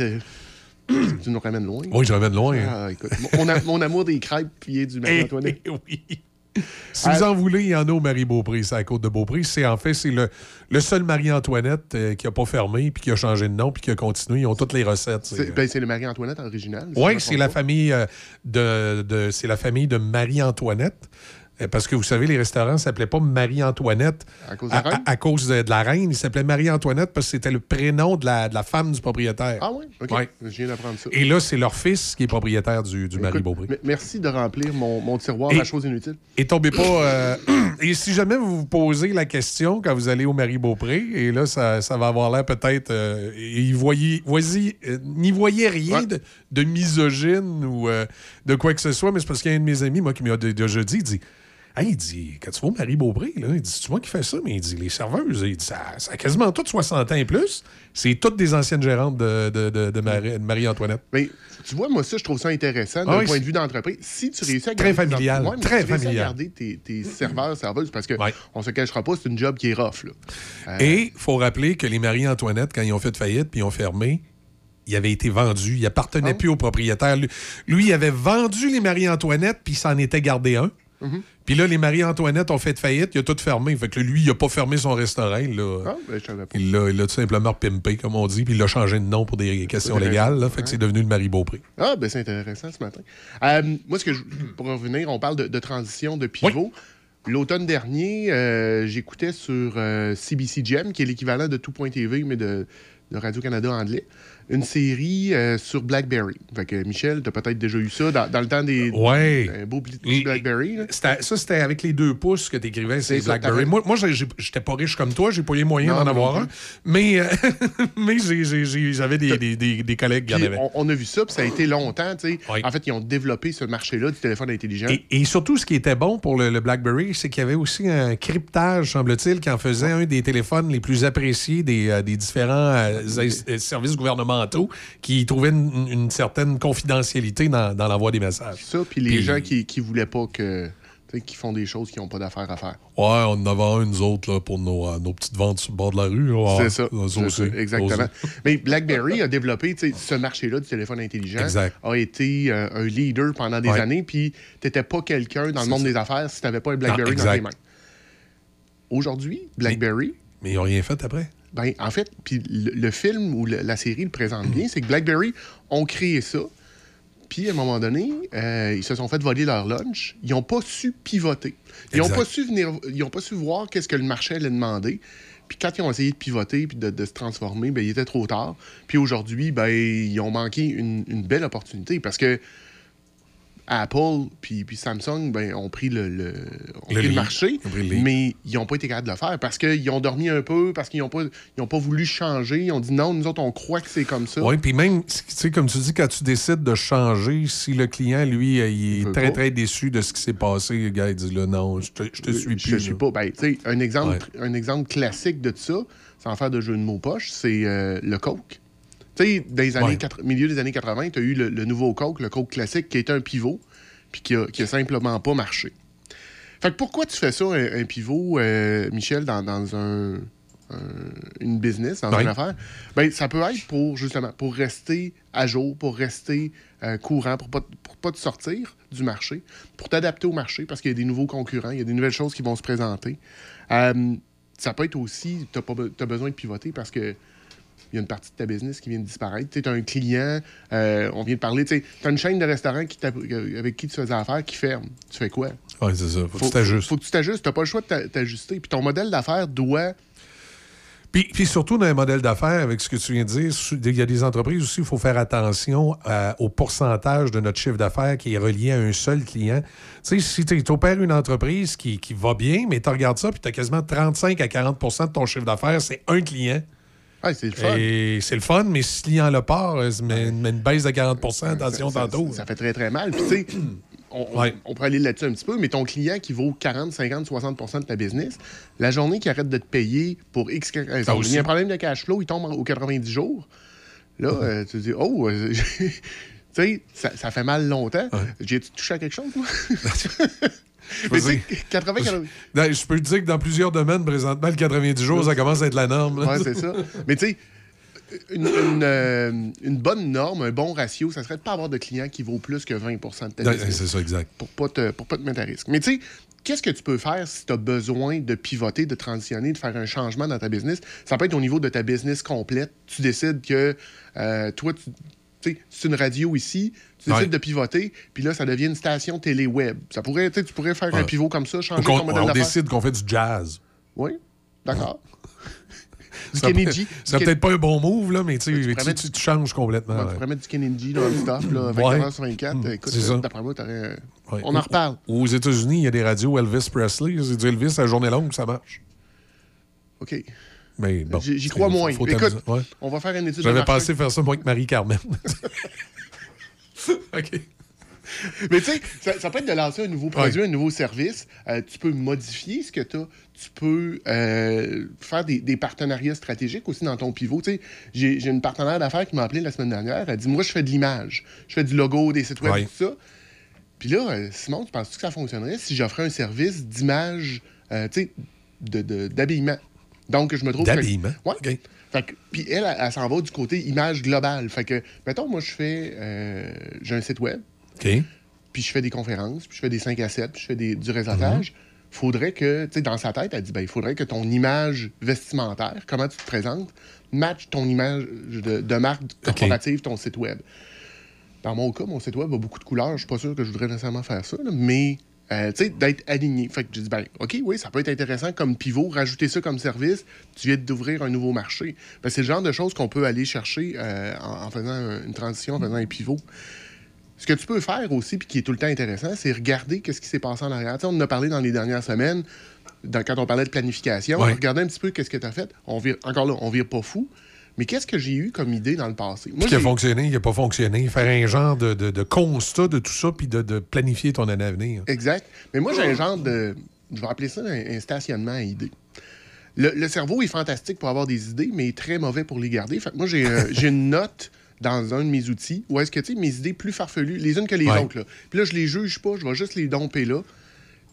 tu nous ramènes loin. Oui, je ramène loin. Ah, écoute, mon, a- mon amour des crêpes puis du Marie-Antoinette. Eh, oui. Si vous en voulez, il y en a au Marie-Beaupré, c'est à la côte de Beaupré. C'est en fait, c'est le, le seul Marie-Antoinette euh, qui n'a pas fermé, puis qui a changé de nom, puis qui a continué. Ils ont toutes les recettes. C'est ben, c'est le Marie-Antoinette original. Oui, c'est la famille euh, de, de- c'est la famille de Marie-Antoinette. Euh, Parce que vous savez, les restaurants ne s'appelaient pas Marie-Antoinette À cause de la reine? à cause de, de la reine. Ils s'appelaient Marie-Antoinette parce que c'était le prénom de la, de la femme du propriétaire. Ah oui? OK. Ouais. Je viens d'apprendre ça. Et là, c'est leur fils qui est propriétaire du, du Écoute, Marie-Beaupré. m- Merci de remplir mon, mon tiroir Et- à choses inutiles. Et tombez pas. euh, et si jamais vous vous posez la question quand vous allez au Marie-Beaupré, et là, ça, ça va avoir l'air peut-être. euh, et y voyez, voyez, euh, n'y voyez rien de, de misogyne ou euh, de quoi que ce soit, mais c'est parce qu'il y a un de mes amis, moi, qui m'a déjà dit, dit. Hey, il dit, quand tu vas au Marie-Beaupré, là, il dit, c'est moi qui fais ça, mais il dit, les serveuses, il dit, ça, ça a quasiment toutes 60 ans et plus. C'est toutes des anciennes gérantes de, de, de- de Marie- de Marie-Antoinette. Mais tu vois, moi, ça, je trouve ça intéressant d'un Ah oui, point de vue d'entreprise. Si tu réussis à Très garder tes familial, ouais, très tu réussis à familial. garder tes, tes serveurs, serveuses, parce que on se cachera pas, c'est une job qui est rough. Là. Euh, Et il faut rappeler que les Marie-Antoinette, quand ils ont fait faillite puis ils ont fermé, il avait été vendu. Il appartenait Ah. plus au propriétaire. Lui, lui, il avait vendu les Marie-Antoinette puis il s'en était gardé un. Mhm. Puis là, les Marie-Antoinette ont fait faillite, il a tout fermé. Fait que lui, il a pas fermé son restaurant. Il l'a Ah, ben, il il tout simplement pimpé, comme on dit, puis il l'a changé de nom pour des questions légales. là. fait que c'est devenu le Marie-Beaupré. Ah, ben c'est intéressant ce matin. Euh, moi, ce que je, pour revenir, on parle de, de transition, de pivot. L'automne dernier, euh, j'écoutais sur euh, CBC Gem, qui est l'équivalent de Tout.tv, mais de, de Radio-Canada anglais, une série euh, sur BlackBerry. Fait que, Michel, tu as peut-être déjà eu ça dans, dans le temps des. Ouais. Un beau petit BlackBerry. Ça, c'était avec les deux pouces que tu écrivais, c'est BlackBerry. Moi, moi j'étais pas riche comme toi, j'ai pas les moyens d'en avoir un. Mais, euh, mais j'avais des, des- des- des collègues qui en avaient. on, on a vu ça, puis ça a été longtemps. tu sais. En fait, ils ont développé ce marché-là du téléphone intelligent. Et, et surtout, ce qui était bon pour le, le BlackBerry, c'est qu'il y avait aussi un cryptage, semble-t-il, qui en faisait un des téléphones les plus appréciés des, euh, des différents euh, euh, services gouvernementaux qui trouvaient une, une certaine confidentialité dans, dans l'envoi des messages. Ça, puis les gens qui, qui voulaient pas que. qui font des choses qui n'ont pas d'affaires à faire. Ouais, on en avait un, nous autres, là, pour nos, euh, nos petites ventes sur le bord de la rue. c'est ça. aussi, ça, exactement. Mais BlackBerry a développé ce marché-là du téléphone intelligent. Exact. A été euh, un leader pendant des Ouais. années, puis tu n'étais pas quelqu'un dans le monde ça. des affaires si tu n'avais pas un BlackBerry Non, dans tes mains. Aujourd'hui, BlackBerry. Mais ils n'ont rien fait après. Ben, en fait, puis le, le film ou le- la série le présente bien, c'est que BlackBerry ont créé ça. Puis, à un moment donné, euh, ils se sont fait voler leur lunch. Ils n'ont pas su pivoter. Ils n'ont pas su venir, ils ont pas su voir qu'est-ce que le marché allait demander. Puis quand ils ont essayé de pivoter puis de, de se transformer, ben, il était trop tard. Puis aujourd'hui, ben, ils ont manqué une, une belle opportunité parce que Apple puis, puis Samsung ben, ont pris le, le- ont Le pris le marché, le mais ils n'ont pas été capables de le faire parce qu'ils ont dormi un peu, parce qu'ils n'ont pas, ils ont pas voulu changer. Ils ont dit non, nous autres, on croit que c'est comme ça. Oui, puis même, tu sais, comme tu dis, quand tu décides de changer, si le client, lui, euh, il est très, pas. très déçu de ce qui s'est passé, le gars, il dit là, non, je te, je te suis plus. Je suis là. pas. Ben, tu sais, un exemple, un exemple classique de ça, sans faire de jeu de mots poche, c'est euh, le Coke. Tu sais, dans les années Ouais. milieu des années 80, tu as eu le, le nouveau Coke, le Coke classique, qui était un pivot, puis qui a, qui a simplement pas marché. Fait que pourquoi tu fais ça, un, un pivot, euh, Michel, dans, dans un, un- une business, dans une affaire? Ben, ça peut être pour, justement, pour rester à jour, pour rester euh, courant, pour pas, pour pas te sortir du marché, pour t'adapter au marché, parce qu'il y a des nouveaux concurrents, il y a des nouvelles choses qui vont se présenter. Euh, ça peut être aussi, tu as, besoin de pivoter parce que il y a une partie de ta business qui vient de disparaître. Tu as un client, euh, on vient de parler, tu as une chaîne de restaurants qui t'a- avec qui tu faisais affaire qui ferme. Tu fais quoi? Oui, c'est ça. Faut, que tu t'ajustes. Faut que tu t'ajustes. Tu n'as pas le choix de t'a- t'ajuster. Puis ton modèle d'affaires doit. Puis, puis surtout dans un modèle d'affaires, avec ce que tu viens de dire, il y a des entreprises aussi, il faut faire attention euh, au pourcentage de notre chiffre d'affaires qui est relié à un seul client. Tu sais, si tu opères une entreprise qui, qui va bien, mais tu regardes ça, puis tu as quasiment 35 à 40% de ton chiffre d'affaires, c'est un client. C'est le fun. Et c'est le fun, mais si ce client-là part, euh, mais, mais une baisse de 40 attention ça, tantôt. Ça, ça fait très, très mal. Puis, tu sais, on, on- on pourrait aller là-dessus un petit peu, mais ton client qui vaut 40, 50, 60% de ta business, la journée qui arrête de te payer pour X il y a un problème de cash flow, il tombe aux 90 jours. Là, euh, tu te dis, oh, euh, tu sais, ça, ça fait mal longtemps. J'ai touché à quelque chose, moi? Mais tu sais, 80, 80 Ben, Je peux te dire que dans plusieurs domaines, présentement, le 90 jours, ça commence à être la norme. Ouais, c'est ça. Mais tu sais, une, une, euh, une bonne norme, un bon ratio, ça serait de ne pas avoir de clients qui vaut plus que 20% de ta. C'est ça, exact. Pour pas te, pour pas te mettre à risque. Mais tu sais, qu'est-ce que tu peux faire si tu as besoin de pivoter, de transitionner, de faire un changement dans ta business? Ça peut être au niveau de ta business complète. Tu décides que euh, toi, tu c'est une radio ici, tu décides Ouais. de pivoter, puis là, ça devient une station télé-web. Ça pourrait, tu pourrais faire un Ouais. pivot comme ça, changer ton modèle on décide qu'on fait du jazz. Oui, d'accord. Du Ça G. C'est peut-être pas un bon move, là, mais tu, tu, tu- tu changes complètement. Ouais. Tu pourrais mettre du Kenny G non-stop, là, 24 Ouais. heures sur 24. Mm, Écoute, d'après moi, t'aurais... On en reparle. Aux États-Unis, il y a des radios Elvis Presley. C'est du Elvis à la journée longue, ça marche. OK. Mais bon. J'y j'y c'est- crois moins. Écoute. Ouais. on va faire une étude de J'avais pensé faire ça moi avec Marie-Carmen. OK. Mais tu sais, ça, ça peut être de lancer un nouveau produit, un nouveau service. Euh, tu peux modifier ce que tu as. Tu peux euh, faire des, des partenariats stratégiques aussi dans ton pivot. Tu sais, j'ai j'ai une partenaire d'affaires qui m'a appelé la semaine dernière. Elle dit Moi, je fais de l'image. Je fais du logo, des sites web, Ouais. tout ça. Puis là, euh, Simon, tu penses que ça fonctionnerait si j'offrais un service d'image, euh, tu sais, de- de- d'habillement? Donc, je me trouve. D'habillement? Ouais. Fait que- puis elle, elle, elle s'en va du côté image globale. Fait que, mettons, moi, je fais. euh, j'ai un site web. OK. Puis je fais des conférences, puis je fais des 5 à 7, puis je fais des, du réseautage. Faudrait que, tu sais, dans sa tête, elle dit, ben, il faudrait que ton image vestimentaire, comment tu te présentes, matche ton image de, de marque corporative, ton site web. Dans mon cas, mon site web a beaucoup de couleurs. Je suis pas sûr que je voudrais nécessairement faire ça, là, mais euh, tu sais, d'être aligné. Fait que je dis, ben, OK, oui, ça peut être intéressant comme pivot, rajouter ça comme service, tu viens d'ouvrir un nouveau marché. Ben, c'est le genre de choses qu'on peut aller chercher euh, en, en faisant un- une transition, en faisant un pivot. Ce que tu peux faire aussi, puis qui est tout le temps intéressant, c'est regarder qu'est-ce qui s'est passé en arrière. Tu sais, on en a parlé dans les dernières semaines, dans- quand on parlait de planification. Ouais. Regarder un petit peu qu'est-ce que tu as fait. On vire, encore là, on vire pas fou. Mais qu'est-ce que j'ai eu comme idée dans le passé? Ce qui a fonctionné, qui n'a pas fonctionné. Faire un genre de, de- de constat de tout ça, puis de, de planifier ton année à venir. Exact. Mais moi, j'ai un genre de. Je vais appeler ça un, un stationnement à idées. Le, le cerveau est fantastique pour avoir des idées, mais il est très mauvais pour les garder. Fait que moi, j'ai euh, une note dans un de mes outils où est-ce que, tu sais, mes idées plus farfelues, les unes que les Ouais. autres, là. Puis là, je les juge pas, je vais juste les domper là.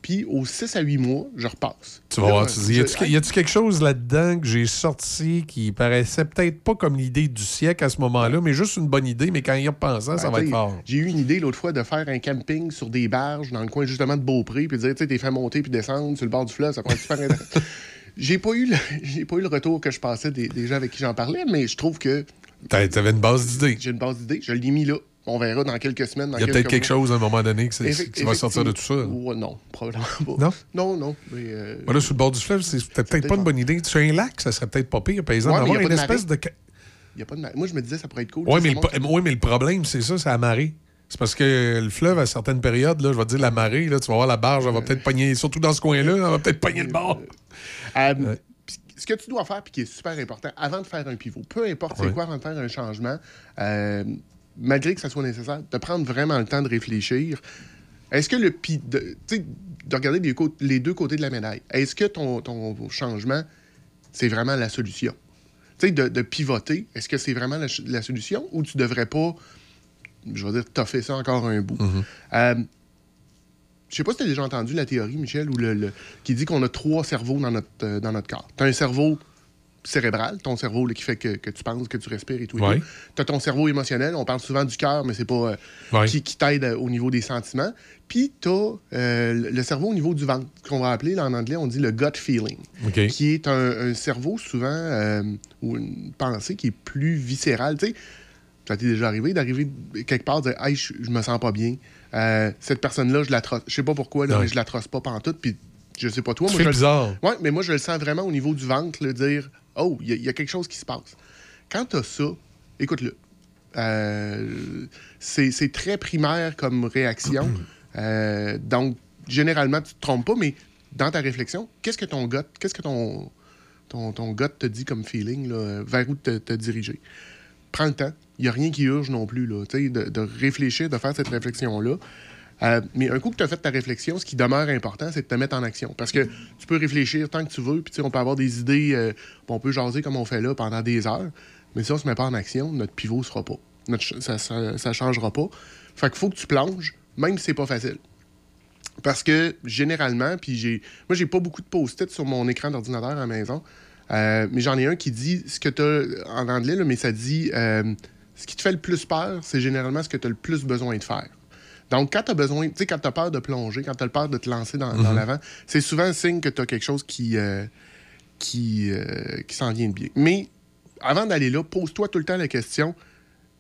Puis aux 6 à 8 mois, je repasse. Tu vas voir, tu dis, y a-tu quelque chose là-dedans que j'ai sorti qui paraissait peut-être pas comme l'idée du siècle à ce moment-là, mais juste une bonne idée, mais quand y repensant, ça Ben, va être fort. J'ai eu une idée l'autre fois de faire un camping sur des barges dans le coin justement de Beaupré, puis de dire, tu sais, t'es fait monter puis descendre sur le bord du fleuve, ça pourrait être super intéressant. J'ai pas, eu le, j'ai pas eu le retour que je pensais des, des gens avec qui j'en parlais, mais je trouve que. T'a- T'avais une base d'idées. J'ai une base d'idées, je l'ai mis là. On verra dans quelques semaines. Dans Il y a peut-être quelque mois. chose à un moment donné que qui va sortir de tout ça. non, probablement pas. Non? Non, non. Mais, euh, Voilà, sur le bord du fleuve, c'est peut-être pas une bonne idée. Sur un lac, ça serait peut-être pas pire, par exemple, Ouais, mais y a d'avoir pas une espèce de. Il y a pas de Moi, je me disais, ça pourrait être cool. Oui, mais, le monte- pro- ouais, mais le problème, c'est ça, c'est la marée. C'est parce que le fleuve, à certaines périodes, là, je vais te dire la marée, là, tu vas voir la barge, elle va peut-être pogner, surtout dans ce coin-là, elle va peut-être pogner le bord. Euh, Ce que tu dois faire, puis qui est super important, avant de faire un pivot, peu importe c'est quoi, avant de faire un changement, euh, malgré que ça soit nécessaire, de prendre vraiment le temps de réfléchir. Est-ce que le pi- de, tu sais, de regarder les, deux côtés de la médaille, est-ce que ton, ton changement, c'est vraiment la solution? Tu sais, de, de pivoter, est-ce que c'est vraiment la, solution ou tu devrais pas, je vais dire, toffer ça encore un bout? Euh, je sais pas si tu as déjà entendu la théorie, Michel, où le, le- qui dit qu'on a trois cerveaux dans notre, euh, dans notre corps. Tu as un cerveau cérébral, ton cerveau là, qui fait que, que tu penses, que tu respires et tout. Ouais. Tu as ton cerveau émotionnel, on parle souvent du cœur, mais c'est pas. euh, Ouais. qui, qui t'aide euh, au niveau des sentiments. Puis tu as le cerveau au niveau du ventre, qu'on va appeler là, en anglais, on dit le gut feeling, qui est un, un cerveau souvent, euh, ou une pensée qui est plus viscérale. Tu sais, ça t'est déjà arrivé d'arriver quelque part, de dire Hey, je, je me sens pas bien. Euh, cette personne-là, je la trosse. Je sais pas pourquoi, là, Ouais. mais je la trosse pas pantoute. Puis je sais pas toi. Tu moi, fais je le- bizarre. Ouais, mais moi, je le sens vraiment au niveau du ventre, le dire Oh, il y, a- il y a quelque chose qui se passe. Quand tu as ça, écoute-le. Euh, c'est très primaire comme réaction. Euh, donc, généralement, tu te trompes pas, mais dans ta réflexion, qu'est-ce que ton gut, qu'est-ce que ton, ton, ton gut te dit comme feeling, là, vers où te, te diriger? Prends le temps. Il n'y a rien qui urge non plus, là, de réfléchir, de faire cette réflexion-là. Euh, mais un coup que tu as fait ta réflexion, ce qui demeure important, c'est de te mettre en action. Parce que tu peux réfléchir tant que tu veux, puis on peut avoir des idées, euh, on peut jaser comme on fait là pendant des heures. Mais si on se met pas en action, notre pivot ne sera pas. Ch- ça ne changera pas. Fait qu'il faut que tu plonges, même si c'est pas facile. Parce que généralement, puis j'ai. Moi, j'ai pas beaucoup de post-it sur mon écran d'ordinateur à la maison. Euh, mais j'en ai un qui dit ce que tu en anglais, là, mais ça dit ce qui te fait le plus peur, c'est généralement ce que tu as le plus besoin de faire. Donc, quand tu as besoin, tu sais, quand tu as peur de plonger, quand tu as peur de te lancer dans, dans Mhm. l'avant, c'est souvent un signe que tu as quelque chose qui, euh, qui, euh, qui s'en vient de bien. Mais avant d'aller là, pose-toi tout le temps la question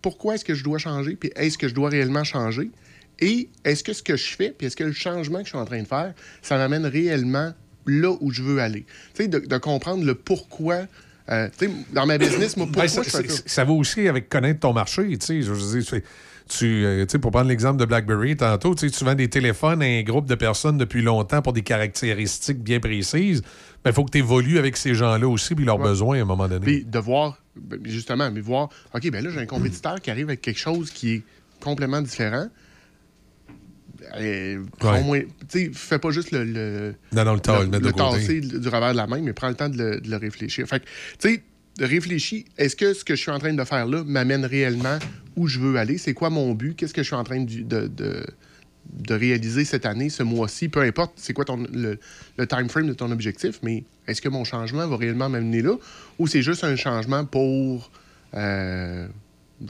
pourquoi est-ce que je dois changer, puis est-ce que je dois réellement changer? Et est-ce que ce que je fais, puis est-ce que le changement que je suis en train de faire, ça m'amène réellement là où je veux aller? Tu sais, de, de comprendre le pourquoi. euh, tu sais, dans ma business, moi, pourquoi Ben, ça, je fais ça? va aussi avec connaître ton marché. Tu sais, je veux dire, tu euh, tu sais, pour prendre l'exemple de BlackBerry tantôt, tu vends des téléphones à un groupe de personnes depuis longtemps pour des caractéristiques bien précises. Il faut que tu évolues avec ces gens-là aussi puis leurs besoins à un moment donné. Puis de voir, ben, justement, mais voir, OK, ben là, j'ai un compétiteur qui arrive avec quelque chose qui est complètement différent. Euh, prends Ouais. tu fais pas juste le, le, Non, non, le le tasser du revers de la main, mais prends le temps de le, de le réfléchir. Fait que, tu sais, réfléchis, est-ce que ce que je suis en train de faire là m'amène réellement où je veux aller? C'est quoi mon but? Qu'est-ce que je suis en train de, réaliser cette année, ce mois-ci? Peu importe, c'est quoi ton, le, le time frame de ton objectif, mais est-ce que mon changement va réellement m'amener là? Ou c'est juste un changement pour... euh,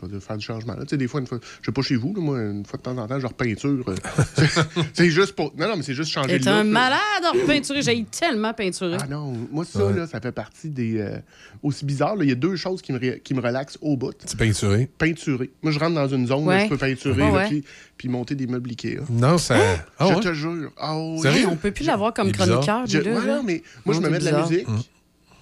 va faire du changement. Là. Tu sais, des fois, une fois, je sais pas chez vous, là, moi, une fois de temps en temps, je repeinture. euh, c'est- c'est juste pour. Non, non, mais c'est juste changer T'es le un malade en peinturer. J'ai tellement peinturé. Ah non, moi, ça, Ouais. là, ça fait partie des. euh, aussi bizarre, là, il y a deux choses qui me, ré- qui me relaxent au bout. Tu peinturé? Peinturer. Moi, je rentre dans une zone où Ouais. je peux peinturer, Ouais, là, ouais. puis, puis monter des meubles Ikea. Non, ça. Ah je ouais? te jure. Oui. Sérieux? On peut plus l'avoir comme chroniqueur, Je- non, mais moi, je Non, me t'es mets de la musique, Hum.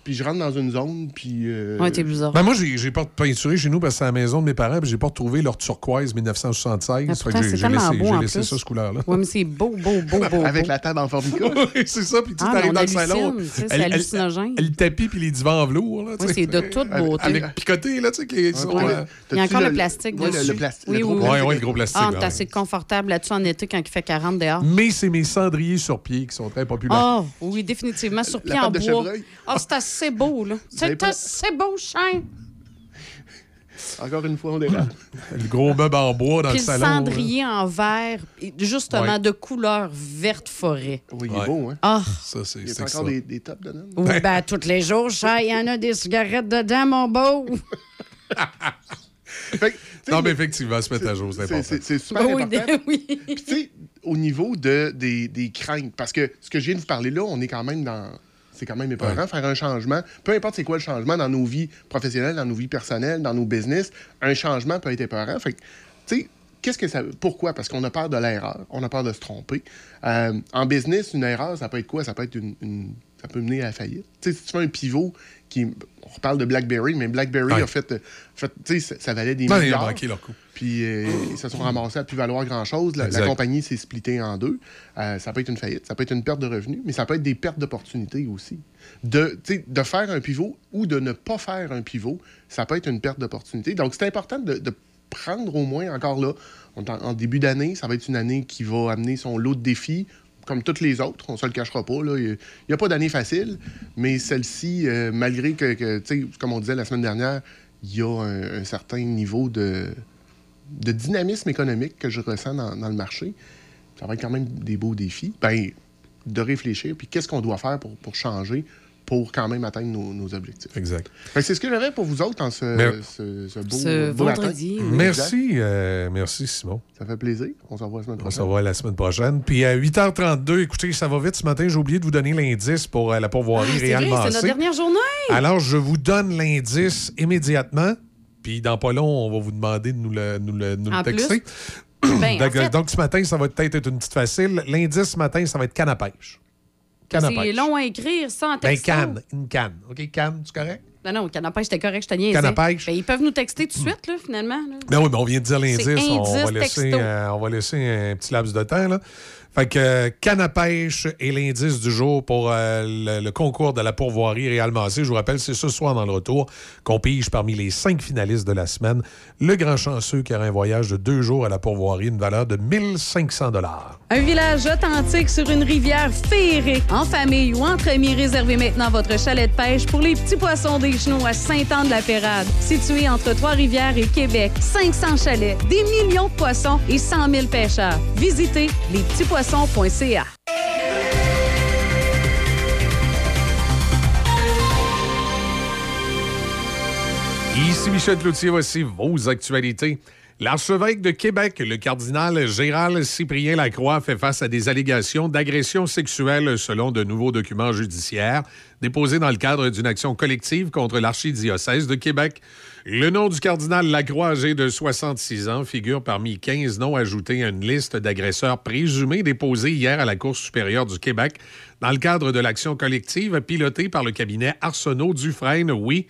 Puis je rentre dans une zone, puis. euh, Ouais, t'es bizarre. Ben moi, j'ai j'ai pas peinturé chez nous parce que c'est à la maison de mes parents, puis j'ai pas retrouvé leur turquoise 1976. Mais Fait que pourtant, j'ai c'est j'ai tellement laissé, beau j'ai en laissé plus. ça, ce couleur-là. Ouais, mais c'est beau, beau, beau, beau. Avec beau. la table en formica. oui, c'est ça. Puis tu Ah, arrives on dans le salon. c'est hallucinogène. elle- Le tapis puis les divans en velours. Là, Oui, c'est de toute beauté. Avec picoté, là, tu sais, qui sont. Ouais. Il y a encore le, le- plastique ouais, le- dessus. le plastique- oui, le oui, oui. Ouais, le gros plastique. Ah, t'es assez confortable là-dessus en été quand il fait 40 dehors. Mais c'est mes cendriers sur pied qui sont très populaires. Ah, oui, définitivement. Sur pied en bois. Ah, c'est assez beau, là. C'est pas- assez beau, chien. Encore une fois, on dérape. Le gros meuble en bois dans Puis le le salon. là. cendrier en verre, justement, Ouais. de couleur verte forêt. Oui, il est Ouais. beau, hein? Ah, Ça, c'est Il y a encore des, des tops dedans. oui, ben, tous les jours, il y en a des cigarettes dedans, mon beau. Fait Non, mais effectivement, se mettre à jour, c'est important. C'est c'est super oui, important. oui. Puis, tu sais, au niveau de, des, des craintes, parce que ce que je viens de vous parler là, on est quand même dans. C'est quand même épeurant, Ouais. faire un changement. Peu importe c'est quoi le changement dans nos vies professionnelles, dans nos vies personnelles, dans nos business, un changement peut être épeurant. Fait que, tu sais, qu'est-ce que ça. Pourquoi? Parce qu'on a peur de l'erreur, on a peur de se tromper. Euh, en business, une erreur, ça peut être quoi? Ça peut être une. une- ça peut mener à la faillite. Tu sais, si tu fais un pivot qui. On reparle de BlackBerry, mais BlackBerry Ouais. a fait. fait tu sais, ça, ça valait des Non, ils ont milliards. manqué leur coup. Puis euh, ils se sont ramassés à plus valoir grand-chose. La, compagnie s'est splittée en deux. Euh, ça peut être une faillite, ça peut être une perte de revenus, mais ça peut être des pertes d'opportunités aussi. De, de faire un pivot ou de ne pas faire un pivot, ça peut être une perte d'opportunité. Donc, c'est important de, de prendre au moins, encore là, en début d'année, ça va être une année qui va amener son lot de défis, comme toutes les autres, on se le cachera pas. Il n'y a, pas d'année facile, mais celle-ci, euh, malgré que, comme on disait la semaine dernière, il y a un, un certain niveau de, de dynamisme économique que je ressens dans, dans le marché. Ça va être quand même des beaux défis. Ben, de réfléchir, puis qu'est-ce qu'on doit faire pour, pour changer, pour quand même atteindre nos, nos objectifs. Exact. C'est ce que j'avais pour vous autres en ce, ce, ce beau, Ce beau matin. vendredi. oui. Merci, euh, merci Simon. Ça fait plaisir. On se revoit la semaine On se prochaine. revoit la semaine prochaine. Puis à 8h32, écoutez, ça va vite ce matin. J'ai oublié de vous donner l'indice pour euh, la Ah, pourvoirie vrai, réellement c'est notre dernière journée. Alors, je vous donne l'indice immédiatement. Puis dans pas long, on va vous demander de nous le, nous le- nous le plus, texter. Ben, en donc, fait- donc, ce matin, ça va peut-être être une petite facile. L'indice ce matin, ça va être canne à pêche. Canne à C'est long à écrire, ça, en Ben, texto. canne. Une canne. OK, canne, c'est correct? Non, non, canne à pêche, c'était correct, je te niaisais. Canne à pêche. Ben, ils peuvent nous texter tout de suite, là, finalement. là. Ben oui, mais on vient de dire l'indice. On, va laisser, euh, on va laisser un petit laps de temps. Là. Fait que canne à pêche est l'indice du jour pour euh, le, concours de la pourvoirie Réal Massé. Je vous rappelle, c'est ce soir dans le retour qu'on pige parmi les cinq finalistes de la semaine. Le grand chanceux qui aura un voyage de deux jours à la pourvoirie, une valeur de 1500 Un village authentique sur une rivière féerique. En famille ou entre amis, réservez maintenant votre chalet de pêche pour les petits poissons des genoux à Saint-Anne-de-la-Pérade. Situé entre Trois-Rivières et Québec, 500 chalets, des millions de poissons et 100 000 pêcheurs. Visitez Ici Michel Cloutier, voici vos actualités. L'archevêque de Québec, le cardinal Gérald Cyprien Lacroix, fait face à des allégations d'agression sexuelle selon de nouveaux documents judiciaires déposés dans le cadre d'une action collective contre l'archidiocèse de Québec. Le nom du cardinal Lacroix, âgé de 66 ans, figure parmi 15 noms ajoutés à une liste d'agresseurs présumés déposés hier à la Cour supérieure du Québec dans le cadre de l'action collective pilotée par le cabinet Arsenault Dufresne, oui.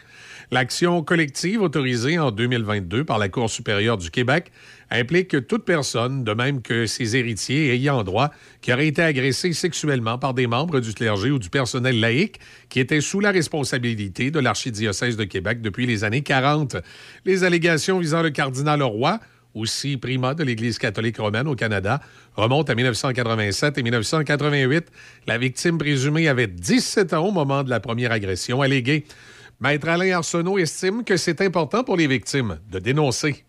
L'action collective autorisée en 2022 par la Cour supérieure du Québec implique toute personne, de même que ses héritiers ayant droit, qui aurait été agressé sexuellement par des membres du clergé ou du personnel laïque qui étaient sous la responsabilité de l'archidiocèse de Québec depuis les années 40. Les allégations visant le cardinal Roy aussi primat de l'Église catholique romaine au Canada, remontent à 1987 et 1988. La victime présumée avait 17 ans au moment de la première agression alléguée. Maître Alain Arsenault estime que c'est important pour les victimes de dénoncer.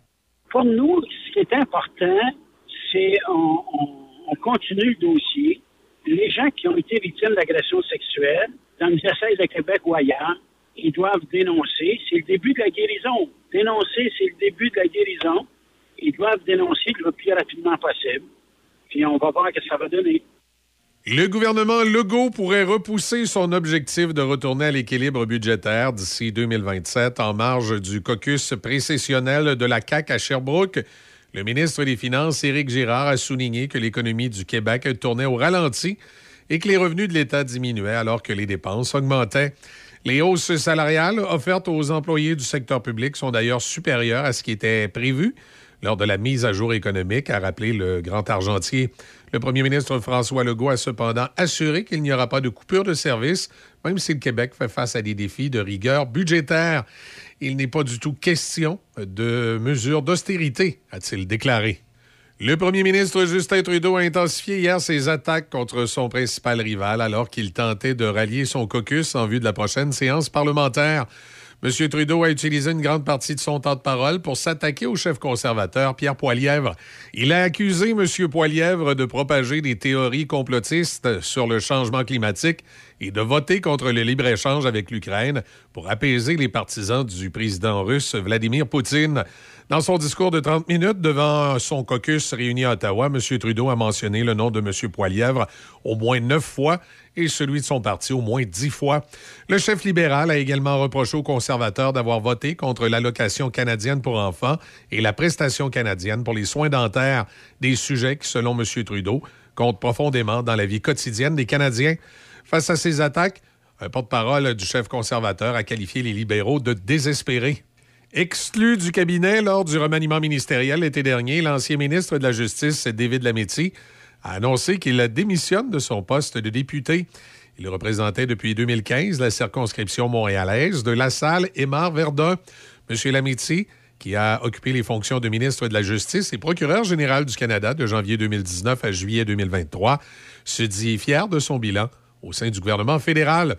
Ce qui est important, c'est on, on, continue le dossier. Les gens qui ont été victimes d'agressions sexuelles, dans le diocèse de Québec ou ailleurs, ils doivent dénoncer. C'est le début de la guérison. Dénoncer, c'est le début de la guérison. Ils doivent dénoncer le plus rapidement possible. Puis on va voir ce que ça va donner. Le gouvernement Legault pourrait repousser son objectif de retourner à l'équilibre budgétaire d'ici 2027 en marge du caucus précessionnel de la CAQ à Sherbrooke. Le ministre des Finances, Éric Girard, a souligné que l'économie du Québec tournait au ralenti et que les revenus de l'État diminuaient alors que les dépenses augmentaient. Les hausses salariales offertes aux employés du secteur public sont d'ailleurs supérieures à ce qui était prévu lors de la mise à jour économique, a rappelé le grand argentier. Le premier ministre François Legault a cependant assuré qu'il n'y aura pas de coupure de service, même si le Québec fait face à des défis de rigueur budgétaire. Il n'est pas du tout question de mesures d'austérité, a-t-il déclaré. Le premier ministre Justin Trudeau a intensifié hier ses attaques contre son principal rival alors qu'il tentait de rallier son caucus en vue de la prochaine séance parlementaire. M. Trudeau a utilisé une grande partie de son temps de parole pour s'attaquer au chef conservateur Pierre Poilièvre. Il a accusé M. Poilièvre de propager des théories complotistes sur le changement climatique et de voter contre le libre-échange avec l'Ukraine pour apaiser les partisans du président russe Vladimir Poutine. Dans son discours de 30 minutes devant son caucus réuni à Ottawa, M. Trudeau a mentionné le nom de M. Poilièvre au moins neuf fois et celui de son parti au moins dix fois. Le chef libéral a également reproché aux conservateurs d'avoir voté contre l'allocation canadienne pour enfants et la prestation canadienne pour les soins dentaires, des sujets qui, selon M. Trudeau, comptent profondément dans la vie quotidienne des Canadiens. Face à ces attaques, un porte-parole du chef conservateur a qualifié les libéraux de désespérés. Exclu du cabinet lors du remaniement ministériel l'été dernier, l'ancien ministre de la Justice, David Lametti, a annoncé qu'il démissionne de son poste de député. Il représentait depuis 2015 la circonscription montréalaise de La Salle et Mar-Verdun. M. Lametti, qui a occupé les fonctions de ministre de la Justice et procureur général du Canada de janvier 2019 à juillet 2023, se dit fier de son bilan au sein du gouvernement fédéral.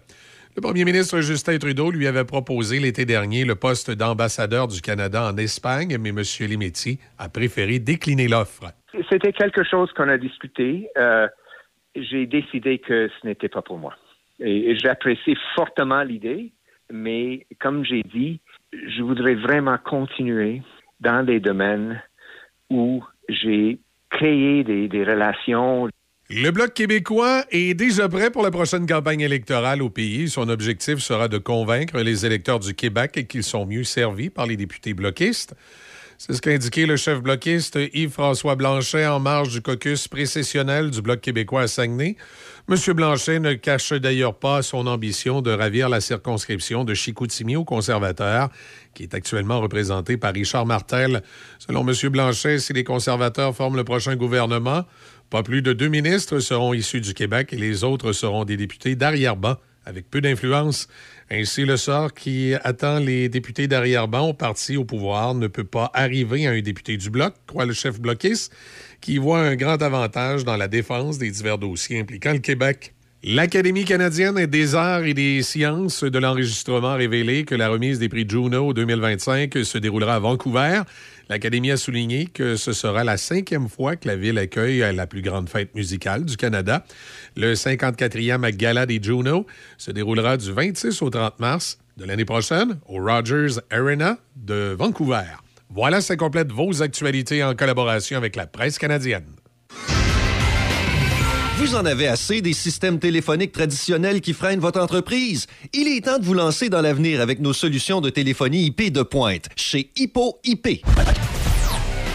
Le premier ministre Justin Trudeau lui avait proposé l'été dernier le poste d'ambassadeur du Canada en Espagne, mais M. Limetti a préféré décliner l'offre. C'était quelque chose qu'on a discuté. Euh, j'ai décidé que ce n'était pas pour moi. Et, j'apprécie fortement l'idée, mais comme j'ai dit, je voudrais vraiment continuer dans des domaines où j'ai créé des, des relations, le Bloc québécois est déjà prêt pour la prochaine campagne électorale au pays. Son objectif sera de convaincre les électeurs du Québec qu'ils sont mieux servis par les députés bloquistes. C'est ce qu'a indiqué le chef bloquiste Yves-François Blanchet en marge du caucus précessionnel du Bloc québécois à Saguenay. M. Blanchet ne cache d'ailleurs pas son ambition de ravir la circonscription de Chicoutimi aux conservateurs, qui est actuellement représentée par Richard Martel. Selon M. Blanchet, si les conservateurs forment le prochain gouvernement, pas plus de deux ministres seront issus du Québec et les autres seront des députés d'arrière-ban avec peu d'influence. Ainsi, le sort qui attend les députés d'arrière-ban au parti au pouvoir ne peut pas arriver à un député du Bloc, croit le chef bloquiste, qui voit un grand avantage dans la défense des divers dossiers impliquant le Québec. L'Académie canadienne des arts et des sciences de l'enregistrement a révélé que la remise des prix Juno 2025 se déroulera à Vancouver. L'Académie a souligné que ce sera la cinquième fois que la ville accueille la plus grande fête musicale du Canada. Le 54e Gala des Juno se déroulera du 26 au 30 mars de l'année prochaine au Rogers Arena de Vancouver. Voilà, ça complète vos actualités en collaboration avec la presse canadienne. Vous en avez assez des systèmes téléphoniques traditionnels qui freinent votre entreprise? Il est temps de vous lancer dans l'avenir avec nos solutions de téléphonie IP de pointe chez Hippo IP.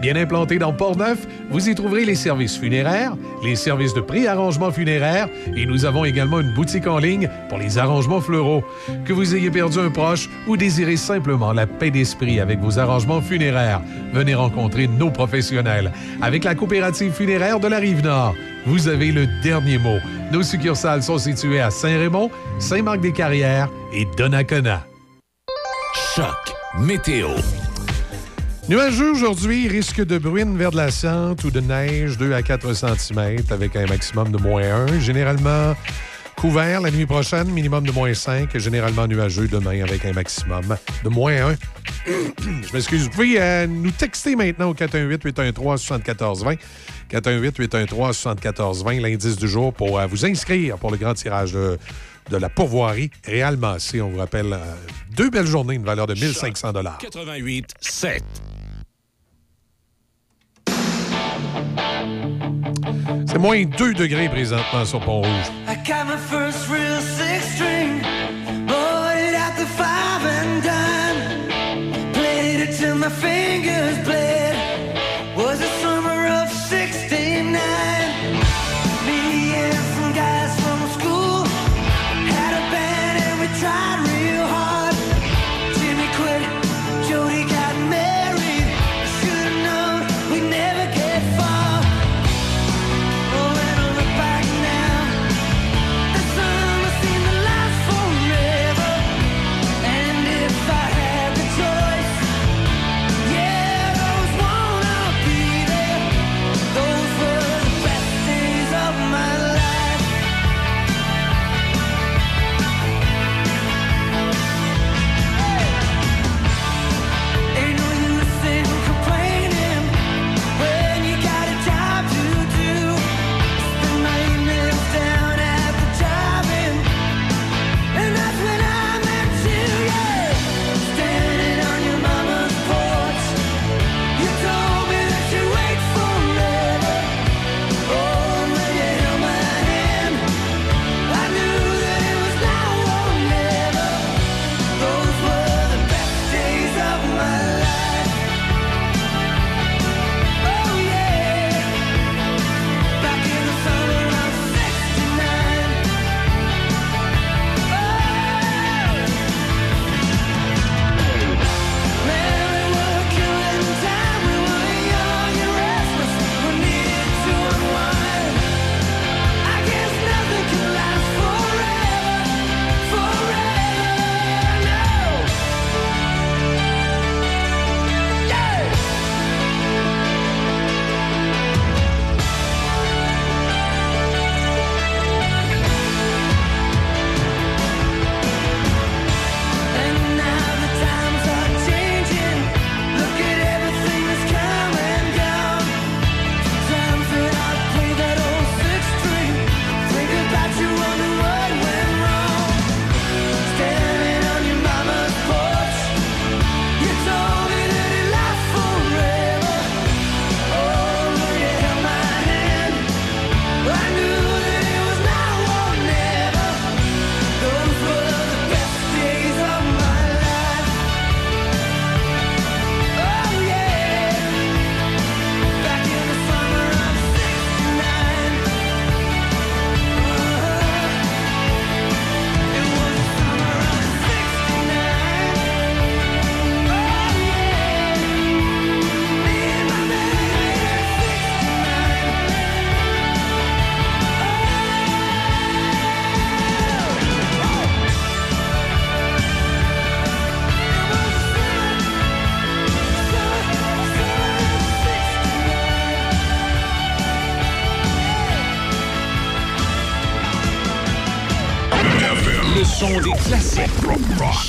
Bien implantée dans Port-Neuf, vous y trouverez les services funéraires, les services de pré-arrangement funéraire et nous avons également une boutique en ligne pour les arrangements fleuraux. Que vous ayez perdu un proche ou désirez simplement la paix d'esprit avec vos arrangements funéraires, venez rencontrer nos professionnels. Avec la coopérative funéraire de la Rive-Nord, vous avez le dernier mot. Nos succursales sont situées à Saint-Raymond, Saint-Marc-des-Carrières et Donnacona. Choc météo. Nuageux aujourd'hui, risque de bruine vers de la cente ou de neige 2 à 4 cm avec un maximum de moins 1. Généralement couvert la nuit prochaine, minimum de moins 5. Généralement nuageux demain avec un maximum de moins 1. Je m'excuse. Vous pouvez euh, nous texter maintenant au 418-813-7420. 418-813-7420, l'indice du jour pour euh, vous inscrire pour le grand tirage de, la pourvoirie Réal Massé. On vous rappelle euh, deux belles journées, une valeur de 1500 88 7. C'est moins 2 degrés présentement sur Pont-Rouge. My first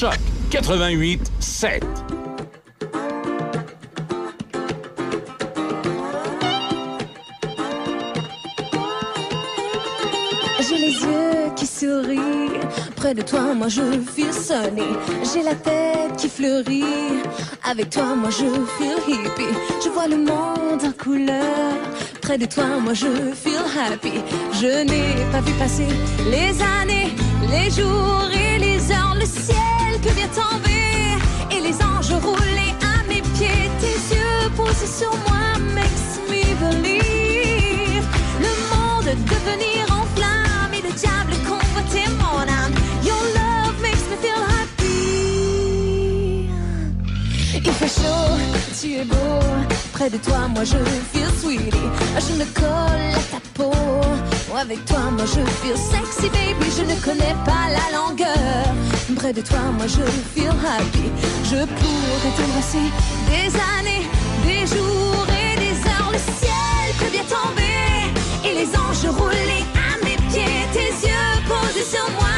Choc 88 7. J'ai les yeux qui sourient. Près de toi, moi je feel sunny. J'ai la tête qui fleurit. Avec toi, moi je feel hippie. Je vois le monde en couleur. Près de toi, moi je feel happy. Je n'ai pas vu passer les années, les jours. Le ciel que vient tomber et les anges roulés à mes pieds. Tes yeux posés sur moi makes me believe. Le monde devenir en flamme et le diable convoiter mon âme. Your love makes me feel happy. Il fait chaud, tu es beau. Près de toi, moi je feel sweetie. Je me colle à ta peau. Avec toi, moi je feel sexy, baby. Je ne connais pas la longueur. Près de toi, moi je feel happy. Je pourrais t'embrasser des années, des jours et des heures. Le ciel peut bien tomber et les anges rouler à mes pieds. Tes yeux posés sur moi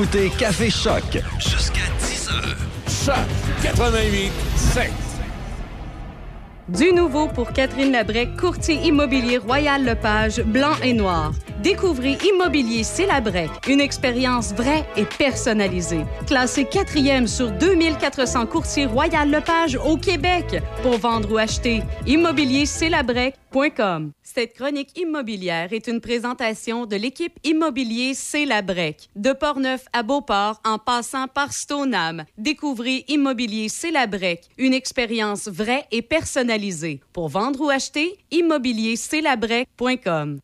écoutez Café Choc. Jusqu'à 10h. Choc 88 7. Du nouveau pour Catherine Labrec, courtier immobilier Royal Lepage, blanc et noir. Découvrez Immobilier C'est Labrec, une expérience vraie et personnalisée. Classé quatrième sur 2400 courtiers Royal Lepage au Québec. Pour vendre ou acheter, immobiliercelabrec.com. Cette chronique immobilière est une présentation de l'équipe Immobilier C'est Labrec. De Portneuf à Beauport, en passant par Stoneham. Découvrez Immobilier C'est Labrec, une expérience vraie et personnalisée. Pour vendre ou acheter, immobiliercelabrec.com.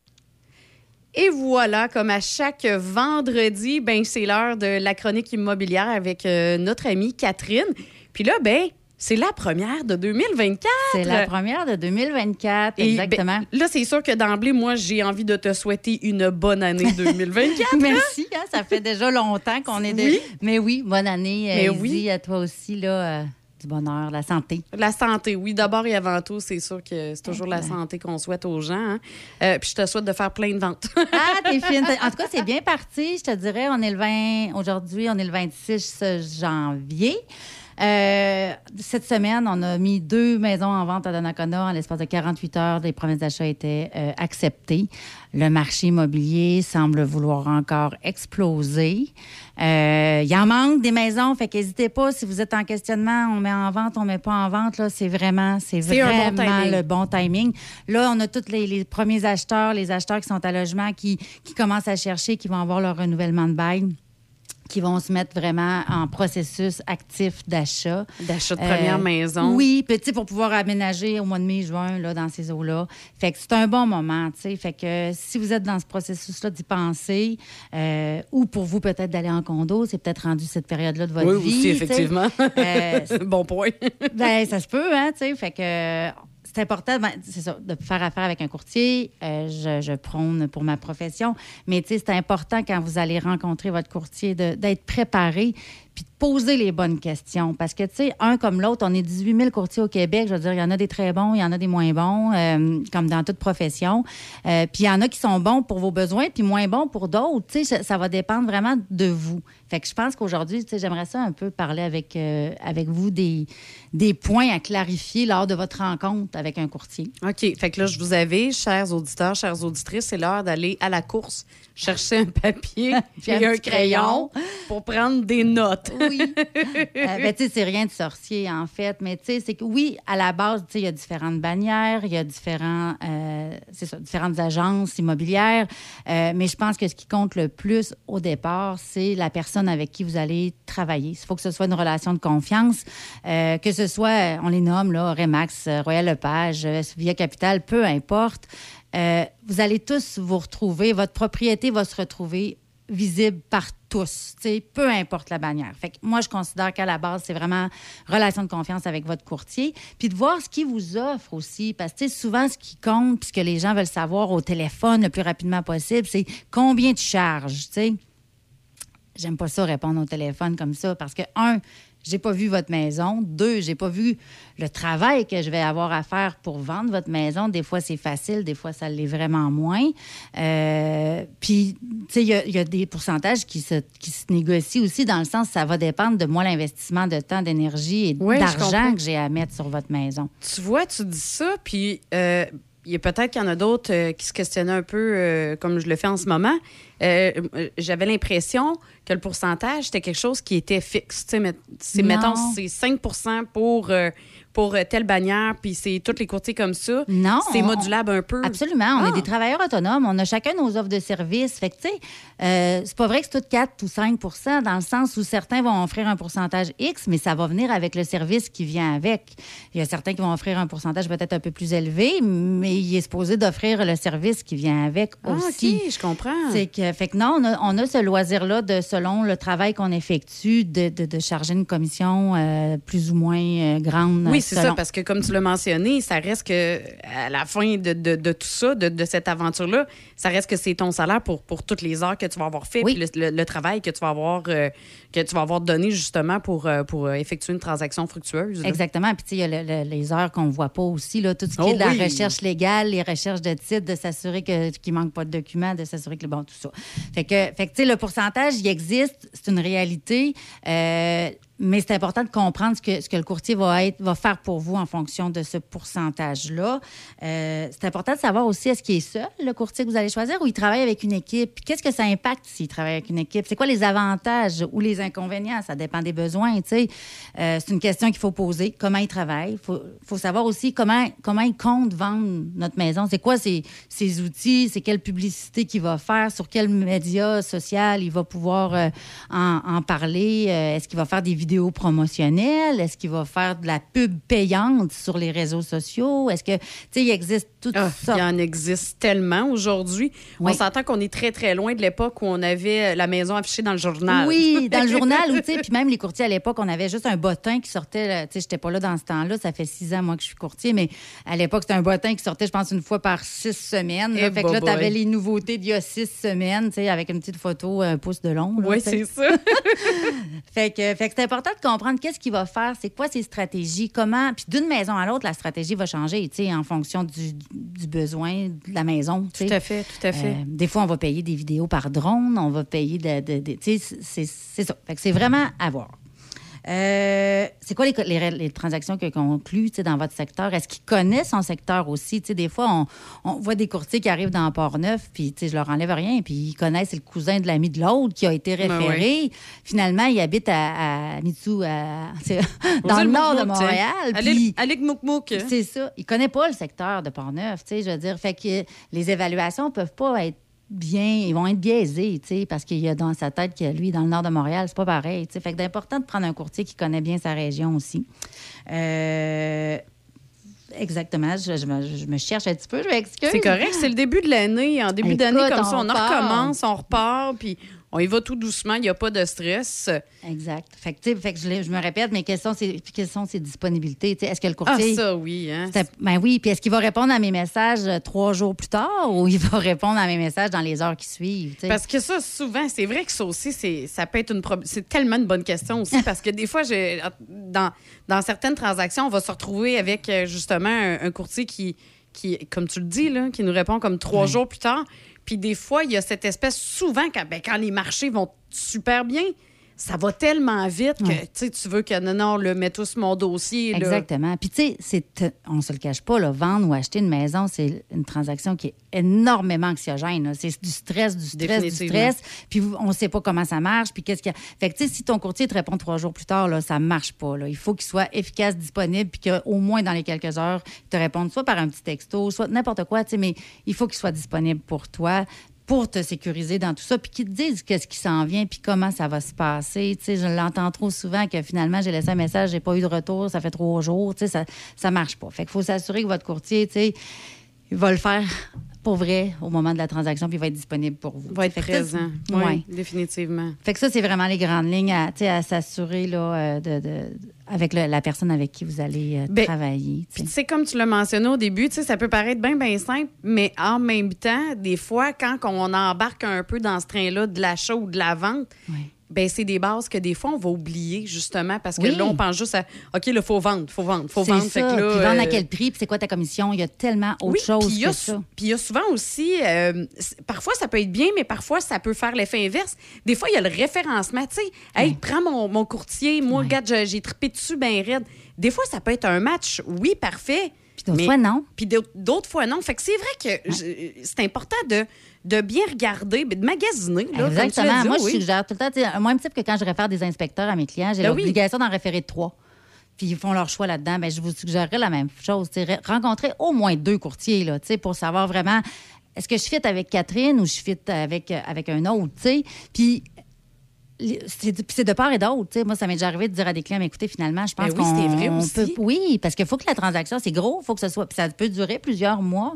Et voilà, comme à chaque vendredi, ben c'est l'heure de la chronique immobilière avec euh, notre amie Catherine. Puis là, ben c'est la première de 2024. C'est la première de 2024, Et, exactement. ben, là, c'est sûr que d'emblée, moi, j'ai envie de te souhaiter une bonne année 2024. Merci, hein, ça fait déjà longtemps qu'on est... de- Oui. Mais oui, bonne année, Mais oui. À toi aussi, là, euh, du bonheur, la santé? La santé, oui. D'abord et avant tout, c'est sûr que c'est toujours la santé qu'on souhaite aux gens. hein. Euh, puis je te souhaite de faire plein de ventes. Ah, t'es fine. En tout cas, c'est bien parti. Je te dirais, on est le 20... Aujourd'hui, on est le 26 janvier. Euh, cette semaine, on a mis deux maisons en vente à Donnacona. En l'espace de 48 heures, les promesses d'achat étaient euh, acceptées. Le marché immobilier semble vouloir encore exploser. Euh, Il y en manque des maisons, fait qu'hésitez pas. Si vous êtes en questionnement, on met en vente, on met pas en vente. Là, c'est vraiment, c'est bon vraiment le bon timing. Là, on a tous les, les premiers acheteurs, les acheteurs qui sont à logement, qui, qui commencent à chercher, qui vont avoir leur renouvellement de bail qui vont se mettre vraiment en processus actif d'achat. D'achat de première maison. Oui, petit pour pouvoir aménager au mois de mai, juin, là, dans ces eaux-là. Fait que c'est un bon moment, tu sais. Fait que si vous êtes dans ce processus-là d'y penser, euh, ou pour vous peut-être d'aller en condo, c'est peut-être rendu cette période-là de votre Oui, vie. sais. effectivement. Euh, bon point. ben, ça se peut, hein, tu sais. Fait que euh, c'est important, ben, de faire affaire avec un courtier. Euh, je, je prône pour ma profession. Mais, tu sais, c'est important quand vous allez rencontrer votre courtier d'être préparé. Puis de poser les bonnes questions. Parce que, tu sais, un comme l'autre, on est 18 000 courtiers au Québec. Je veux dire, il y en a des très bons, il y en a des moins bons, euh, comme dans toute profession. Euh, puis il y en a qui sont bons pour vos besoins, puis moins bons pour d'autres. Tu sais, ça, va dépendre vraiment de vous. Fait que je pense qu'aujourd'hui, tu sais, j'aimerais ça un peu parler avec, euh, avec vous des, des points à clarifier lors de votre rencontre avec un courtier. OK. Fait que là, je vous avais, chers auditeurs, chères auditrices, c'est l'heure d'aller à la course chercher un papier et un crayon pour prendre des notes. Oui. Euh, ben, tu sais, c'est rien de sorcier, en fait. Mais tu sais, c'est que oui, à la base, tu sais, il y a différentes bannières, il y a différents, euh, ça, différentes agences immobilières. Euh, mais je pense que ce qui compte le plus au départ, c'est la personne avec qui vous allez travailler. Il faut que ce soit une relation de confiance, euh, que ce soit, on les nomme, là, Remax, euh, Royal Lepage, Via Capital, peu importe. Euh, vous allez tous vous retrouver, votre propriété va se retrouver visible par tous, peu importe la bannière. Fait que moi, je considère qu'à la base, c'est vraiment relation de confiance avec votre courtier. Puis de voir ce qu'il vous offre aussi. Parce que souvent, ce qui compte, puis ce que les gens veulent savoir au téléphone le plus rapidement possible, c'est combien tu charges, tu sais. J'aime pas ça répondre au téléphone comme ça parce que, un, j'ai pas vu votre maison. Deux, j'ai pas vu le travail que je vais avoir à faire pour vendre votre maison. Des fois, c'est facile, des fois, ça l'est vraiment moins. Euh, puis, tu sais, il y a- il y, a des pourcentages qui se, qui se négocient aussi dans le sens ça va dépendre de moi l'investissement de temps, d'énergie et Oui, d'argent que j'ai à mettre sur votre maison. Tu vois, tu dis ça, puis euh, il y a peut-être qu'il y en a d'autres euh, qui se questionnaient un peu euh, comme je le fais en ce moment. Euh, J'avais l'impression que le pourcentage, c'était quelque chose qui était fixe. Met- mettons, c'est 5% pour, pour euh, telle bannière, puis c'est tous les courtiers comme ça. Non. C'est on- modulable un peu. Absolument. On Ah. est des travailleurs autonomes. On a chacun nos offres de services. Fait que, tu sais, euh, c'est pas vrai que c'est tout 4 ou 5 dans le sens où certains vont offrir un pourcentage X, mais ça va venir avec le service qui vient avec. Il y a certains qui vont offrir un pourcentage peut-être un peu plus élevé, mais il est supposé d'offrir le service qui vient avec Ah, aussi. OK, je comprends. C'est que, fait que non, on a, on a ce loisir-là de, selon le travail qu'on effectue, de, de- de charger une commission euh, plus ou moins euh, grande. Oui, c'est ça, parce que comme tu l'as mentionné, ça reste que à la fin de, de- de tout ça, de, de cette aventure-là, ça reste que c'est ton salaire pour, pour toutes les heures que tu vas avoir fait, puis le, le- le travail que tu vas avoir euh, que tu vas avoir donné justement pour, euh, pour euh, effectuer une transaction fructueuse. là. Exactement. Puis, tu sais, il y a le- le- les heures qu'on ne voit pas aussi, là, tout ce qui Oh est de la oui. recherche légale, les recherches de titres, de s'assurer que- qu'il ne manque pas de documents, de s'assurer que le bon, tout ça. Fait que, fait que, tu sais, le pourcentage, il existe, c'est une réalité. Euh, mais c'est important de comprendre ce que, ce que le courtier va, être, va faire pour vous en fonction de ce pourcentage-là. Euh, c'est important de savoir aussi est-ce qu'il est seul, le courtier que vous allez choisir, ou il travaille avec une équipe? Qu'est-ce que ça impacte s'il travaille avec une équipe? C'est quoi les avantages ou les inconvénients? Ça dépend des besoins. Euh, c'est une question qu'il faut poser. Comment il travaille? Il faut, faut savoir aussi comment, comment il compte vendre notre maison. C'est quoi ses, ses outils? C'est quelle publicité qu'il va faire? Sur quel média social il va pouvoir euh, en, en parler? Euh, Est-ce qu'il va faire des vidéos promotionnelles? Est-ce qu'il va faire de la pub payante sur les réseaux sociaux? Est-ce que, tu sais, il existe tout Ah, ça? Il en existe tellement aujourd'hui. Oui. On s'entend qu'on est très, très loin de l'époque où on avait la maison affichée dans le journal. Oui, dans le journal, ou tu sais, puis même les courtiers à l'époque, on avait juste un bottin qui sortait. Tu sais, j'étais pas là dans ce temps-là. Ça fait six ans, moi, que je suis courtier, mais à l'époque, c'était un bottin qui sortait, je pense, une fois par six semaines. là. Eh, fait que là, tu avais les nouveautés d'il y a six semaines, tu sais, avec une petite photo, un pouce de long. là, Oui, c'est ça. Fait que, fait que c'est important de comprendre qu'est-ce qu'il va faire, c'est quoi ses stratégies, comment. Puis d'une maison à l'autre, la stratégie va changer, tu sais, en fonction du, du besoin de la maison. tu sais. Tout à fait, tout à fait. Euh, des fois, on va payer des vidéos par drone, on va payer de. de- de- tu sais, c'est c'est ça. Fait que c'est vraiment à voir. Euh, c'est quoi les, les- les transactions que concluent dans votre secteur? Est-ce qu'ils connaissent son secteur aussi? Des fois, on, on voit des courtiers qui arrivent dans Port-Neuf, puis je leur enlève rien, puis ils connaissent le cousin de l'ami de l'autre qui a été Ben référé. Finalement, il habite à, à Mitsou, à- Aux dans le nord de. Montréal. À puis- l'île- à l'île Mouk-Mouk. C'est ça. Il connaît pas le secteur de Port-Neuf, je veux dire. Fait que les évaluations peuvent pas être bien, ils vont être biaisés, tu sais, parce qu'il y a dans sa tête que lui, dans le nord de Montréal, c'est pas pareil, tu sais. Fait que c'est important de prendre un courtier qui connaît bien sa région aussi. Euh, Exactement. Je, je me, je me cherche un petit peu, je m'excuse. C'est correct, c'est le début de l'année. En début Écoute, d'année, comme ça, on on en part. recommence, on repart, puis On y va tout doucement, il n'y a pas de stress. Exact. Fait que, fait je, me répète, mais quelles sont ses, quelles sont ses disponibilités? Est-ce que le courtier. Ah, ça, oui. Hein? Ben oui, puis est-ce qu'il va répondre à mes messages euh, trois jours plus tard ou il va répondre à mes messages dans les heures qui suivent? Parce que ça, souvent, c'est vrai que ça aussi, c'est, ça peut être une C'est tellement une bonne question aussi, parce que des fois, dans, dans certaines transactions, on va se retrouver avec euh, justement un, un courtier qui, qui, comme tu le dis, là, qui nous répond comme trois jours plus tard. Puis des fois, il y a cette espèce, souvent, quand, ben, quand les marchés vont super bien, ça va tellement vite que Ouais. tu veux que non, non, le mets tout sur mon dossier. là. Exactement. Puis, tu sais, c'est- on se le cache pas, là, vendre ou acheter une maison, c'est une transaction qui est énormément anxiogène. C'est du stress, du stress, du stress. Puis, on sait pas comment ça marche. Puis, qu'est-ce qu'il y a. Fait que, tu sais, si ton courtier te répond trois jours plus tard, là, ça marche pas. Là. Il faut qu'il soit efficace, disponible, puis qu'au moins dans les quelques heures, il te réponde soit par un petit texto, soit n'importe quoi, tu sais, mais il faut qu'il soit disponible pour toi pour te sécuriser dans tout ça, puis qu'ils te disent qu'est-ce qui s'en vient, puis comment ça va se passer. Tu sais, je l'entends trop souvent que finalement, j'ai laissé un message, j'ai pas eu de retour, ça fait trois jours. Tu sais, ça, ça marche pas. Fait qu'il faut s'assurer que votre courtier, tu sais, il va le faire pour vrai au moment de la transaction, puis il va être disponible pour vous. va être présent. c'est- Oui, ouais. définitivement. Fait que ça, c'est vraiment les grandes lignes à, à s'assurer là, euh, de, de- avec le- la personne avec qui vous allez euh, Ben, travailler. sais, comme tu l'as mentionné au début, ça peut paraître bien, bien simple, mais en même temps, des fois, quand on embarque un peu dans ce train-là de l'achat ou de la vente, ben c'est des bases que des fois, on va oublier, justement, parce que Oui. là, on pense juste à OK, là, il faut vendre, faut vendre, faut C'est vendre. ça. Fait que là, puis vendre à euh, quel prix, puis c'est quoi ta commission? Il y a tellement autre oui, chose puis il y a que sou- ça. Puis il y a souvent aussi, euh, parfois ça peut être bien, mais parfois ça peut faire l'effet inverse. Des fois, il y a le référencement. Tu sais, hey, prends mon, mon courtier, moi, regarde, j'ai- trippé dessus bien raide. Des fois, ça peut être un match, oui, parfait. D'autres fois, non? Puis d'autres- fois, non. Fait que c'est vrai que c'est important de, de bien regarder, de magasiner. Là, comme tu l'as Exactement. dit, Moi, oui. je suggère tout le temps, même type que quand je réfère des inspecteurs à mes clients, j'ai Ben oui. l'obligation d'en référer trois. Puis ils font leur choix là-dedans. Ben, je vous suggérerais la même chose. Rencontrer au moins deux courtiers là, pour savoir vraiment est-ce que je fit avec Catherine ou je fit avec, avec un autre. Puis c'est de part et d'autre. tu sais. Moi, ça m'est déjà arrivé de dire à des clients, mais écoutez, finalement, je pense Ben oui, qu'on vrai aussi. peut- oui, parce qu'il faut que la transaction, c'est gros, faut que ce soit, puis ça peut durer plusieurs mois.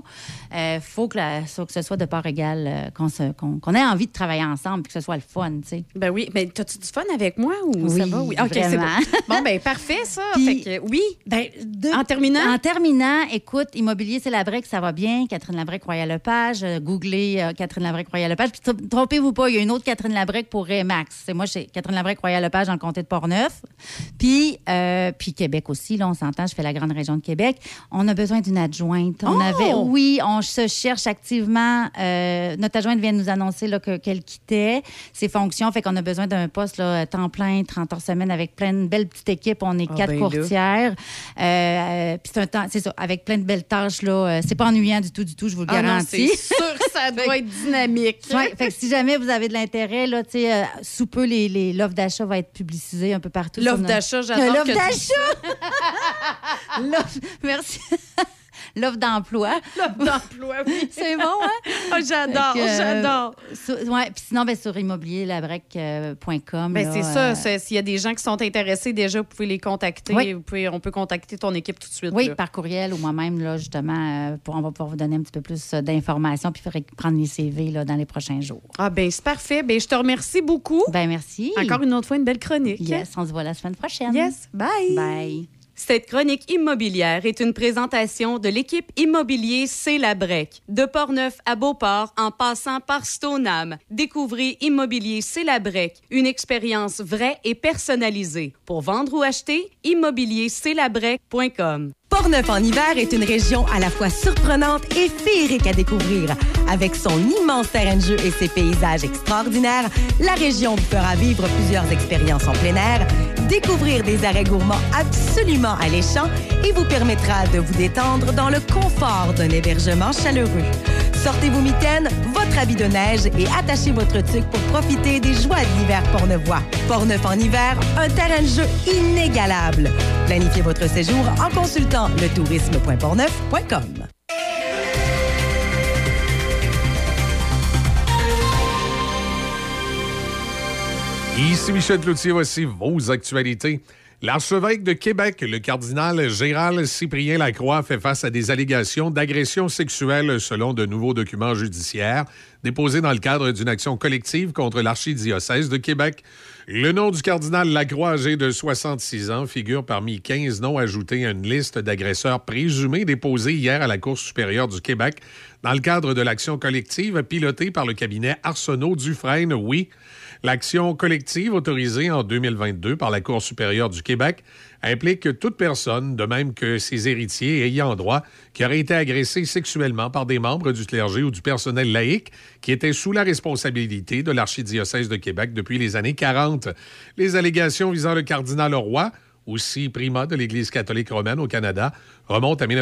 Il faut, que la- faut que ce soit de part égale, euh, qu'on ait envie de travailler ensemble, puis que ce soit le fun, tu sais. Ben oui, mais t'as-tu du fun avec moi ou Oui, ça va? Oui, OK, c'est bon. Bon, ben parfait, ça. Puis- Fait que, oui. Ben, en terminant? En terminant, écoute, Immobilier, c'est la brique, ça va bien. Catherine Labrec, Royal Lepage. Euh, googlez euh, Catherine Labrec, Royal Lepage. Puis tr- trompez-vous pas, il y a une autre Catherine Labrec pour Remax. Moi, c'est Catherine Labrec, Royal Lepage dans le comté de Portneuf. Puis, euh, puis Québec aussi, là, on s'entend, je fais la grande région de Québec. On a besoin d'une adjointe. On Oh! avait, oui, on se cherche activement. Euh, notre adjointe vient de nous annoncer là, que- qu'elle quittait ses fonctions. Fait qu'on a besoin d'un poste là, temps plein, 30 heures semaine, avec plein de belles petites équipes. On est Ah, quatre ben courtières. Euh, puis c'est un temps, c'est ça, avec plein de belles tâches. Là, c'est pas ennuyant du tout, du tout, je vous le Ah non, garantis. c'est sûr que ça doit être dynamique. Ouais, fait que si jamais vous avez de l'intérêt, là, tu sais, sous peu, les, les- l'offre d'achat va être publicisée un peu partout. L'offre d'achat, j'adore L'offre que d'achat! L'offre- Merci. L'offre d'emploi. L'offre d'emploi, oui. C'est bon, hein? Ah, j'adore, euh, j'adore. ouais, puis sinon, ben, sur immobilierlabrec.com. Ben, là, c'est ça. euh, S'il y a des gens qui sont intéressés, déjà, vous pouvez les contacter. Oui. Vous pouvez, on peut contacter ton équipe tout de suite. Oui, là. par courriel ou moi-même, là, justement, euh, pour, on va pouvoir vous donner un petit peu plus euh, d'informations, puis il faudrait prendre les CV là, dans les prochains jours. Ah, ben c'est parfait. Ben, je te remercie beaucoup. Ben, merci. Encore une autre fois, une belle chronique. Yes, on se voit la semaine prochaine. Yes, bye. Bye. Cette chronique immobilière est une présentation de l'équipe immobilier C'est la Brec. De Portneuf à Beauport, en passant par Stoneham. Découvrez Immobilier C'est la Brec, une expérience vraie et personnalisée. Pour vendre ou acheter, immobiliercestlabrec.com. Portneuf en hiver est une région à la fois surprenante et féerique à découvrir. Avec son immense terrain de jeu et ses paysages extraordinaires, la région vous fera vivre plusieurs expériences en plein air, découvrir des arrêts gourmands absolument alléchants et vous permettra de vous détendre dans le confort d'un hébergement chaleureux. Sortez vos mitaines, votre habit de neige et attachez votre tuque pour profiter des joies de l'hiver portneuvois. Portneuf en hiver, un terrain de jeu inégalable. Planifiez votre séjour en consultant Ici Michel Cloutier, voici vos actualités. L'archevêque de Québec, le cardinal Gérald Cyprien Lacroix, fait face à des allégations d'agression sexuelle selon de nouveaux documents judiciaires déposés dans le cadre d'une action collective contre l'archidiocèse de Québec. Le nom du cardinal Lacroix, âgé de 66 ans, figure parmi 15 noms ajoutés à une liste d'agresseurs présumés déposés hier à la Cour supérieure du Québec dans le cadre de l'action collective pilotée par le cabinet Arsenault Dufresne, oui. L'action collective autorisée en 2022 par la Cour supérieure du Québec implique toute personne, de même que ses héritiers ayant droit, qui aurait été agressé sexuellement par des membres du clergé ou du personnel laïque qui étaient sous la responsabilité de l'archidiocèse de Québec depuis les années 40. Les allégations visant le cardinal Roy, aussi primat de l'Église catholique romaine au Canada, remontent à 19